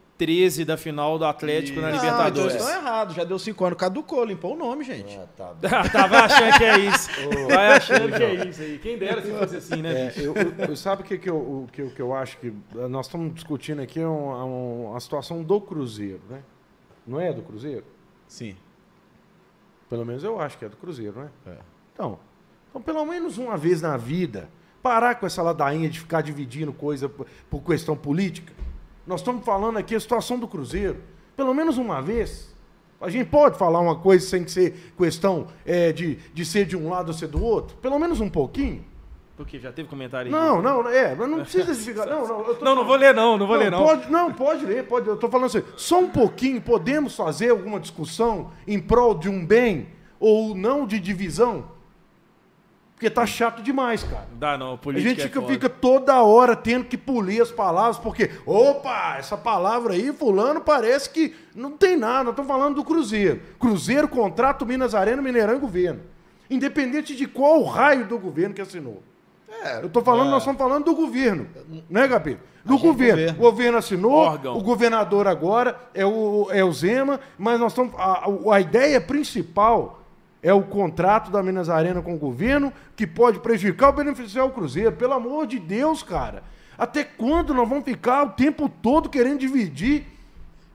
da final do Atlético na Não, Libertadores. então estão errados. Já deu 5 anos. Caducou, limpou o nome, gente. Ah, tá [LAUGHS] bom. Tava achando que é isso. [LAUGHS] Vai achando que é isso aí. Quem dera se fosse assim, né, É, bicho? eu, eu- eu- sabe o que, que, eu, o que, que eu acho que eh, nós estamos discutindo aqui é uma, uma- a situação do Cruzeiro, né? Não é do Cruzeiro? Sim. Pelo menos eu acho que é do Cruzeiro, né? É. Então, então, pelo menos uma vez na vida, parar com essa ladainha de ficar dividindo coisa por, por questão política. Nós estamos falando aqui a situação do Cruzeiro. Pelo menos uma vez. A gente pode falar uma coisa sem ser questão é, de, de ser de um lado ou ser do outro? Pelo menos um pouquinho? Porque já teve comentário aí. Não, não, é, não precisa [LAUGHS] de ficar. Não, não, eu tô Não, não vou ler não, não vou ler não. Pode, não, pode ler, pode. Eu tô falando assim, só um pouquinho, podemos fazer alguma discussão em prol de um bem ou não de divisão? Porque tá chato demais, cara. Dá não, A política gente é fica, foda. fica toda hora tendo que polir as palavras, porque, opa, essa palavra aí, fulano, parece que não tem nada. Nós estamos falando do Cruzeiro. Cruzeiro, contrato Minas Arena, Mineirão e governo. Independente de qual raio do governo que assinou. É, Eu tô falando, É. nós estamos falando do governo, né, Gabito? Do Agente governo. governo. O governo assinou, Órgão. o governador agora é o, é o Zema, mas nós estamos. A, a- a ideia principal é o contrato da Minas Arena com o governo, que pode prejudicar ou beneficiar o Cruzeiro. Pelo amor de Deus, cara. Até quando nós vamos ficar o tempo todo querendo dividir?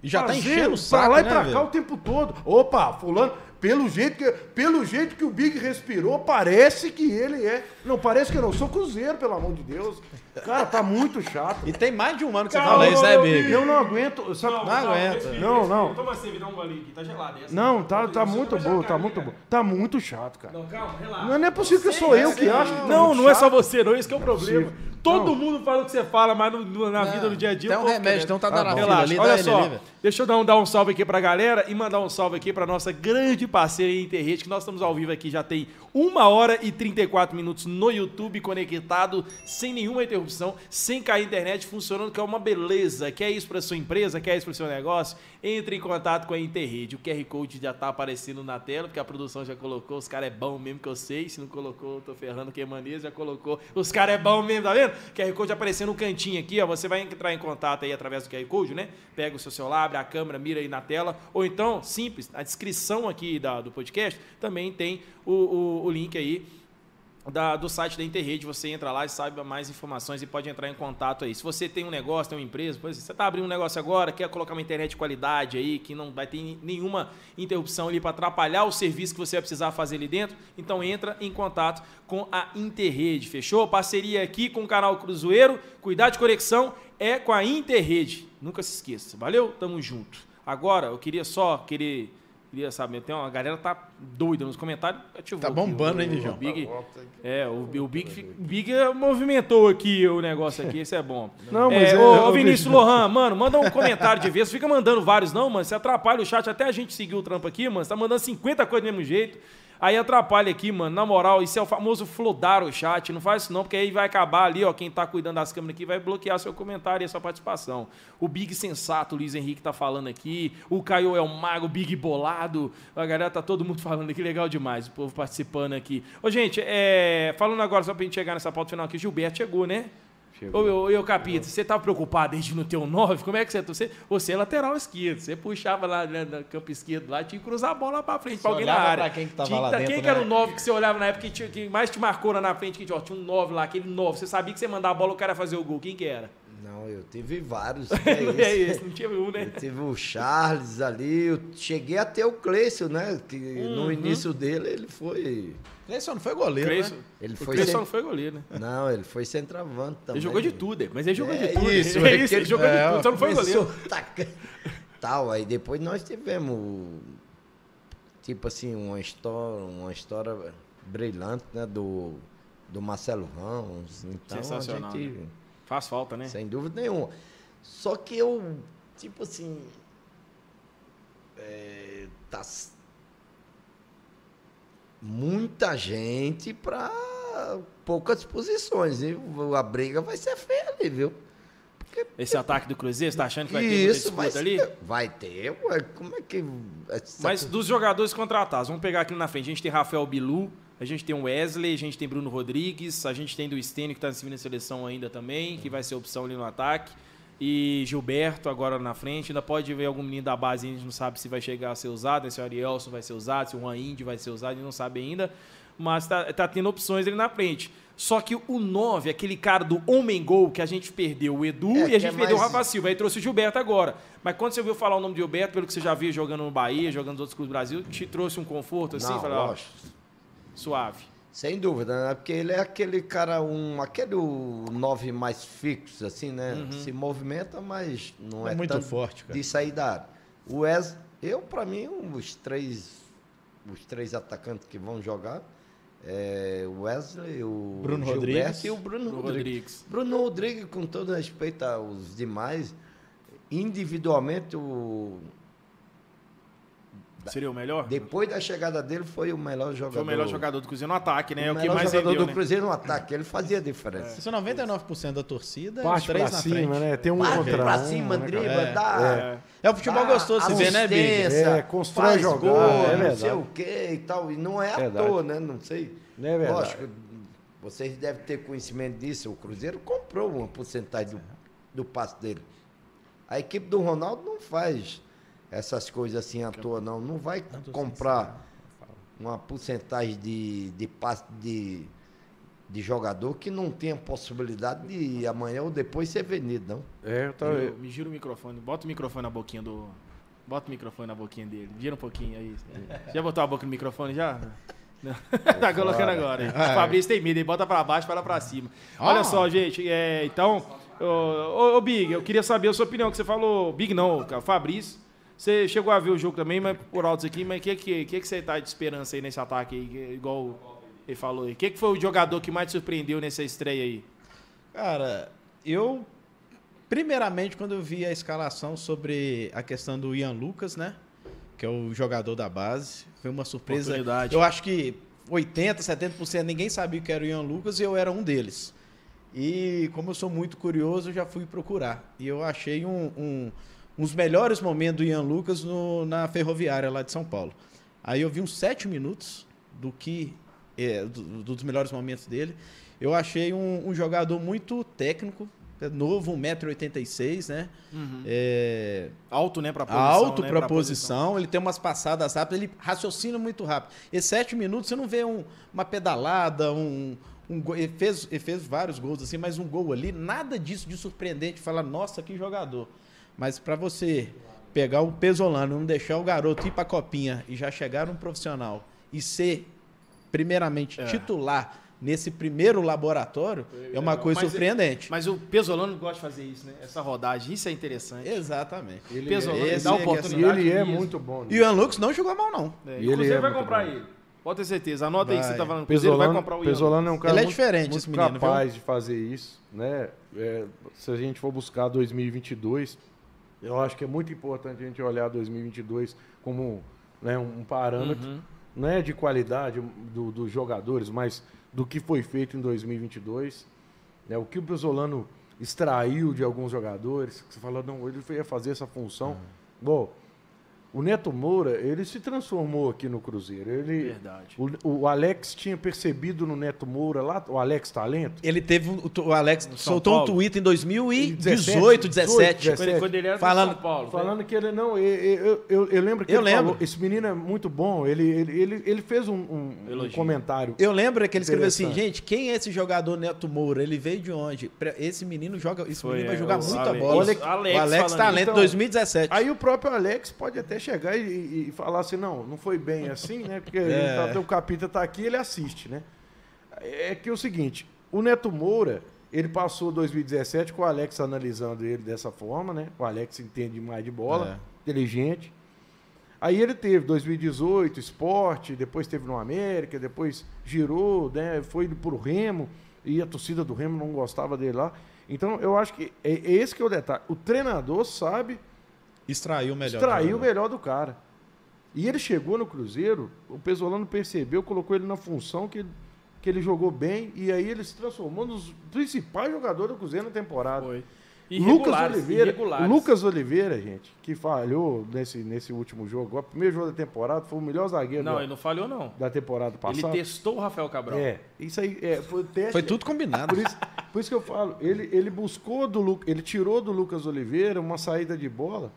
E já tá fazer enchendo o pra saco, lá e né, pra velho? cá o tempo todo. Opa, fulano, pelo jeito que, pelo jeito que o Big respirou, parece que ele é. Não, parece que eu não sou Cruzeiro, pelo amor de Deus. Cara, tá muito chato. E tem mais de um ano que você Calma, fala isso, né, Big? Eu não aguento. Sabe? Não aguenta. Não, não. Toma assim, dá um golinho aqui, tá gelado essa. Não, tá, tá Você muito bom, tá muito bom. Tá muito chato, cara. Não, calma, relaxa. Não, não é possível que sou eu que acho que tá Não, não é só você, não. Esse que é o problema. Todo Não. mundo fala o que você fala, mas no- no- na vida, no dia a dia... Tem o um remédio, então tá dando a fila Relaxa, ali, olha só. ali, velho. deixa eu dar um, dar um salve aqui pra galera e mandar um salve aqui pra nossa grande parceira Interrede, que nós estamos ao vivo aqui já tem uma hora e 34 minutos no YouTube conectado, sem nenhuma interrupção, sem cair a internet, funcionando, que é uma beleza. Quer isso pra sua empresa, quer isso pro seu negócio? Entre em contato com a Interrede. O QR Code já tá aparecendo na tela, porque a produção já colocou. Os caras é bom mesmo que eu sei. Se não colocou, tô ferrando quem maneja, já colocou. Os caras é bom mesmo, tá vendo? QR Code aparecendo no cantinho aqui, ó. Você vai entrar em contato aí através do QR Code, né? Pega o seu celular, abre a câmera, mira aí na tela. Ou então, simples, na descrição aqui da, do podcast também tem o, o, o link aí da- do site da Interrede, você entra lá e saiba mais informações e pode entrar em contato aí. Se você tem um negócio, tem uma empresa, exemplo, você está abrindo um negócio agora, quer colocar uma internet de qualidade aí, que não vai ter nenhuma interrupção ali para atrapalhar o serviço que você vai precisar fazer ali dentro, então entra em contato com a Interrede, fechou? Parceria aqui com o canal Cruzeiro, cuidar de conexão é com a Interrede. Nunca se esqueça. Valeu? Tamo junto. Agora, eu queria só querer Queria saber, tem uma a galera tá doida nos comentários. ativou Tá aqui bombando, o- hein, o Vigião? Big, é, o, o Big, fi- Big movimentou aqui o negócio aqui, isso é bom. [LAUGHS] Não, É, mas é- ô, ô, ô, Vinícius Vinícius. Lohan, mano, manda um comentário de vez. Fica mandando vários, não, mano. Você atrapalha o chat, até a gente seguir o trampo aqui, mano. Você tá mandando 50 coisas do mesmo jeito. Aí atrapalha aqui, mano. Na moral, isso é o famoso flodar o chat. Não faz isso não, porque aí vai acabar ali, ó. Quem tá cuidando das câmeras aqui vai bloquear seu comentário e sua participação. O Big Sensato, o Luiz Henrique tá falando aqui. O Caio é o Mago, Big Bolado. A galera tá todo mundo [LAUGHS] falando aqui, legal demais. O povo participando aqui. Ô, gente, é... falando agora, só pra gente chegar nessa pauta final aqui, o Gilberto chegou, né? Ô, ô, ô, Capita, você tava preocupado desde no teu 9? Como é que você... Você, você é lateral esquerdo. Você puxava lá né, no campo esquerdo lá, tinha que cruzar a bola pra frente, pra alguém na área. pra quem que tava Tinha lá tá- dentro, Quem que né? era o 9 que você olhava na época que, tinha- que mais te marcou lá na frente? Que ó, tinha um 9 lá, aquele 9. Você sabia que você mandava a bola, o cara ia fazer o gol. Quem que era? Não, eu tive vários. [LAUGHS] Não é é isso. esse, não tinha um, né? Eu tive o Charles ali, eu cheguei até o Cleison, né? Que Uhum. no início dele ele foi. Cleison não foi goleiro, Cleison, né? Ele o foi Cleison cent- não foi goleiro, né? Não, ele foi centroavante também. Ele jogou de tudo, mas ele jogou É de tudo. isso, [LAUGHS] é é isso, ele jogou de é, tudo, só não foi goleiro. [LAUGHS] Tal, aí depois nós tivemos, tipo assim, uma história, uma história brilhante, né? Do, do Marcelo Ramos. Então Sensacional, a gente, né? Faz falta, né? sem dúvida nenhuma. Só que eu, tipo assim, é, tá muita gente para poucas posições. E a briga vai ser feia ali, viu? Esse ataque do Cruzeiro, você tá achando que vai ter Isso, vai disputa ali? Vai ter, ué, como é que... essa- Mas dos jogadores contratados, vamos pegar aqui na frente. A gente tem Rafael Bilu, a gente tem o Wesley, a gente tem Bruno Rodrigues, a gente tem do Stênio, que está na seleção ainda também, que vai ser opção ali no ataque. E Gilberto agora na frente. Ainda pode ver algum menino da base, a gente não sabe se vai chegar a ser usado, né? se o Arielson vai ser usado, se o Juan Indy vai ser usado, a gente não sabe ainda. Mas tá, tá tendo opções ali na frente. Só que o 9, aquele cara do homem gol que a gente perdeu, o Edu, É, e a gente é perdeu o mais- Rafa Silva. Aí trouxe o Gilberto agora. Mas quando você ouviu falar o nome de Gilberto, pelo que você já viu jogando no Bahia, jogando nos outros clubes do Brasil, te trouxe um conforto assim? Não, Falar, lógico. Suave. Sem dúvida, né? Porque ele é aquele cara, um, aquele nove mais fixo, assim, né? Uhum. Se movimenta, mas não é, É muito tanto forte, cara. de sair da área. O Wes, eu, pra mim, os três, os três atacantes que vão jogar é o Wesley, o Bruno Gilberto Rodrigues. e o Bruno Bruno Rodrigues. Rodrigues. Bruno Rodrigues, com todo respeito aos demais, individualmente, o, Seria o melhor? depois da chegada dele, foi o melhor jogador. Foi o melhor jogador do Cruzeiro no ataque, né? É o que melhor mais jogador rendeu, do né? Cruzeiro no ataque, ele fazia diferença. Isso é 99% da torcida, os Parte três pra na cima, frente. né? Tem um Parte contra pra um, cima, né, dribla, cara? É. dá. É o futebol gostoso de se ver, né, Big? É, constrói jogada, gol, é não sei o quê e tal. E não é à Verdade. toa, né? Não sei. É verdade. Lógico, vocês devem ter conhecimento disso. O Cruzeiro comprou uma porcentagem do, do passe dele. A equipe do Ronaldo não faz essas coisas assim à toa, não. Não vai comprar uma porcentagem de, de passe de, de jogador que não tem a possibilidade de amanhã ou depois ser vendido, não. É, eu tava... Me- Me gira o microfone. Bota o microfone na boquinha do. Bota o microfone na boquinha dele. Gira um pouquinho aí. Já botou a boca no microfone já? Não. tá [LAUGHS] colocando agora. O Fabrício tem medo, ele bota pra baixo, fala pra cima. Olha Ah. só, gente. é, então, ô, ô, ô, Big, eu queria saber a sua opinião, que você falou. Big não, cara, Fabrício. Você chegou a ver o jogo também, mas por altos aqui, mas o que, que, que, que você tá de esperança aí nesse ataque aí, igual ele falou aí? O que, que foi o jogador que mais te surpreendeu nessa estreia aí? Cara, eu. Primeiramente, quando eu vi a escalação sobre a questão do Ian Lucas, né? Que é o jogador da base. Foi uma surpresa. Eu acho que 80%, 70% ninguém sabia que era o Ian Lucas e eu era um deles. E como eu sou muito curioso, eu já fui procurar. E eu achei um, um- uns melhores momentos do Ian Lucas no- na ferroviária lá de São Paulo. Aí eu vi uns sete minutos do que é, do- dos melhores momentos dele. Eu achei um, um jogador muito técnico, é novo, 1,86m, né? É, Alto, né, pra posição. alto né, para pra posição, ele tem umas passadas rápidas, ele raciocina muito rápido. E sete minutos você não vê um- uma pedalada, um, um. Ele fez, ele fez vários gols assim, mas um gol ali, nada disso de surpreendente. Falar, nossa, que jogador. Mas para você pegar o pesolano, não deixar o garoto ir para copinha e já chegar um profissional e ser, primeiramente, É. titular nesse primeiro laboratório, é uma coisa Mas é- surpreendente. Mas o Pesolano gosta de fazer isso, né? Essa rodagem, isso é interessante. Exatamente. Ele Pesolano, dá é E oportunidade. ele é muito bom. E o Ian Lucas não jogou mal, não. É, o ele Cruzeiro é vai comprar bom. ele. Pode ter certeza. Anota aí que Vai. você tá falando. O Cruzeiro vai Pesolano, comprar o Ian. Pesolano é um cara Ele é muito, diferente, muito esse menino, viu? capaz de fazer isso, né? É, se a gente for buscar 2022, eu acho que é muito importante a gente olhar 2022 como né, um parâmetro. Uhum. não é de qualidade do- dos jogadores, mas do que foi feito em 2022. né? O que o Pesolano extraiu de alguns jogadores, que você falou, não, ele ia fazer essa função. Bom, o Neto Moura, ele se transformou aqui no Cruzeiro. Ele, Verdade. o, o Alex tinha percebido no Neto Moura lá, o Alex Talento. Ele teve. um- O Alex São soltou um Paulo. tweet em 2018, 17, 17. Quando, quando ele era do Falando- São Paulo. né? Falando que ele não. Eu, eu, eu, eu lembro que Eu ele lembro. falou, esse menino é muito bom. Ele, ele, ele, ele fez um, um- um comentário. Eu lembro que ele escreveu assim, gente, quem é esse jogador Neto Moura? Ele veio de onde? Esse menino joga, esse Foi, menino vai é, jogar o muita Alex- bola. Alex o Alex Talento então. 2017. Aí o próprio Alex pode até chegar e, e- falar assim, não, não foi bem assim, né? Porque [LAUGHS] É. ele tá- o Capita tá aqui, ele assiste, né? É que é o seguinte, o Neto Moura, ele passou 2017 com o Alex analisando ele dessa forma, né? O Alex entende mais de bola, inteligente. Aí ele teve 2018, esporte, depois teve no América, depois girou, né? Foi pro Remo, e a torcida do Remo não gostava dele lá. Então, eu acho que é, é esse que é o detalhe. O treinador sabe Extraiu o melhor. extraiu o melhor do cara. E ele chegou no Cruzeiro, o Pesolano percebeu, colocou ele na função que ele, que ele jogou bem, e aí ele se transformou nos principais jogadores do Cruzeiro na temporada. Foi. Lucas Oliveira, Lucas Oliveira, gente, que falhou nesse, nesse último jogo, o primeiro jogo da temporada, foi o melhor zagueiro Não, da, ele não falhou, não. da temporada Ele passada. testou o Rafael Cabral. É, isso aí é, foi teste. Foi tudo combinado. Por isso, por isso que eu falo, ele, ele buscou do ele tirou do Lucas Oliveira uma saída de bola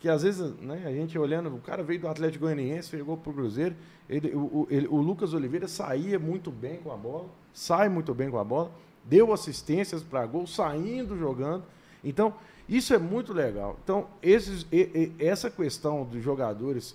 que às vezes, né, a gente olhando, o cara veio do Atlético Goianiense, chegou pro Cruzeiro, ele, o, o- ele- o Lucas Oliveira saía muito bem com a bola, sai muito bem com a bola, deu assistências para gol, saindo jogando. Então, isso é muito legal. Então, esses, e- e- essa questão dos jogadores,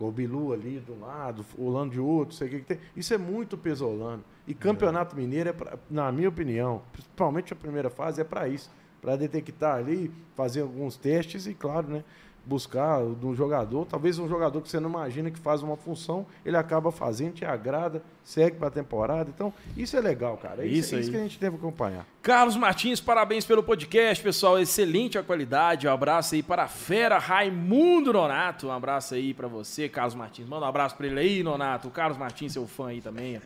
o Bilu ali de um lado, o Lando de outro, sei o que, que tem, isso é muito pesolano. E Campeonato Mineiro, é pra, na minha opinião, principalmente a primeira fase, é para isso. Para detectar ali, fazer alguns testes e, claro, né, buscar do jogador. Talvez um jogador que você não imagina que faz uma função, ele acaba fazendo, te agrada, segue para a temporada. Então, isso é legal, cara. É Isso isso, é isso que a gente deve acompanhar. Carlos Martins, parabéns pelo podcast, pessoal. Excelente a qualidade. Um abraço aí para a fera Raimundo Nonato. Um abraço aí para você, Carlos Martins. Manda um abraço para ele aí, Nonato. O Carlos Martins, seu fã aí também.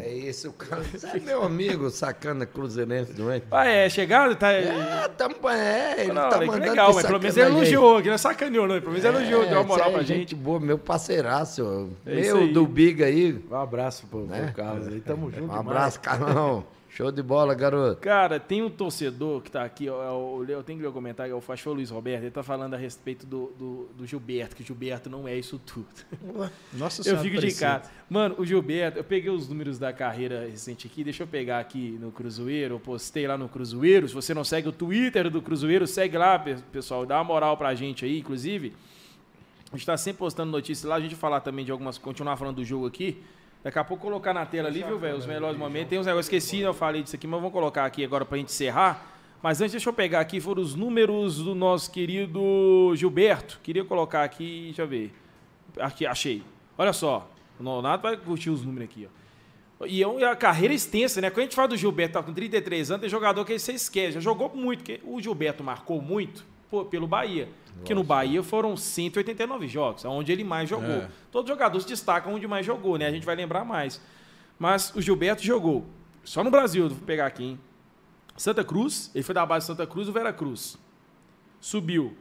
É esse o [LAUGHS] cara. Você é meu amigo, sacana cruzeirense, não é? Ah, é, chegado? Tá... É, tamo, é ele Não, tá mandando legal, mas pelo menos ele elogiou, que não é sacaneou, não. Pelo menos ele elogiou, deu uma moral esse pra é gente. boa, meu parceiraço. É meu do Biga aí. Um abraço pro, Né? pro Carlos aí. Tamo junto. Um abraço, Carlão. [LAUGHS] Show de bola, garoto. Cara, tem um torcedor que tá aqui, ó, é o- eu tenho que ler o comentário, é o Fachou Luiz Roberto, ele tá falando a respeito do, do, do Gilberto, que o Gilberto não é isso tudo. Nossa Eu fico de cara. Mano, o Gilberto, eu peguei os números da carreira recente aqui, deixa eu pegar aqui no Cruzeiro, eu postei lá no Cruzeiro. Se você não segue o Twitter do Cruzeiro, segue lá, pe- pessoal, dá uma moral pra gente aí, inclusive. A gente tá sempre postando notícias lá, a gente falar também de algumas, continuar falando do jogo aqui. Daqui a pouco colocar na tela ali, viu, velho, os melhores momentos. Tem uns negócios, esqueci, eu falei disso aqui, mas vamos colocar aqui agora pra gente encerrar. Mas antes, deixa eu pegar aqui, foram os números do nosso querido Gilberto. Queria colocar aqui, deixa eu ver. Aqui, achei. Olha só, o Nonato vai curtir os números aqui, ó. E é é a carreira extensa, né? Quando a gente fala do Gilberto, tá com 33 anos, tem jogador que você esquece. Já jogou muito, porque o Gilberto marcou muito pelo Bahia. Porque no Bahia foram 189 jogos, onde ele mais jogou. É. Todos os jogadores destacam onde mais jogou, né? A gente vai lembrar mais. Mas o Gilberto jogou só no Brasil, vou pegar aqui, hein? Santa Cruz, ele foi da base de Santa Cruz, o Vera Cruz. Subiu.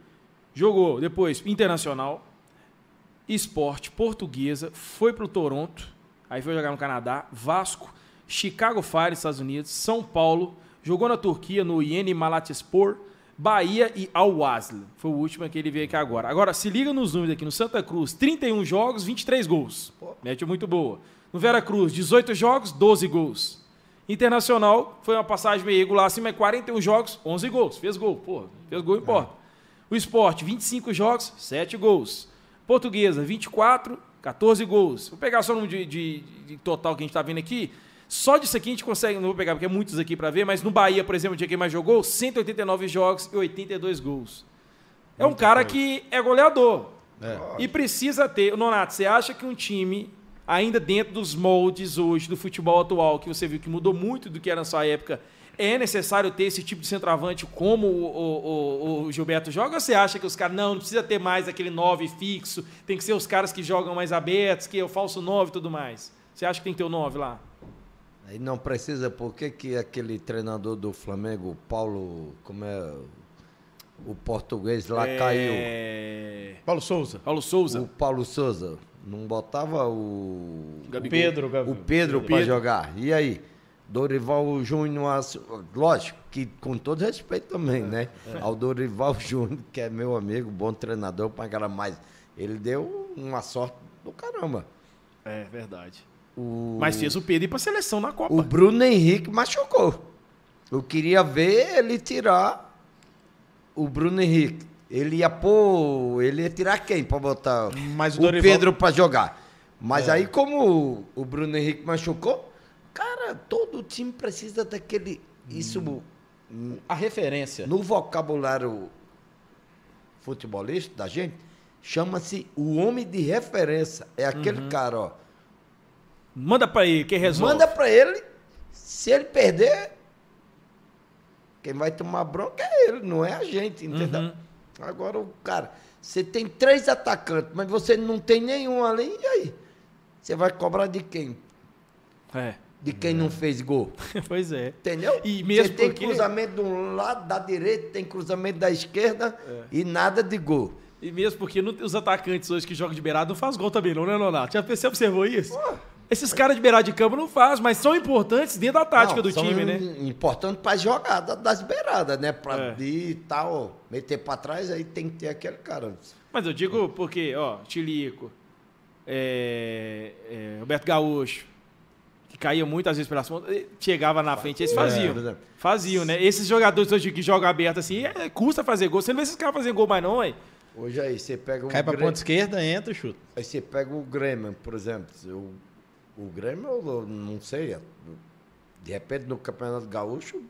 Jogou depois Internacional, Esporte, Portuguesa, foi pro Toronto, aí foi jogar no Canadá, Vasco, Chicago Fire, Estados Unidos, São Paulo, jogou na Turquia, no Yeni Malatyaspor, Bahia e Al-Wasl. Foi o último que ele veio aqui agora. Agora, se liga nos números aqui. No Santa Cruz, 31 jogos, 23 gols. Média muito boa. No Vera Cruz, 18 jogos, 12 gols. Internacional, foi uma passagem meio regular assim, mas 41 jogos, 11 gols. Fez gol, pô. Fez gol, importa. O Esporte, 25 jogos, 7 gols. Portuguesa, 24, 14 gols. Vou pegar só o número de, de- de total que a gente está vendo aqui. Só disso aqui a gente consegue, não vou pegar porque é muitos aqui para ver, mas no Bahia, por exemplo, o dia que mais jogou, 189 jogos e 82 gols. É um cara que é goleador. E precisa ter. Nonato, você acha que um time, ainda dentro dos moldes hoje do futebol atual, que você viu que mudou muito do que era na sua época, É necessário ter esse tipo de centroavante como o, o- o- o Gilberto joga? Ou você acha que os caras, não, não precisa ter mais aquele 9 fixo, tem que ser os caras que jogam mais abertos, que é o falso 9 e tudo mais? Você acha que tem que ter o 9 lá? Aí não precisa, por que, que aquele treinador do Flamengo, o Paulo, como é, o português lá caiu? É... Paulo Souza. Paulo Souza. O Paulo Souza não botava o, Gabigol. Pedro, Gabi- o Pedro para Pedro. jogar. E aí? Dorival Júnior, lógico que com todo respeito também, né? Ao Dorival Júnior, que é meu amigo, bom treinador, para mais. Ele deu uma sorte do caramba. É verdade. O, Mas fez o Pedro ir pra seleção na Copa. o Bruno Henrique machucou. Eu queria ver ele tirar o Bruno Henrique. Ele ia pôr. Ele ia tirar quem para botar Mas o Dorival- Pedro para jogar? Mas aí, como o, Bruno Henrique machucou, cara, todo time precisa daquele. Isso hum, A referência. no vocabulário futebolista da gente, chama-se o homem de referência. É aquele cara, ó. Manda pra ele, quem resolve. Manda pra ele. Se ele perder, quem vai tomar bronca é ele, não é a gente, entendeu? Uhum. Agora o cara, você tem três atacantes, mas você não tem nenhum ali, e aí? Você vai cobrar de quem? É. De quem não fez gol? [LAUGHS] pois é. Entendeu? E mesmo você tem porque- cruzamento de um lado, da direita, tem cruzamento da esquerda e nada de gol. E mesmo porque não- os atacantes hoje que jogam de beirada não faz gol também, não, né, Leonardo? Já você observou isso? Esses caras de beirada de campo não fazem, mas são importantes dentro da tática Não, do são time, né? im- Importante para jogada das beiradas, né? Pra É. ir e tal, meter para trás, aí tem que ter aquele cara. Mas eu digo porque, ó, Tilico, é, é, Roberto Gaúcho, que caía muitas vezes pelas pontas, chegava na frente, eles faziam. por exemplo. faziam, né? Esses jogadores hoje que jogam aberto assim, é, custa fazer gol. Você não vê esses caras fazendo gol mais não, hein? Hoje aí você pega um Cai pra Grêmio- ponta esquerda, entra e chuta. Aí você pega o Grêmio, por exemplo. O, o Grêmio, eu não sei. De repente no Campeonato Gaúcho,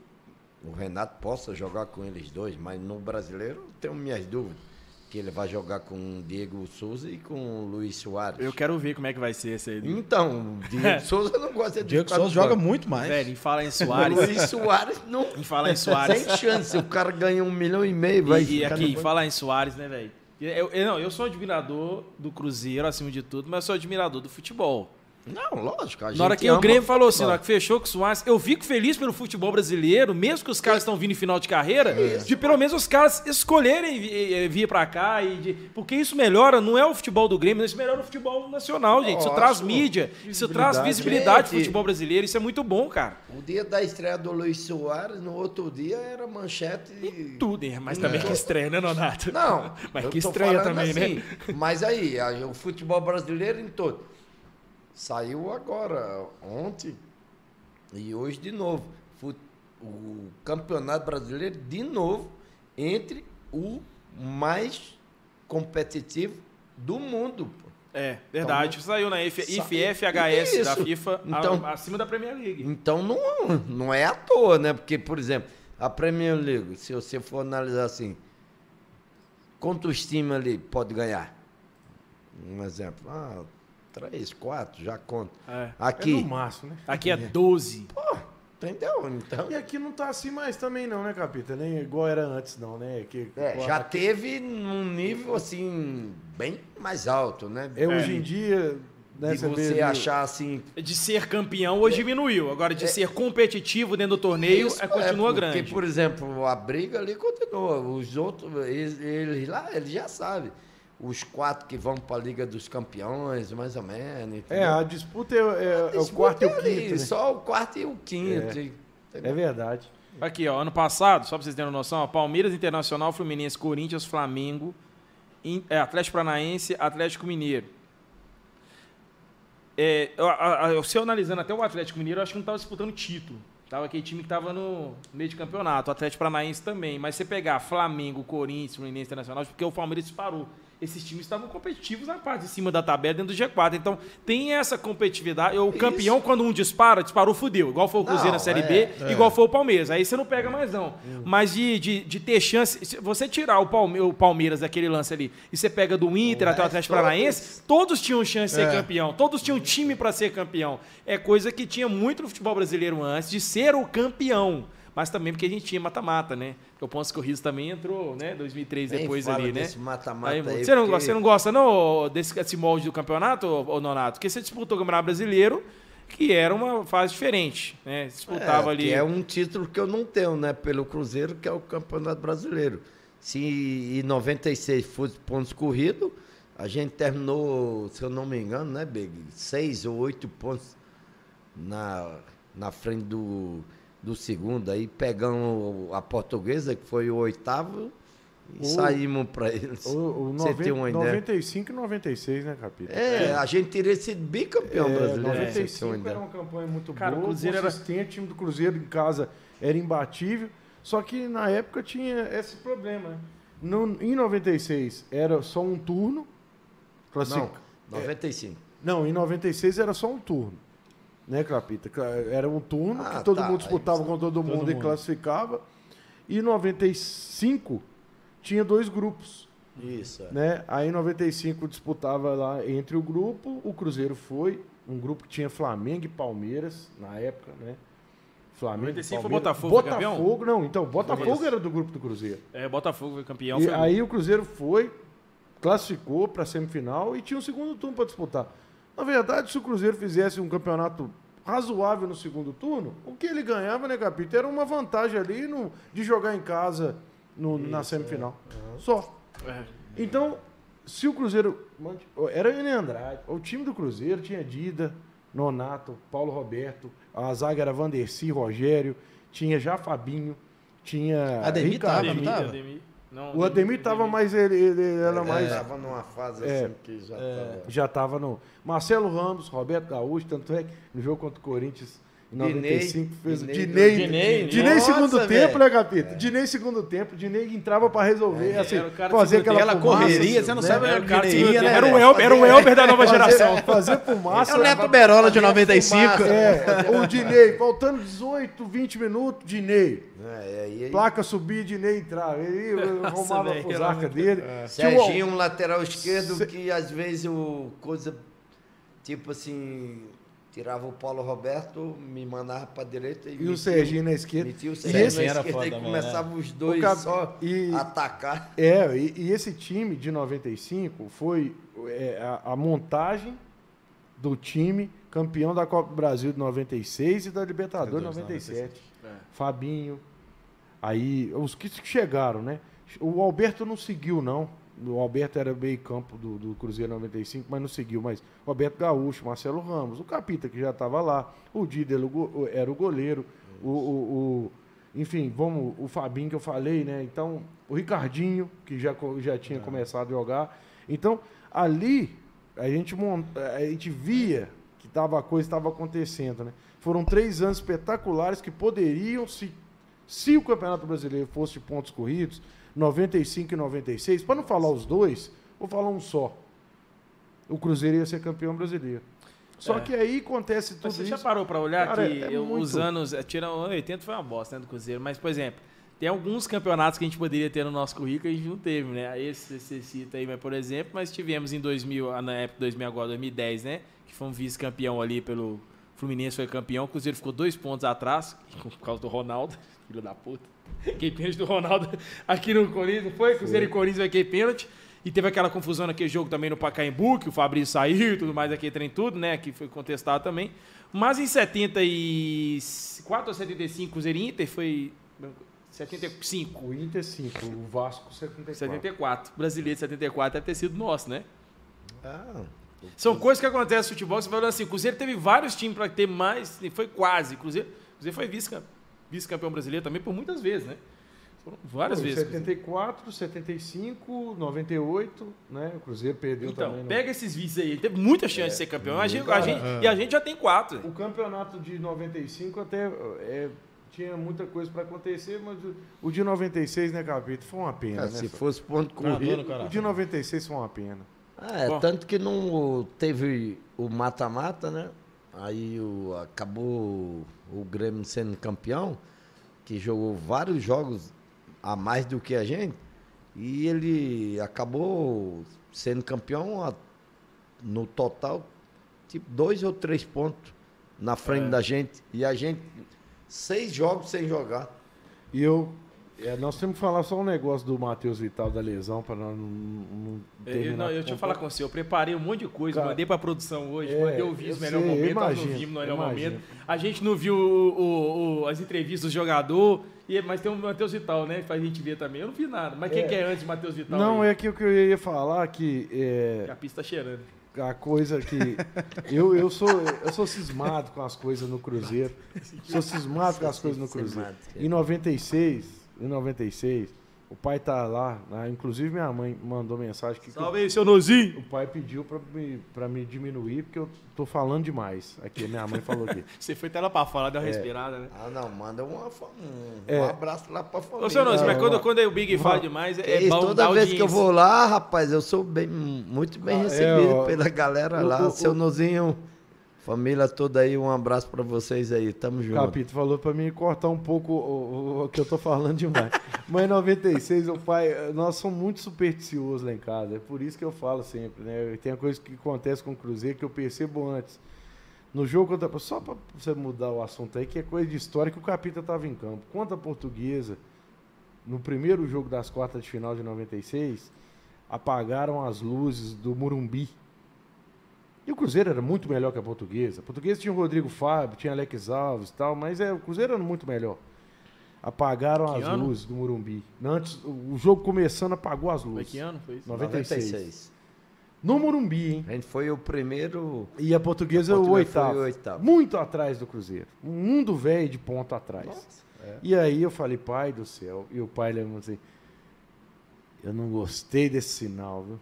o Renato possa jogar com eles dois, mas no brasileiro eu tenho minhas dúvidas. Que ele vai jogar com o Diego Souza e com o Luiz Soares. Eu quero ver como é que vai ser esse aí. Então, o Diego [LAUGHS] Souza não gosta de Diego Souza joga muito mais. Velho, em falar em Soares, Luiz Soares não. [LAUGHS] em falar em Soares, Sem chance. O cara ganha um milhão e meio, vai e, e aqui, no falar em Soares, né, velho? Eu, eu, não, eu sou admirador do Cruzeiro, acima de tudo, mas sou admirador do futebol. Não, lógico. a Na hora que o ama Grêmio falou assim, na hora que fechou com o Soares, eu fico feliz pelo futebol brasileiro, mesmo que os caras estão vindo em final de carreira, de pelo menos os caras escolherem vi- eh, vir pra cá. E de- porque isso melhora, não é o futebol do Grêmio, isso melhora o futebol nacional, gente. Isso traz mídia, isso traz Visibilidade. pro Gente. futebol brasileiro, isso é muito bom, cara. O dia da estreia do Luiz Soares, no outro dia era manchete. e- Tudo, hein? mas também que estreia, né, Nonato? Não, [LAUGHS] Mas que estreia também, né? Mas aí, o futebol brasileiro em todo. Saiu agora, ontem e hoje de novo. O campeonato brasileiro de novo entre o mais competitivo do mundo. pô. É, verdade. Saiu na Sa- IFFHS da. FIFA a- Então- acima da Premier League. Então não, não é à toa, né? Porque, por exemplo, a Premier League, se você for analisar assim, quantos times ali pode ganhar? Um exemplo, ah, três, quatro, já conta. É. É Aqui, no máximo, né? Aqui é 12. entendeu? Então, E aqui não tá assim mais também não, né, Capita? Nem igual era antes não, né? Que, é, já teve num nível assim, bem mais alto, né? É, hoje em dia, né, de você ali- achar assim. De ser campeão hoje diminuiu. Agora, de ser competitivo dentro do torneio, Isso é, continua porque, grande. por exemplo, a briga ali continua. Os outros, eles, eles lá, eles já sabem. Os quatro que vão para a Liga dos Campeões, mais ou menos. É, entendeu? a disputa é, é- é o Disputa quarto e o é ali, quinto, né? Só o quarto e o quinto. É. e- É verdade. Aqui, ó, ano passado, só pra vocês terem noção, ó, Palmeiras Internacional, Fluminense, Corinthians, Flamengo, In- é, Atlético Paranaense, Atlético Mineiro. É, eu- a- a- eu- se eu analisando até o Atlético Mineiro, eu acho que não estava disputando título. Tava aquele time que estava no meio de campeonato, o Atlético Paranaense também. Mas você pegar Flamengo, Corinthians, Fluminense Internacional, porque o Palmeiras disparou. Esses times estavam competitivos na parte de cima da tabela, dentro do G4. Então, tem essa competitividade. O campeão, quando um dispara, disparou, fudeu. Igual foi o Cruzeiro na Série é, B, igual foi o Palmeiras. Aí você não pega mais, não. Mas de, de, de ter chance. Se você tirar o, Palme- o Palmeiras daquele lance ali e você pega do Inter até o Atlético Paranaense, todos tinham chance de ser É. campeão. Todos tinham time para ser campeão. É coisa que tinha muito no futebol brasileiro antes, de ser o campeão. Mas também porque a gente tinha mata-mata, né? Porque o Pontos Corridos também entrou, né? 2003 Nem depois ali, né? mata-mata você, não, porque- gosta- você não gosta, não, desse, desse molde do campeonato, ô, ô, Nonato? Porque você disputou o Campeonato Brasileiro, que era uma fase diferente, né? Você disputava É, ali. Que é um título que eu não tenho, né? Pelo Cruzeiro, que é o Campeonato Brasileiro. Se em 96 fosse pontos corridos, a gente terminou, se eu não me engano, né, Big? Seis ou oito pontos na, na frente do, do segundo. Aí pegamos a portuguesa, que foi o oitavo, e O- saímos para eles. O, o Você noven- tem uma ideia? 95 e 96, né, Capita? É, a gente teria sido bicampeão É, brasileiro. pra você ter 95 uma era uma campanha muito Cara, o boa, Cruzeiro era- o time do Cruzeiro em casa era imbatível, só que na época tinha esse problema. né? No, em 96 era só um turno, classifica- Não, 95. Não, em 96 era só um turno. Né, Capita? Era um turno Ah, que todo tá. mundo disputava Aí com todo mundo e mundo. classificava. E em 95 tinha dois grupos. Isso. é. Né? Aí em 95 disputava lá entre o grupo, o Cruzeiro foi, um grupo que tinha Flamengo e Palmeiras na época, né? Flamengo, 95 foi. Botafogo, foi Botafogo, não, então, Botafogo Isso. era do grupo do Cruzeiro. É, Botafogo foi campeão. E foi aí o Cruzeiro foi, classificou para a semifinal e tinha um segundo turno para disputar. Na verdade, se o Cruzeiro fizesse um campeonato razoável no segundo turno, o que ele ganhava, né, Capita, era uma vantagem ali no, de jogar em casa no- na semifinal. Só. É. Então, se o Cruzeiro. Era Enem Andrade. O time do Cruzeiro tinha Dida, Nonato, Paulo Roberto, a zaga era Vanderci, Rogério, tinha já Fabinho, tinha. Ademir Ricardo. tava, não tava? Ademir. Não, O Ademir tava mais. Ele, ele era Ele mais. Estava numa fase É. assim que já estava. Já tava no. Marcelo Ramos, Roberto Gaúcho, tanto é que no jogo contra o Corinthians. Em Dinei, 95 fez o Dinei, Dinei. Dinei, Dinei nossa, segundo tempo, né, Capita? Dinei segundo tempo. Dinei entrava pra resolver, É, assim, fazer aquela Aquela fumaça, correria, você não né? sabe Era onde o cara né? era o? Elber, era o Elber da nova geração. [LAUGHS] Fazer fumaça. É o Neto Berola de Fazia 95. fumaça. É, [LAUGHS] o Dinei, faltando 18, 20 minutos, Dinei. É, e Placa subir, Dinei entrar. Ele arrumava a fusaca dele. É. Serginho, um lateral esquerdo, que às vezes o coisa, tipo assim, tirava o Paulo Roberto, me mandava pra direita e, E o Serginho na esquerda. Metia o E Serginho esse- na era esquerda foda e começava os dois cap- só e- a atacar. É, e, e esse time de 95 foi é, a, a montagem do time campeão da Copa do Brasil de 96 e da Libertadores de 97. É. Fabinho. Aí, os que chegaram, né? O Alberto não seguiu, não. O Alberto era meio campo do, do Cruzeiro 95, mas não seguiu. Mas o Alberto Gaúcho, Marcelo Ramos, o Capita, que já estava lá, o Dida era o goleiro, o, o- o- enfim, vamos, o Fabinho que eu falei, né? Então, o Ricardinho, que já, já tinha começado a jogar. Então, ali, a gente, mon- a gente via que tava, a coisa estava acontecendo, né? Foram três anos espetaculares que poderiam, se, se o Campeonato Brasileiro fosse pontos corridos, 95 e 96, para não falar os dois, vou falar um só. O Cruzeiro ia ser campeão brasileiro. Só É. que aí acontece tudo Mas você já isso. parou pra olhar Cara, que é eu- muito- os anos, é, tirando o ano 80 foi uma bosta, né, do Cruzeiro, mas, por exemplo, tem alguns campeonatos que a gente poderia ter no nosso currículo e a gente não teve, né? Esse você cita aí, mas, por exemplo, mas tivemos em 2000, ah, na época 2000 agora, 2010, né? Que foi um vice-campeão ali pelo Fluminense foi campeão, o Cruzeiro ficou dois pontos atrás, [LAUGHS] por causa do Ronaldo, [LAUGHS] filho da puta. Que pênalti do Ronaldo [LAUGHS] aqui no Corinthians, não foi? Cruzeiro e Corinthians vai que pênalti. E teve aquela confusão naquele jogo também no Pacaembu, que o Fabrício saiu e tudo mais, aquele trem tudo, né? Que foi contestado também. Mas em 74 ou 75, Cruzeiro e Inter foi 75. O Inter 5, o Vasco 74. 74. Brasileiro de 74 deve ter sido nosso, né? Ah, São coisas que acontecem no futebol. Você vai assim, o Cruzeiro teve vários times para ter mais, e foi quase. Cruzeiro, Cruzeiro foi vice-cam- vice-campeão brasileiro também por muitas vezes, né? Foram várias Foi, vezes. 74, 75, 98, né? O Cruzeiro perdeu Então, também. no- pega esses vices aí. Ele teve muita chance de ser campeão. A gente- a gente- E a gente já tem quatro. O campeonato de 95 até é, tinha muita coisa para acontecer, mas o, o de 96, né, Capito? Foi uma pena, é, né? se fosse ponto corrido. O de 96 foi uma pena. Ah, é, Bom. tanto que não teve o mata-mata, né? Aí o, acabou o Grêmio sendo campeão, que jogou vários jogos a mais do que a gente, e ele acabou sendo campeão a- no total, tipo, dois ou três pontos na frente É. da gente. E a gente, seis jogos sem jogar. E eu. É, nós temos que falar só um negócio do Matheus Vital da lesão para nós não, não Eu, terminar não, eu deixa eu falar com você, eu preparei um monte de coisa, Cara, mandei pra produção hoje, é, mandei ouvir os melhor momento, nós não imagino, vimos no melhor imagino. momento. A gente não viu o- o- o- as entrevistas do jogador, e, mas tem o Matheus Vital, né? Pra gente ver também. Eu não vi nada. Mas quem É. que é antes de Matheus Vital? Não, aí? é que o que eu ia falar que é, A pista tá cheirando. a coisa que. [LAUGHS] Eu, eu, sou, eu sou cismado com as coisas no Cruzeiro. [LAUGHS] Sou cismado com as coisas no Cruzeiro. Em 96, em 96, o pai tá lá, né? inclusive minha mãe mandou mensagem que, Salve aí, seu Nozinho! o pai pediu pra me, pra me diminuir, porque eu tô falando demais. Aqui, minha mãe falou aqui. [LAUGHS] Você foi até lá pra fora, deu uma respirada, né? Ah, não, manda uma um, É. um abraço lá pra família. Ô, seu Nozinho, mas quando, quando o Big fala demais, é, isso, bom toda dar vez que eu vou lá, rapaz, eu sou bem, muito bem Ah, é, recebido ó, pela galera o- lá. o- Seu o- Nozinho, família toda aí, um abraço pra vocês aí. Tamo junto. Capito falou pra mim cortar um pouco o, o- o que eu tô falando demais. [LAUGHS] Mas em 96, o pai, nós somos muito supersticiosos lá em casa. É por isso que eu falo sempre, né? Tem uma coisa que acontece com o Cruzeiro que eu percebo antes. No jogo contra. Só pra você mudar o assunto aí, que é coisa de história que o Capita tava em campo. Contra a portuguesa, no primeiro jogo das quartas de final de 96, apagaram as luzes do Murumbi. E o Cruzeiro era muito melhor que a Portuguesa. A Portuguesa tinha o Rodrigo Fábio, tinha Alex Alves e tal, mas é, o Cruzeiro era muito melhor. Apagaram Que as ano? luzes do Murumbi. Antes, o o jogo começando apagou as Foi luzes. que ano foi isso? 96. No Murumbi, hein? A gente foi o primeiro. E a Portuguesa, A o Portuguesa foi oitavo. o oitavo. Muito atrás do Cruzeiro. Um mundo velho de ponto atrás. E aí eu falei, pai do céu. E o pai lembra assim, eu não gostei desse sinal, viu?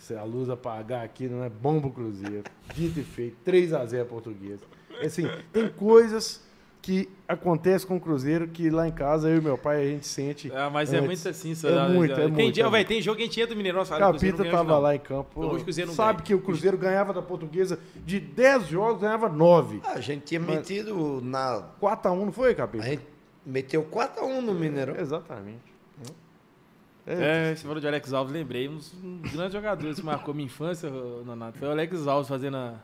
Se a luz apagar aqui não é bom pro Cruzeiro. Dito e feito, 3 a 0 portuguesa. Assim, tem coisas que acontecem com o Cruzeiro que lá em casa, eu e meu pai, a gente sente. Ah, mas é antes. muito assim, É sabe? muito, é tem muito, dia, é muito. tem jogo que a gente entra do Mineirão, sabe? O Capita não ganha hoje, tava lá em campo. Hoje o Cruzeiro não sabe ganha. que o Cruzeiro ganhava da portuguesa de 10 jogos, ganhava 9. Ah, a gente tinha Mas- metido na. 4x1, não foi, Capita? A gente meteu 4x1 no Mineirão. Exatamente. É, você falou de Alex Alves, lembrei. Um dos grandes jogadores que marcou minha infância, Nonato, foi o Alex Alves fazendo a-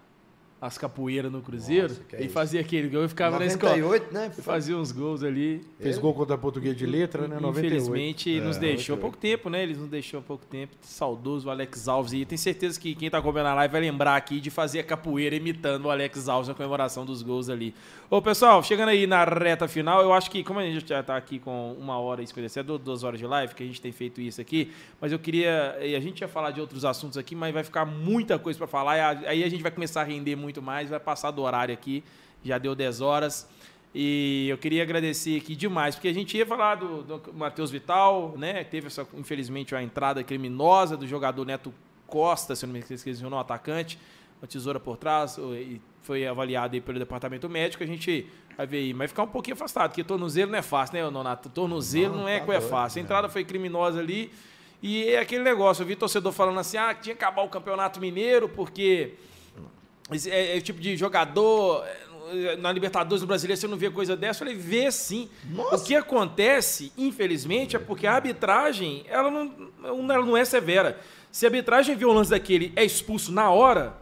as capoeiras no Cruzeiro. Nossa, é e fazia aquele gol e ficava na escola. 98, né? E fazia uns gols ali. Fez gol contra a Portuguesa de letra, né? 98. Infelizmente, nos É, deixou há 98. pouco tempo, né? Eles nos deixou há pouco tempo. Saudoso o Alex Alves. E tenho certeza que quem tá acompanhando a live vai lembrar aqui de fazer a capoeira imitando o Alex Alves na comemoração dos gols ali. Ô, pessoal, chegando aí na reta final, eu acho que, como a gente já tá aqui com uma hora e 57, duas horas de live, que a gente tem feito isso aqui, mas eu queria. e A gente ia falar de outros assuntos aqui, mas vai ficar muita coisa para falar. e Aí a gente vai começar a render muito mais, vai passar do horário aqui. Já deu 10 horas. E eu queria agradecer aqui demais, porque a gente ia falar do, do Matheus Vital, né? Teve essa, infelizmente, a entrada criminosa do jogador Neto Costa, se eu não me esqueci o nome, atacante, uma tesoura por trás, e foi avaliado aí pelo departamento médico. A gente vai ver aí, mas ficar um pouquinho afastado, porque tornozelo não é fácil, né, Nonato? Tornozelo não, Não, é tá coisa doido, fácil. A né? entrada foi criminosa ali. E é aquele negócio, eu vi torcedor falando assim: ah, tinha que acabar o Campeonato Mineiro, porque é, é tipo de jogador. é, Na Libertadores do Brasileiro você não vê coisa dessa. Eu falei, vê sim. Nossa. O que acontece, infelizmente, é porque a arbitragem ela não, ela não é severa. Se a arbitragem vê o lance daquele é expulso na hora,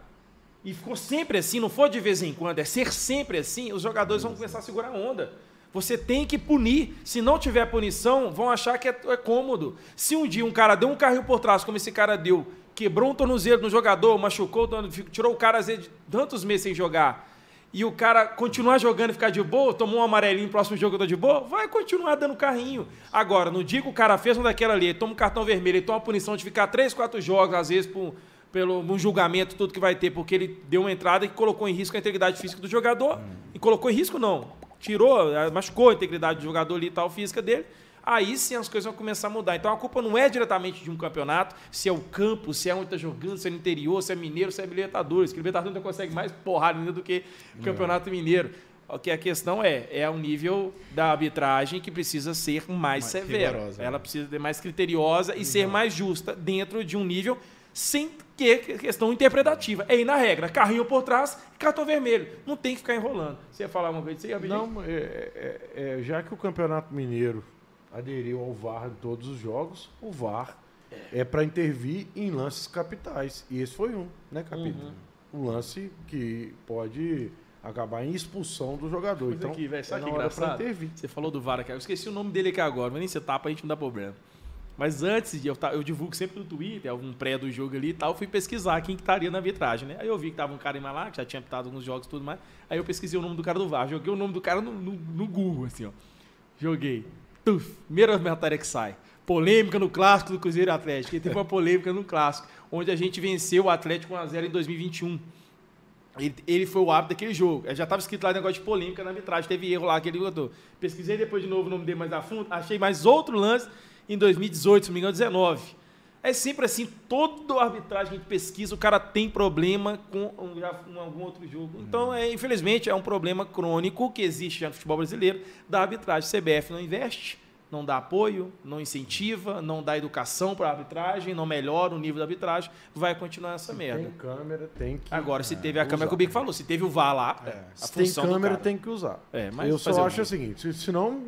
e ficou sempre assim, não for de vez em quando, é ser sempre assim, os jogadores vão começar a segurar a onda. Você tem que punir. Se não tiver punição, vão achar que é, é cômodo. Se um dia um cara deu um carrinho por trás, como esse cara deu, quebrou um tornozelo no jogador, machucou, tirou o cara às vezes, tantos meses sem jogar, e o cara continuar jogando e ficar de boa, tomou um amarelinho, próximo jogo eu tô de boa, vai continuar dando carrinho. Agora, no dia que o cara fez um daquela ali, toma um cartão vermelho, ele toma a punição de ficar 3, 4 jogos, às vezes, por, pelo um julgamento, tudo que vai ter, porque ele deu uma entrada que colocou em risco a integridade física do jogador. E colocou em risco, não. Tirou, machucou a integridade do jogador ali e tal, física dele. Aí sim as coisas vão começar a mudar. Então a culpa não é diretamente de um campeonato, se é o campo, se é onde está jogando, se é no interior, se é mineiro, se é Libertadores. Que Libertadores ainda consegue mais porrada ainda do que o Campeonato Mineiro. O que a questão é, é o nível da arbitragem que precisa ser mais, Mais severa. rigorosa, Ela precisa ser mais criteriosa e ser mais justa dentro de um nível sem que questão interpretativa. É ir na regra, carrinho por trás, cartão vermelho. Não tem que ficar enrolando. Você ia falar uma coisa, você ia pedir? Não, é, é- é- já que o Campeonato Mineiro aderiu ao VAR em todos os jogos, o VAR é, para intervir em lances capitais. E esse foi um, né, Capita? Uhum. Um lance que pode acabar em expulsão do jogador. Mas Então, aqui, velho, sabe é que engraçado? intervir. Você falou do VAR aqui. Eu esqueci o nome dele aqui agora, mas nem você tapa, a gente não dá problema. Mas antes de eu, eu divulgo sempre no Twitter, algum pré do jogo ali e tal, eu fui pesquisar quem que estaria na arbitragem, né? Aí eu vi que tava um cara em lá, que já tinha pitado alguns jogos e tudo mais. Aí eu pesquisei o nome do cara do VAR. Joguei o nome do cara no, no, no Google, assim, ó. Joguei. Tuf, primeira matéria que sai. Polêmica no clássico do Cruzeiro Atlético. E teve uma polêmica no clássico, onde a gente venceu o Atlético 1x0 em 2021. Ele, ele foi o árbitro daquele jogo. Já estava escrito lá negócio de polêmica na arbitragem, teve erro lá, aquele jogador. Pesquisei depois de novo o nome dele mais a fundo, achei mais outro lance em 2018, se não me engano, 19. É sempre assim, toda arbitragem que a gente pesquisa, o cara tem problema com um, um- algum outro jogo. Então, é, infelizmente, é um problema crônico que existe já no futebol brasileiro da arbitragem. CBF não investe, não dá apoio, não incentiva, não dá educação para a arbitragem, não melhora o nível da arbitragem, vai continuar essa merda. Tem câmera, tem que. Agora, se teve a usar. câmera que o Bico falou, se teve o VAR lá, a Se tem câmera, tem que usar. É, mas eu só o acho o seguinte, se, se não,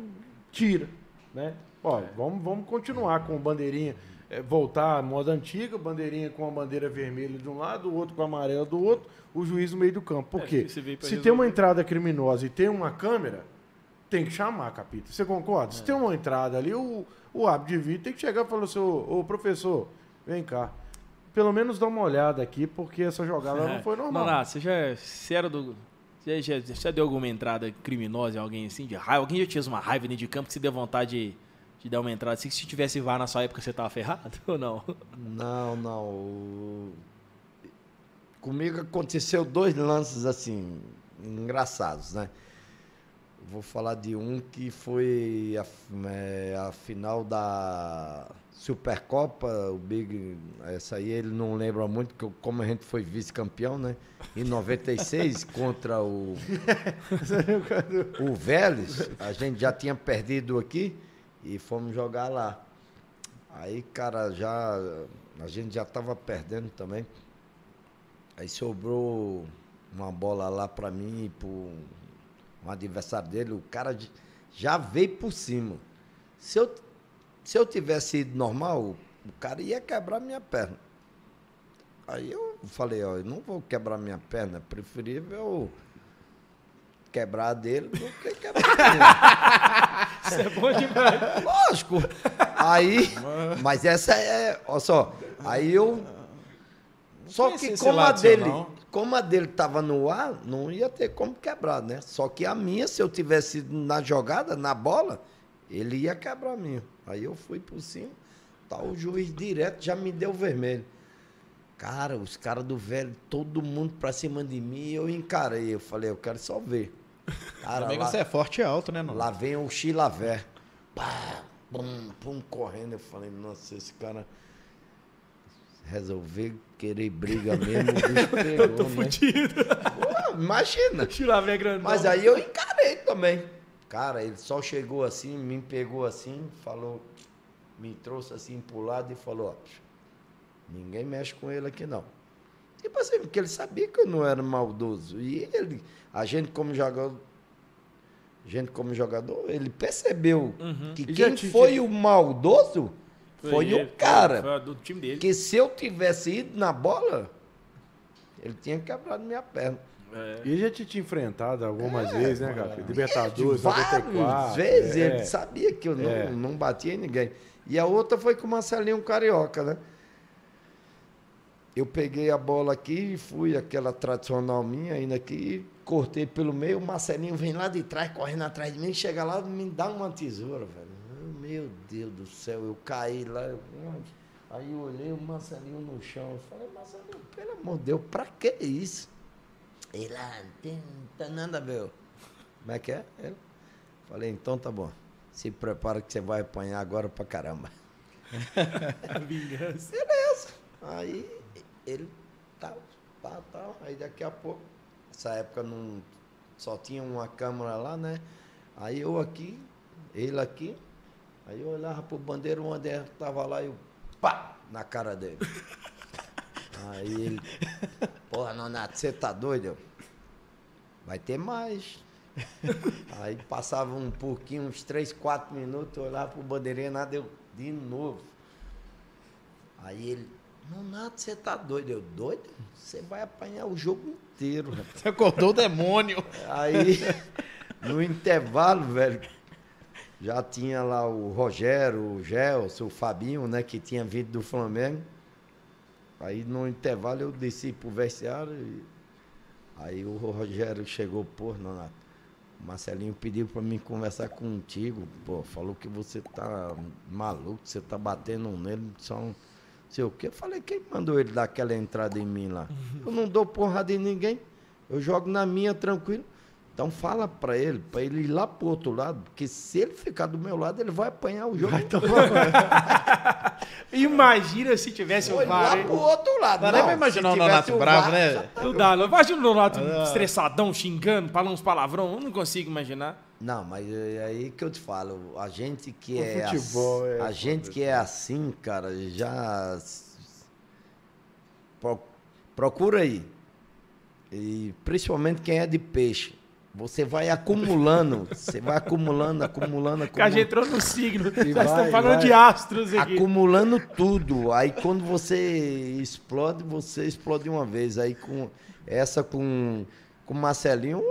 tira, né? Ó, vamos, vamos continuar com bandeirinha, é, voltar à moda antiga, bandeirinha com a bandeira vermelha de um lado, o outro com a amarela do outro, o juiz no meio do campo. Por É, quê? se Se resolver. tem uma entrada criminosa e tem uma câmera, tem que chamar, capítulo. Você concorda? É. Se tem uma entrada ali, o, o árbitro de vídeo tem que chegar e falar assim, ô, ô, professor, vem cá. Pelo menos dá uma olhada aqui, porque essa jogada não foi normal. Nonato, você já você era do. Você já, já deu alguma entrada criminosa em alguém assim, de raiva? Alguém já tinha uma raiva dentro de campo que você deu vontade de, de dar uma entrada assim? Que se tivesse VAR na sua época você tava ferrado [LAUGHS] ou não? Não, não. Comigo aconteceu dois lances assim, engraçados, né? Vou falar de um que foi a, é, a final da Supercopa, o Big, essa aí ele não lembra muito, que eu- como a gente foi vice-campeão, né? Em 96, [LAUGHS] contra o, [LAUGHS] o Vélez, a gente já tinha perdido aqui e fomos jogar lá. Aí, cara, já a gente já tava perdendo também. Aí sobrou uma bola lá pra mim e pro um adversário dele, o cara já veio por cima. Se eu, se eu tivesse ido normal, o cara ia quebrar minha perna. Aí eu falei, ó, eu não vou quebrar minha perna, é preferível quebrar dele do que [LAUGHS] quebrar minha. Isso é bom demais. Lógico. Aí, mas essa é, olha só, aí eu só que como a dele, não. como a dele tava no ar, não ia ter como quebrar, né? Só que a minha, se eu tivesse ido na jogada, na bola, ele ia quebrar a minha. Aí eu fui por cima, tá o juiz direto já me deu vermelho. Cara, os caras do velho, todo mundo pra cima de mim, eu encarei. Eu falei, eu quero só ver. [LAUGHS] Cara, Também lá- você é forte e alto, né, não? Lá vem o Chilavé. Pá, pum, pum, correndo. Eu falei, nossa, esse cara resolver querer briga mesmo, o bicho [LAUGHS] pegou, Tô né? fudido. Pô, imagina. A velha grandão. Mas aí eu encarei também. Cara, ele só chegou assim, me pegou assim, falou, me trouxe assim pro lado e falou, ó, ninguém mexe com ele aqui não. Tipo assim, porque ele sabia que eu não era maldoso. E ele, a gente como jogador, gente como jogador, ele percebeu que E quem te- foi o maldoso foi, ele, o cara. Foi do time dele. Que se eu tivesse ido na bola, ele tinha quebrado minha perna. É. E já te tinha enfrentado algumas vezes, né, Gabi? De Libertadores, várias 94. vezes é. ele sabia que eu não, É. não batia em ninguém. E a outra foi com o Marcelinho Carioca, né? Eu peguei a bola aqui e fui aquela tradicional minha, indo aqui, cortei pelo meio, o Marcelinho vem lá de trás, correndo atrás de mim, chega lá me dá uma tesoura, velho. Meu Deus do céu, eu caí lá. eu- Aí eu olhei o Marcelinho no chão. Eu falei, Marcelinho, pelo amor de Deus, pra que isso? Ele, ah, não tem, tem nada a ver. Como é que é? Ele, falei, então tá bom. Se prepara que você vai apanhar agora pra caramba. [LAUGHS] A vingança. Beleza. Aí ele tal, tal, tal. Aí daqui a pouco, essa época não só tinha uma câmera lá, né? Aí eu aqui, ele aqui. Aí eu olhava pro bandeiro, o André tava lá e eu, pá, na cara dele. [LAUGHS] Aí ele, porra, Nonato, você tá doido? Vai ter mais. [LAUGHS] Aí passava um pouquinho, uns 3, 4 minutos, eu olhava pro bandeirinha, nada, eu de novo. Aí ele, Nonato, você tá doido? Eu, doido? Você vai apanhar o jogo inteiro, rapaz. Você acordou o demônio. Aí, no intervalo, velho, já tinha lá o Rogério, o Gelson, o Fabinho, né, que tinha vindo do Flamengo. Aí no intervalo eu desci pro vestiário e aí o Rogério chegou, pô, Nonato, o Marcelinho pediu para mim conversar contigo, pô, falou que você tá maluco, você tá batendo nele, só um sei o quê. Eu falei, quem mandou ele dar aquela entrada em mim lá? Eu não dou porrada em ninguém, eu jogo na minha tranquilo. Então fala para ele, para ele ir lá pro outro lado, porque se ele ficar do meu lado, ele vai apanhar o jogo. todo. [LAUGHS] Imagina se tivesse Foi o lá VAR. hein? pro outro lado. Dá nem pra imaginar o Nonato o bravo, VAR, né? tá Não dá, não. Imagina o Nonato Ah. estressadão, xingando, falando uns palavrão. Eu não consigo imaginar. Não, mas é aí que eu te falo, a gente que O é futebol é a gente que é assim, cara, já pro- procura aí. E principalmente quem é de peixe. Você vai acumulando, você vai acumulando, acumulando, Que a gente acumulando, entrou no signo. Nós vai, estamos falando de astros aqui. acumulando tudo. Aí quando você explode, você explode de uma vez. Aí com essa com com o Marcelinho,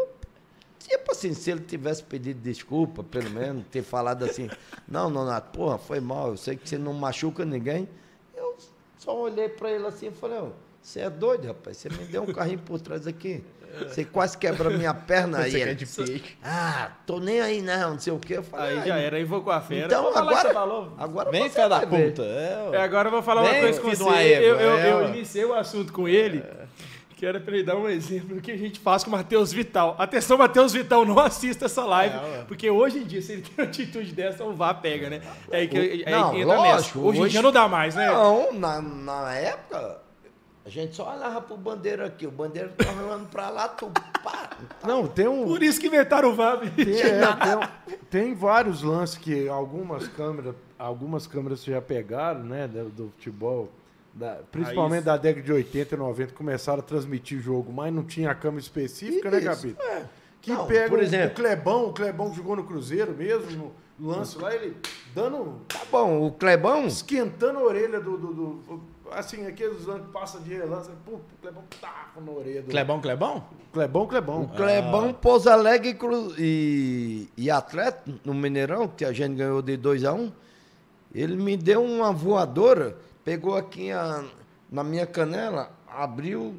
tipo assim, se ele tivesse pedido desculpa, pelo menos, ter falado assim, não, Nonato, porra, foi mal, eu sei que você não machuca ninguém. Eu só olhei pra ele assim e falei, "Ô, você é doido, rapaz, você me deu um carrinho por trás aqui. Você quase quebra minha perna aí. Você quer Ele, de peixe. ah, tô nem aí não, não sei o quê. Eu falei, Aí já "Ai, era, invocou a fera. Então Vou que agora, você falou. agora Vem, fé da puta. É, É, agora eu vou falar uma coisa com você. uma eu, eu, é, eu ó. iniciei o assunto com ele, que era pra ele dar um exemplo do que a gente faz com o Matheus Vital. Atenção, Matheus Vital, não assista essa live, É, porque hoje em dia, se ele tem uma atitude dessa, o VAR pega, né? É aí que, é aí Não, que entra lógico, nessa. Hoje, em hoje- dia não dá mais, né? Não, na, na época, a gente só olhava pro bandeiro aqui. O bandeiro tava olhando pra lá, tu pá. Não, tem um. Por isso que inventaram o bicho. Tem, é, tem, um- tem vários lances que algumas câmeras, algumas câmeras já pegaram, né, do, do futebol, da- principalmente Aí- da década de 80 e 90, começaram a transmitir jogo, mas não tinha a câmera específica, né, Isso, Capito? é. Que Não, pega por o- exemplo- o Clebão, o Clebão jogou no Cruzeiro mesmo, no lance lá, ele dando, Tá bom, o Clebão, esquentando a orelha do, do- do- assim, aqueles que passa de relance, o Clebão tapa na orelha do... Clebão, Clebão? Clebão, Clebão. o Clebão, Pouso Alegre e Cru- e, e Atleta, no Mineirão, que a gente ganhou de 2 a 1 um, ele me deu uma voadora, pegou aqui a- na minha canela, abriu,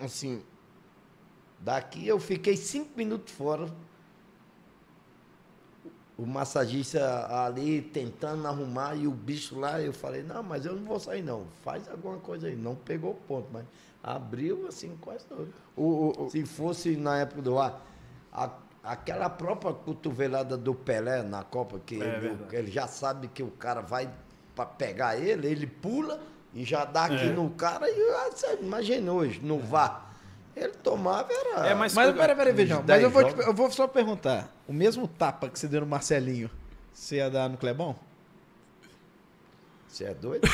assim, daqui eu fiquei cinco minutos fora. O massagista ali tentando arrumar e o bicho lá, eu falei, não, mas eu não vou sair não, faz alguma coisa aí. Não pegou o ponto, mas abriu assim quase todo. O, o- Se fosse na época do ar, a- aquela própria cotovelada do Pelé na Copa, que É ele, ele já sabe que o cara vai para pegar ele, ele pula e já dá aqui É. no cara e ah, você imagina hoje, no VAR. Ele tomava era. É, mas- Mas peraí, peraí, Vejão. Uns Mas eu 10 vou, te- eu vou só perguntar. O mesmo tapa que você deu no Marcelinho, você ia dar no Clebão? Você é doido? [LAUGHS]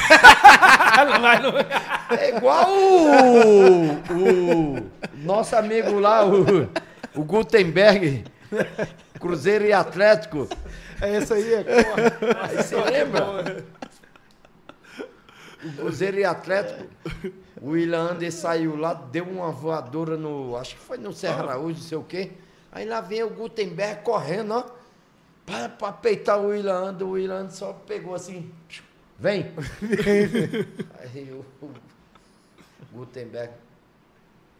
É igual o, o nosso amigo lá, o, o Gutenberg, Cruzeiro e Atlético. é esse aí, é você lembra? O Cruzeiro e Atlético. O William saiu lá, deu uma voadora no. Acho que foi no Serra Araújo, não sei o quê. Aí lá vem o Gutenberg correndo, ó. Para, para peitar o William. O William só pegou assim. Vem! [LAUGHS] Aí o, o Gutenberg.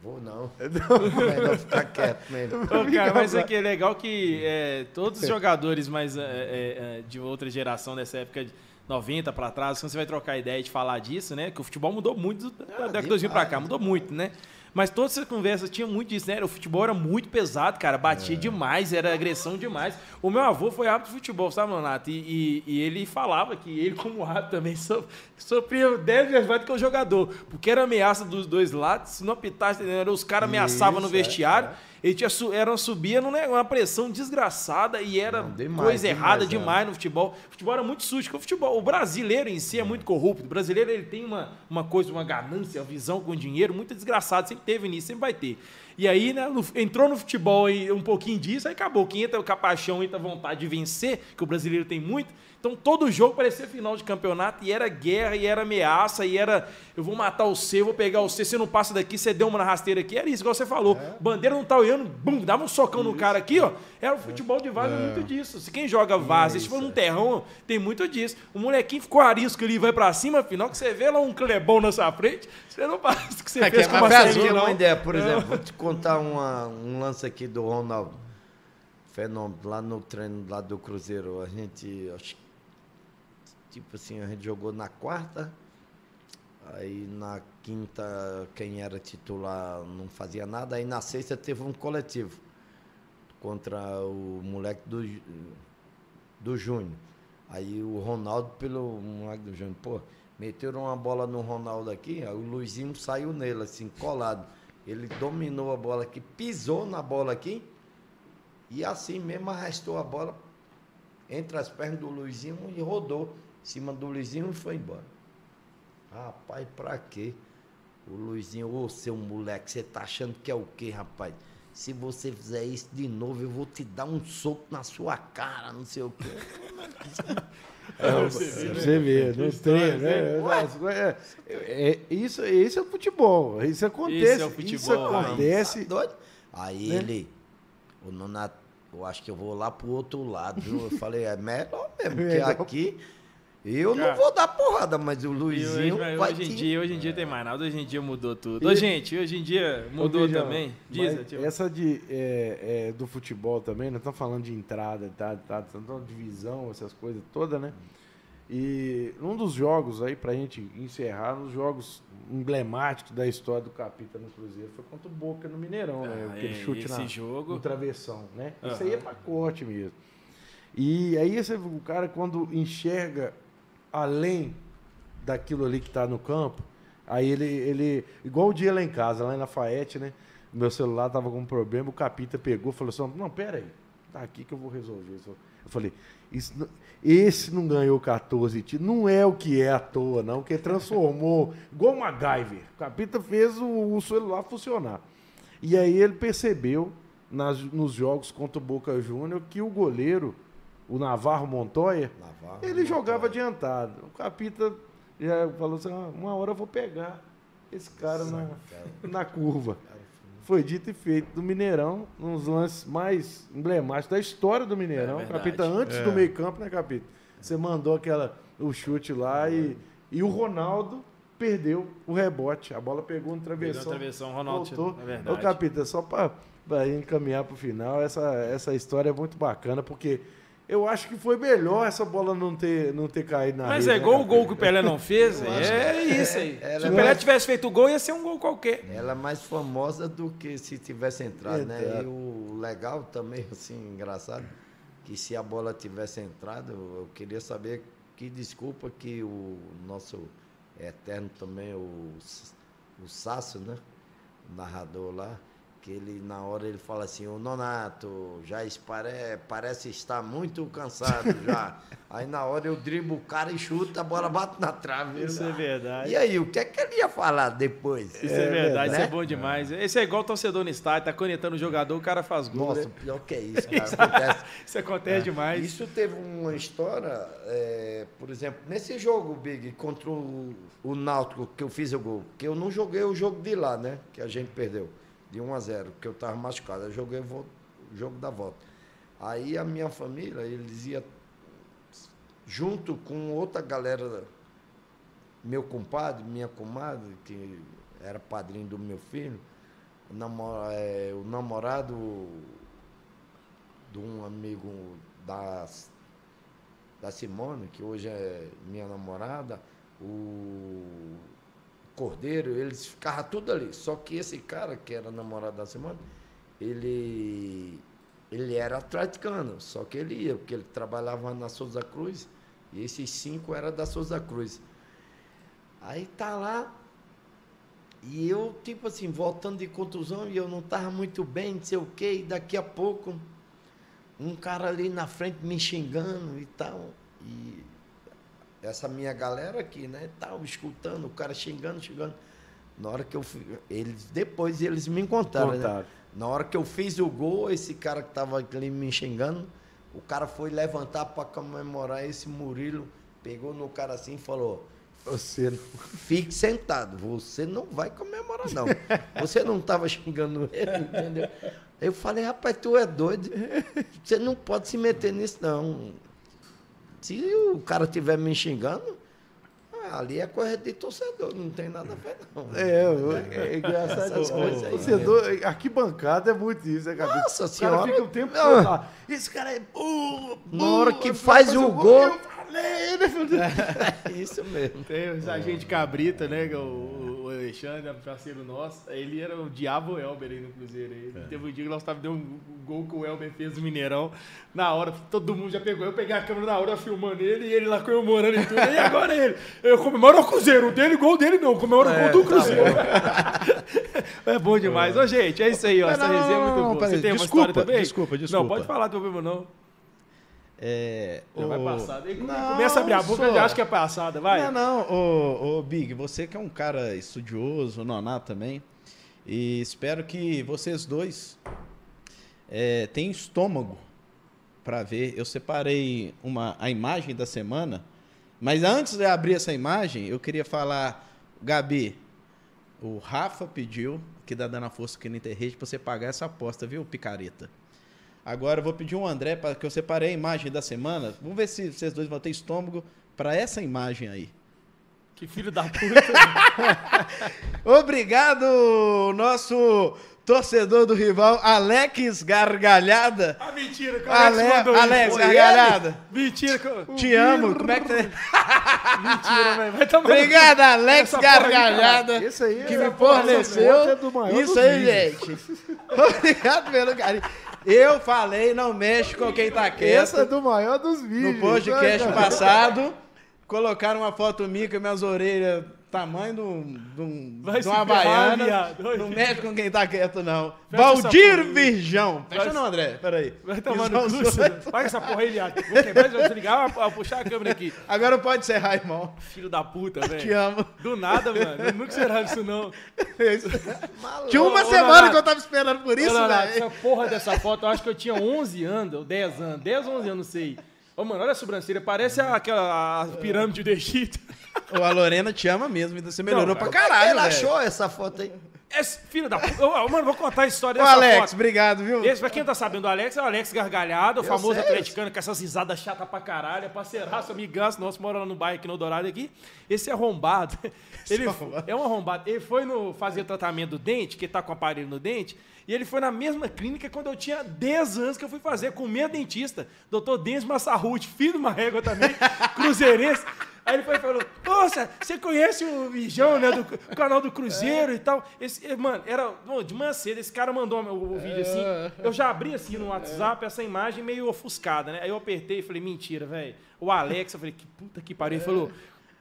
Vou não. Melhor ficar quieto mesmo. Ô, cara, mas é que é legal que é, todos os jogadores mais é, é, é, de outra geração dessa época de 90 pra trás, quando você vai trocar ideia de falar disso, né? Que o futebol mudou muito da Ah, década de 2000 pra cá, mudou muito, né? Mas todas essas conversas tinham muito disso, né? O futebol era muito pesado, cara. Batia demais, era agressão demais. O meu avô foi árbitro de futebol, sabe, Leonardo? E, e- e ele falava que ele, como árbitro, também so- sofria 10 vezes mais do que o jogador. Porque era ameaça dos dois lados. Se não apitasse, entendeu? os caras ameaçavam no é, vestiário. Ele tinha, era, subia numa uma pressão desgraçada e era Não, demais, coisa errada demais, demais no futebol. O futebol era muito sujo, o futebol, o brasileiro em si é muito corrupto. O brasileiro ele tem uma, uma coisa, uma ganância, uma visão com dinheiro muito desgraçada. Sempre teve nisso, sempre vai ter. E aí, né, entrou no futebol e um pouquinho disso, aí acabou. Quem entra com a paixão, entra a vontade de vencer, que o brasileiro tem muito. Então todo jogo parecia final de campeonato e era guerra, e era ameaça, e era eu vou matar o C, vou pegar o C, você não passa daqui, você deu uma na rasteira aqui. Era isso, igual você falou. Bandeira não tá olhando, bum, dava um socão no cara aqui, ó. Era o futebol de vaza muito disso. Se quem joga vaza, se for num terrão, tem muito disso. O molequinho ficou arisco ali, vai pra cima, afinal, que você vê lá um clebão na sua frente, você não passa que você É, fez que com é Pra Marcelinho, ter não. uma ideia, por exemplo, vou te contar uma- um lance aqui do Ronaldo. Fenômeno, lá no treino lá do Cruzeiro, a gente, acho que, tipo assim, a gente jogou na quarta, aí na quinta quem era titular não fazia nada, aí na sexta teve um coletivo contra o moleque do, do Júnior. Aí o Ronaldo pelo moleque do Júnior, pô, meteram uma bola no Ronaldo aqui, aí o Luizinho saiu nele, assim, colado. Ele dominou a bola aqui, pisou na bola aqui, e assim mesmo arrastou a bola entre as pernas do Luizinho e rodou cima do Luizinho e foi embora. Rapaz, pra quê? O Luizinho, ô seu moleque, você tá achando que é o quê, rapaz? Se você fizer isso de novo, eu vou te dar um soco na sua cara, não sei o quê. [LAUGHS] Você vê, no treino, né? É, é, isso, esse é o futebol. Isso acontece. Esse é o Isso futebol, acontece. Tá? Aí Né? ele, o Nonato, eu acho que eu vou lá pro outro lado, viu? Eu falei, é melhor mesmo, [LAUGHS] porque Melhor. aqui eu não vou dar porrada, mas o hoje, Luizinho mas vai hoje em te- dia, hoje em dia tem mais nada, hoje em dia mudou tudo. E- Ô, gente, hoje em dia mudou Ô, também. Diz, tipo, essa de, é, é, do futebol também, nós estamos falando de entrada, tá, tá, tá, tá, divisão, essas coisas todas, né? E num dos jogos aí, pra gente encerrar, nos jogos emblemáticos da história do Capita no Cruzeiro, foi contra o Boca no Mineirão, né? Ah, Aquele é, chute esse na, jogo- no travessão, né? Isso Aham. aí é pacote mesmo. E aí esse, o cara, quando enxerga além daquilo ali que está no campo, aí ele, ele. Igual o dia lá em casa, lá em Lafayette, né? Meu celular tava com um problema, o Capita pegou e falou assim: Não, pera aí, tá aqui que eu vou resolver isso. Eu falei: Esse não ganhou 14 títulos, não é o que é à toa, não, que transformou, [LAUGHS] igual o MacGyver. O Capita fez o, o celular funcionar. E aí ele percebeu nas- nos jogos contra o Boca Júnior que o goleiro, o Navarro Montoya, Navarro, ele jogava Montoya. adiantado. O Capita já falou assim: "Ah, uma hora eu vou pegar esse cara na, [LAUGHS] na curva. Foi dito e feito do Mineirão, nos lances mais emblemáticos da história do Mineirão. É Capita, antes do meio-campo, né, Capita? Você mandou aquela, o chute lá e, e o Ronaldo perdeu o rebote. A bola pegou no travessão. Pegou no travessão, Ronaldo voltou. tirou. É. Ô, Capita, só para encaminhar para o final, essa, essa história é muito bacana, porque eu acho que foi melhor essa bola não ter, não ter caído na Mas rede, é né, igual o Capita? gol que o Pelé não fez, é isso aí. ela Se o Pelé mais- tivesse feito o gol, ia ser um gol qualquer. Ela é mais famosa do que se tivesse entrado, né? E o legal também, assim, engraçado, que se a bola tivesse entrado, eu queria saber que desculpa que o nosso eterno também, o, o Sasso, né? O narrador lá, que ele, na hora, ele fala assim, o Nonato, já espare, parece estar muito cansado já. [LAUGHS] Aí na hora eu driblo o cara e chuto, a bola bate na trave. Isso é verdade. E aí, o que é que ele ia falar depois? Isso é, verdade, isso é bom demais. Esse é igual torcedor no estádio, tá conectando o jogador, o cara faz gol. Nossa, né? pior que é [LAUGHS] isso, cara. Acontece. Isso acontece [LAUGHS] demais. Isso teve uma história, é, por exemplo, nesse jogo, Big, contra o, o Náutico, que eu fiz o gol, que eu não joguei o jogo de lá, né? Que a gente perdeu, de 1 a 0 porque eu estava machucado. Eu joguei o jogo da volta. Aí a minha família, eles iam junto com outra galera, meu compadre, minha comadre, que era padrinho do meu filho, o, é, o namorado de um amigo da, da Simone, que hoje é minha namorada, o Cordeiro, eles ficavam tudo ali. Só que esse cara, que era namorado da Simone, ele, ele era atleticano, só que ele ia, porque ele trabalhava na Souza Cruz, e esses cinco eram da Souza Cruz. Aí tá lá, E eu, tipo assim, voltando de contusão e eu não tava muito bem, não sei o quê, e daqui a pouco um cara ali na frente me xingando e tal. E essa minha galera aqui, né, tal, escutando, o cara xingando, xingando. Na hora que eu eles depois eles me contaram, né? Na hora que eu fiz o gol, esse cara que tava ali me xingando, o cara foi levantar para comemorar esse Murilo, pegou no cara assim e falou: Você. [LAUGHS] Fique sentado, você não vai comemorar, não. Você não estava xingando ele, entendeu? Eu falei, rapaz, tu é doido. Você não pode se meter nisso, não. Se o cara estiver me xingando, ah, ali é coisa de torcedor, não tem nada a ver, não. É, eu- é engraçado. Essas Ô, coisas aí, torcedor, arquibancada é muito isso, né, Gabi? Nossa o cara senhora. fica o tempo Ah. todo lá. Esse cara é burro, Na hora que burro, faz o gol- Eu falei, né? [LAUGHS] É isso mesmo. Tem os agentes Cabrita, né? que é O, o Alexandre, parceiro nosso, ele era o diabo Elber aí no Cruzeiro. Aí. Teve um dia que nós tava dando um gol que o Elber fez no Mineirão. Na hora, todo mundo já pegou. Eu peguei a câmera na hora filmando ele e ele lá comemorando e tudo. E agora ele? Eu comemoro o Cruzeiro, o dele, gol dele não, comemoro o gol do Cruzeiro. [LAUGHS] é bom demais. Ô, gente, é isso aí, ó. Mas Essa não, resenha é não, muito não, boa. Você tem uma desculpa, história também? desculpa, Não, desculpa. pode falar, não tem problema não. É, vai o- passar. Ele Não, começa a abrir a boca, só- ele acha que é passada, vai. Não, não, ô, ô, Big, você que é um cara estudioso, Nonato também, e espero que vocês dois é, tenham estômago para ver. Eu separei uma, a imagem da semana, mas antes de abrir essa imagem, eu queria falar, Gabi, o Rafa pediu, que dá dando a força aqui no Interrede, para você pagar essa aposta, viu, picareta? Agora eu vou pedir um André para que eu separei a imagem da semana. Vamos ver se vocês dois vão ter estômago para essa imagem aí. Que filho da puta. [LAUGHS] Obrigado, nosso torcedor do rival, Alex Gargalhada. ah, mentira, Alex Ale- mandou isso. Alex Foi Gargalhada. ele? Mentira, que eu- Te amo. Como é que você... [LAUGHS] mentira, velho. Vai tomar Obrigado, Alex porra Gargalhada. Esse aí que é- me forneceu. é do maior Isso aí, gente. [LAUGHS] Obrigado pelo carinho. Eu falei, não mexe com quem tá quieto. Essa é do maior dos vídeos. No podcast né, passado, colocaram uma foto minha com minhas orelhas tamanho de, um, de, um, Vai de uma baiana. Não mexe com quem tá quieto, não. Fecha Valdir. Virgão. Fecha Vai- não, André. Peraí. Vai tomar no Visão cu. Paga essa porra aí, viado. Vou quebrar, vou desligar, vou vou puxar a câmera aqui. Agora pode encerrar, irmão. Filho da puta, Te velho. amo. Do nada, mano. Eu nunca será isso, não. Tinha uma Ô, semana Nonato. que eu tava esperando por isso, Leonardo, velho. Essa porra dessa foto, eu acho que eu tinha 11 anos, ou 10 anos. 10 ou 11 anos, não sei. Ô, mano, olha a sobrancelha. Parece aquela a pirâmide do Egito. Ô, a Lorena te ama mesmo, então você melhorou Não, pra cara, caralho, Ele velho. achou essa foto aí? Esse filho da puta. Mano, vou contar a história Ô, dessa Alex, foto. obrigado, viu? Esse, pra quem tá sabendo, o Alex é o Alex Gargalhado, o famoso sei. atleticano com essas risadas chatas pra caralho, é parceiraço, amigaço nosso, mora lá no bairro aqui no Dourado aqui. Esse arrombado, [LAUGHS] ele arrombado. é um arrombado. Ele foi no fazer tratamento do dente, que tá com aparelho no dente, e ele foi na mesma clínica quando eu tinha 10 anos que eu fui fazer com o meu dentista, doutor Denis Massarruti, filho de uma régua também, [LAUGHS] cruzeirense. Aí ele foi e falou: Poxa, você conhece o Vijão, né? Do o canal do Cruzeiro e tal. Esse, eh, mano, era. bom, de manhã cedo, esse cara mandou o, o vídeo assim. Eu já abri assim no WhatsApp essa imagem meio ofuscada, né? Aí eu apertei e falei: Mentira, velho. O Alex, eu falei: Que puta que pariu. Ele falou.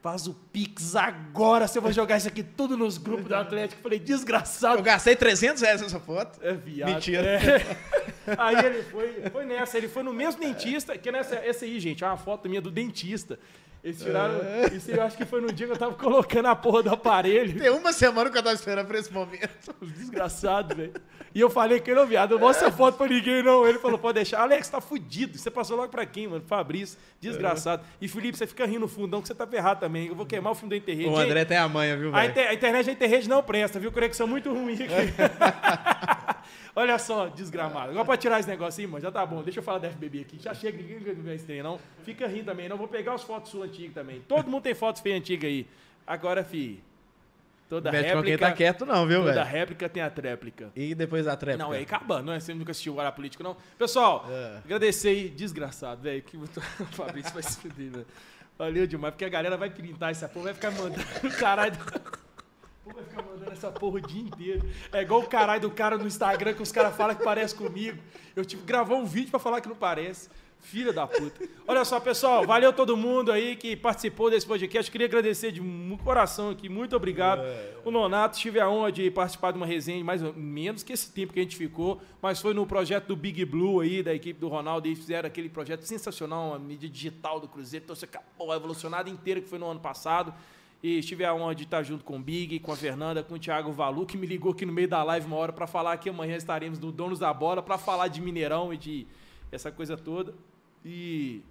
Faz o Pix agora, você vai jogar isso aqui tudo nos grupos do Atlético. Eu falei, desgraçado. Eu gastei 300 reais nessa foto. É viado. Mentira. É. [LAUGHS] Aí ele foi, foi nessa, ele foi no mesmo dentista, que nessa, essa aí, gente, é uma foto minha do dentista. Eles tiraram. Isso aí eu acho que foi no dia que eu tava colocando a porra do aparelho. Tem uma semana que eu tava esperando pra esse momento. Desgraçado, velho. E eu falei que ele, ô viado, não mostra a foto pra ninguém, não. Ele falou, pode deixar. Alex, tá fudido. Você passou logo pra quem, mano? Fabrício, desgraçado. E Felipe, você fica rindo no fundão que você tá ferrado também. Eu vou queimar o filme da interrede. O André tem a manha, viu, A, velho? inter- a internet da interrede não presta, viu? Conexão muito ruim aqui. [LAUGHS] Olha só, desgramado. Agora pode tirar esse negócio aí, mano. Já tá bom. Deixa eu falar da FBB aqui. Já chega, ninguém esse trem, não. Fica rindo também, não. Vou pegar as fotos suas antigas também. Todo mundo tem fotos feias antigas aí. Agora, fi. Toda Mete com quem réplica. tá quieto, não, viu, toda velho? réplica tem a tréplica. E depois a tréplica. Não, é acabando, não é? Você nunca assistiu o Hora Político, não? Pessoal, É. agradecer aí, desgraçado, velho. Que [LAUGHS] o Fabrício vai se fuder, velho. Valeu demais, porque a galera vai printar essa porra, vai ficar mandando [LAUGHS] caralho. Vai ficar mandando essa porra o dia inteiro. É igual o caralho do cara no Instagram que os caras falam que parece comigo. Eu tive que gravar um vídeo pra falar que não parece. Filha da puta. Olha só, pessoal, valeu todo mundo aí que participou desse podcast. Queria agradecer de coração aqui, muito obrigado. O Nonato, tive a honra de participar de uma resenha, mais ou menos que esse tempo que a gente ficou, mas foi no projeto do Big Blue aí, da equipe do Ronaldo, e fizeram aquele projeto sensacional, a mídia digital do Cruzeiro, trouxe a porra evolucionada inteira que foi no ano passado. E tive a honra de estar junto com o Big, com a Fernanda, com o Thiago Valu, que me ligou aqui no meio da live uma hora para falar que amanhã estaremos no Donos da Bola para falar de Mineirão e de essa coisa toda. E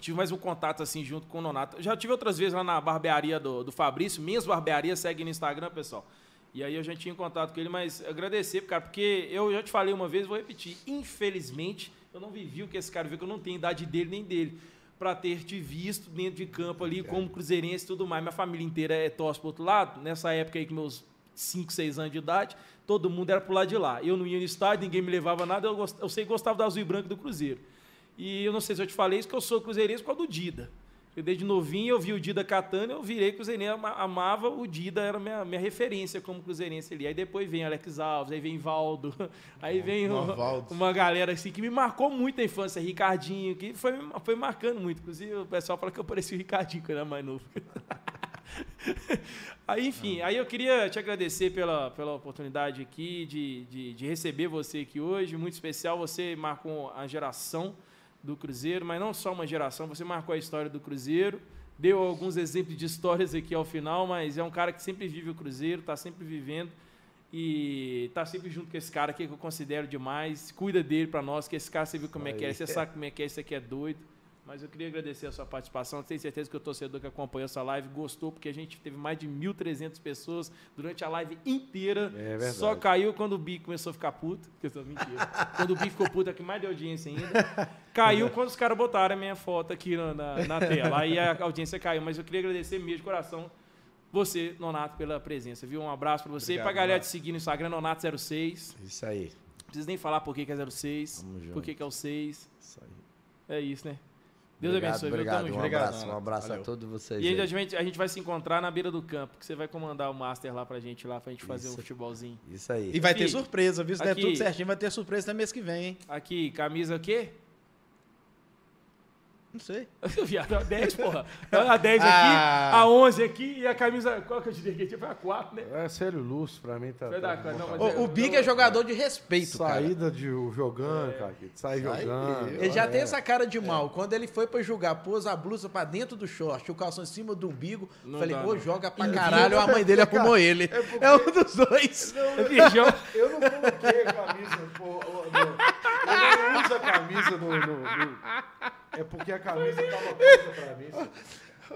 tive mais um contato assim junto com o Nonato. Já tive outras vezes lá na barbearia do, do Fabrício, Minhas Barbearia, segue no Instagram, pessoal. E aí eu já tinha contato com ele, mas agradecer, cara, porque eu já te falei uma vez, vou repetir. Infelizmente, eu não vivi o que esse cara viu, que eu não tenho idade dele nem dele. Pra ter te visto dentro de campo ali, como cruzeirense e tudo mais. Minha família inteira é torce pro outro lado. Nessa época aí, com meus 5, 6 anos de idade, todo mundo era pro lado de lá. Eu não ia no estádio, ninguém me levava nada, eu, gost... eu sei que gostava do azul e branco do Cruzeiro. E eu não sei se eu te falei isso, que eu sou cruzeirense por causa do Dida. Eu desde novinho eu vi o Dida catando, eu virei cruzeirense, ama- amava o Dida, era minha, minha referência como cruzeirense ali. Aí depois vem Alex Alves, aí vem Valdo, [LAUGHS] aí vem o- uma galera assim que me marcou muito a infância, Ricardinho, que foi, foi marcando muito. Inclusive o pessoal fala que eu parecia o Ricardinho quando era mais novo. [LAUGHS] Aí, enfim, aí eu queria te agradecer pela, pela oportunidade aqui de, de, de receber você aqui hoje. Muito especial, você marcou a geração do Cruzeiro, mas não só uma geração, você marcou a história do Cruzeiro. Deu alguns exemplos de histórias aqui ao final, mas é um cara que sempre vive o Cruzeiro, está sempre vivendo e tá sempre junto com esse cara aqui que eu considero demais. Cuida dele para nós, que esse cara você viu como é que é, você sabe como é que é, isso aqui é doido. Mas eu queria agradecer a sua participação. Tenho certeza que o torcedor que acompanhou essa live gostou, porque a gente teve mais de 1.300 pessoas durante a live inteira. É verdade. Só caiu quando o Bi começou a ficar puto. Que eu tô mentira. [LAUGHS] quando o Bi ficou puto, é que mais deu audiência ainda. Caiu quando os caras botaram a minha foto aqui na, na, na tela. Aí a audiência caiu. Mas eu queria agradecer mesmo de coração você, Nonato, pela presença, viu? Um abraço pra você Obrigado, e pra galera Nonato. te seguir no Instagram, Nonato06. Isso aí. Não precisa nem falar por que, que é 06, Tamo junto. por que, que é o 6. Isso aí. É isso, né? Deus obrigado, abençoe? Obrigado, um junto. abraço, Obrigado, um abraço Valeu. a todos vocês. E ainda a aí. gente, a gente vai se encontrar na beira do campo, que você vai comandar o Master lá pra gente, lá pra gente fazer um Isso. futebolzinho. Isso aí. E vai ter Aqui. surpresa, viu? Se der tudo certinho, vai ter surpresa até mês que vem, hein? Aqui, camisa o quê? Não sei. [LAUGHS] Viado, a 10, porra. A 10 aqui, Ah. a 11 aqui e a camisa. Qual que eu te dei? Tipo, a 4, né? É sério, Lúcio, pra mim tá. Tá bom, não, mas é- O, o Big é jogador de respeito, cara. Saída de jogando, cara. Sai Sai, jogando. eu- Ele já É. tem essa cara de mal. Quando ele foi pra jogar, pôs a blusa pra dentro do short, o calção em cima do umbigo. Não falei, dá, ô, não. joga pra caralho. A mãe dele arrumou ele. É um dos dois. Viajão. Eu não coloquei a camisa, pô. Eu não uso a camisa no, no- no- É porque a camisa tava pronta pra mim.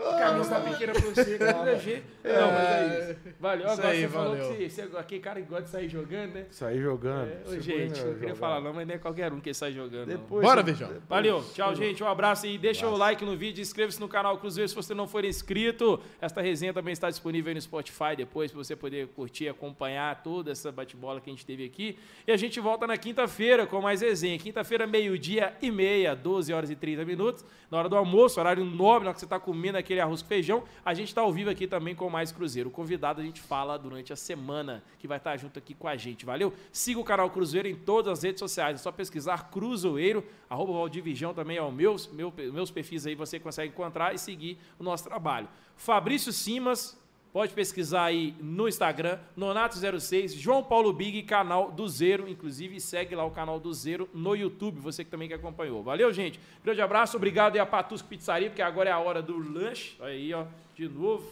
A camisa tá pequena pra você, nada a ver. Não, mas é isso. Valeu. Isso Agora aí, você falou valeu. que você, você, aquele cara que gosta de sair jogando, né? Saí jogando. É, ô, gente, eu queria falar não, mas não é qualquer um que sai jogando. não. Depois, Bora, Virgão. Valeu, tchau, gente. Um abraço e deixa o like no vídeo, inscreva-se no canal Cruzeiro se você não for inscrito. Esta resenha também está disponível aí no Spotify depois, para você poder curtir e acompanhar toda essa bate-bola que a gente teve aqui. E a gente volta na quinta-feira com mais resenha. Quinta-feira, meio-dia e meia, 12 horas e 30 minutos, na hora do almoço, horário nobre, na hora que você está comendo aquele arroz com feijão. A gente está ao vivo aqui também com mais Cruzeiro. O convidado a gente fala durante a semana, que vai estar junto aqui com a gente, valeu? Siga o canal Cruzeiro em todas as redes sociais, é só pesquisar Cruzeiro, arroba Valdivirjão também é o meus, meu, meus perfis aí, você consegue encontrar e seguir o nosso trabalho. Fabrício Simas, pode pesquisar aí no Instagram, Nonato06, João Paulo Big, canal do Zero, inclusive segue lá o canal do Zero no YouTube, você que também que acompanhou. Valeu, gente? Grande abraço, obrigado aí a Patusco Pizzaria, porque agora é a hora do lanche. Aí, ó, de novo.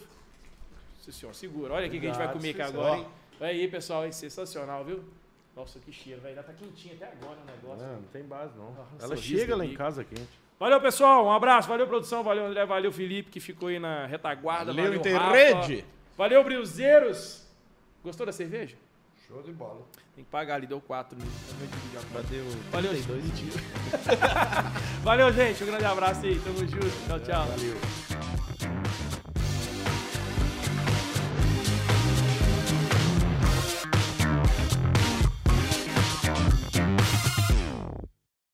Nossa senhora, segura. Olha o que a gente vai comer aqui senhor. agora, hein? Aí, pessoal, hein? sensacional, viu? Nossa, que cheiro, vai. Ainda tá quentinho até agora o negócio. Não, não tem base, não. Ela chega lá em casa quente. Valeu, pessoal. Um abraço. Valeu, produção. Valeu, André. Valeu, Felipe, que ficou aí na retaguarda. Valeu, Valeu, Interrede. Valeu, Brilzeiros. Gostou da cerveja? Show de bola. Tem que pagar ali, deu 4 mil. Valeu, 32 dias. [LAUGHS] Valeu, gente. Um grande abraço aí. Tamo junto. Tchau, tchau. Valeu.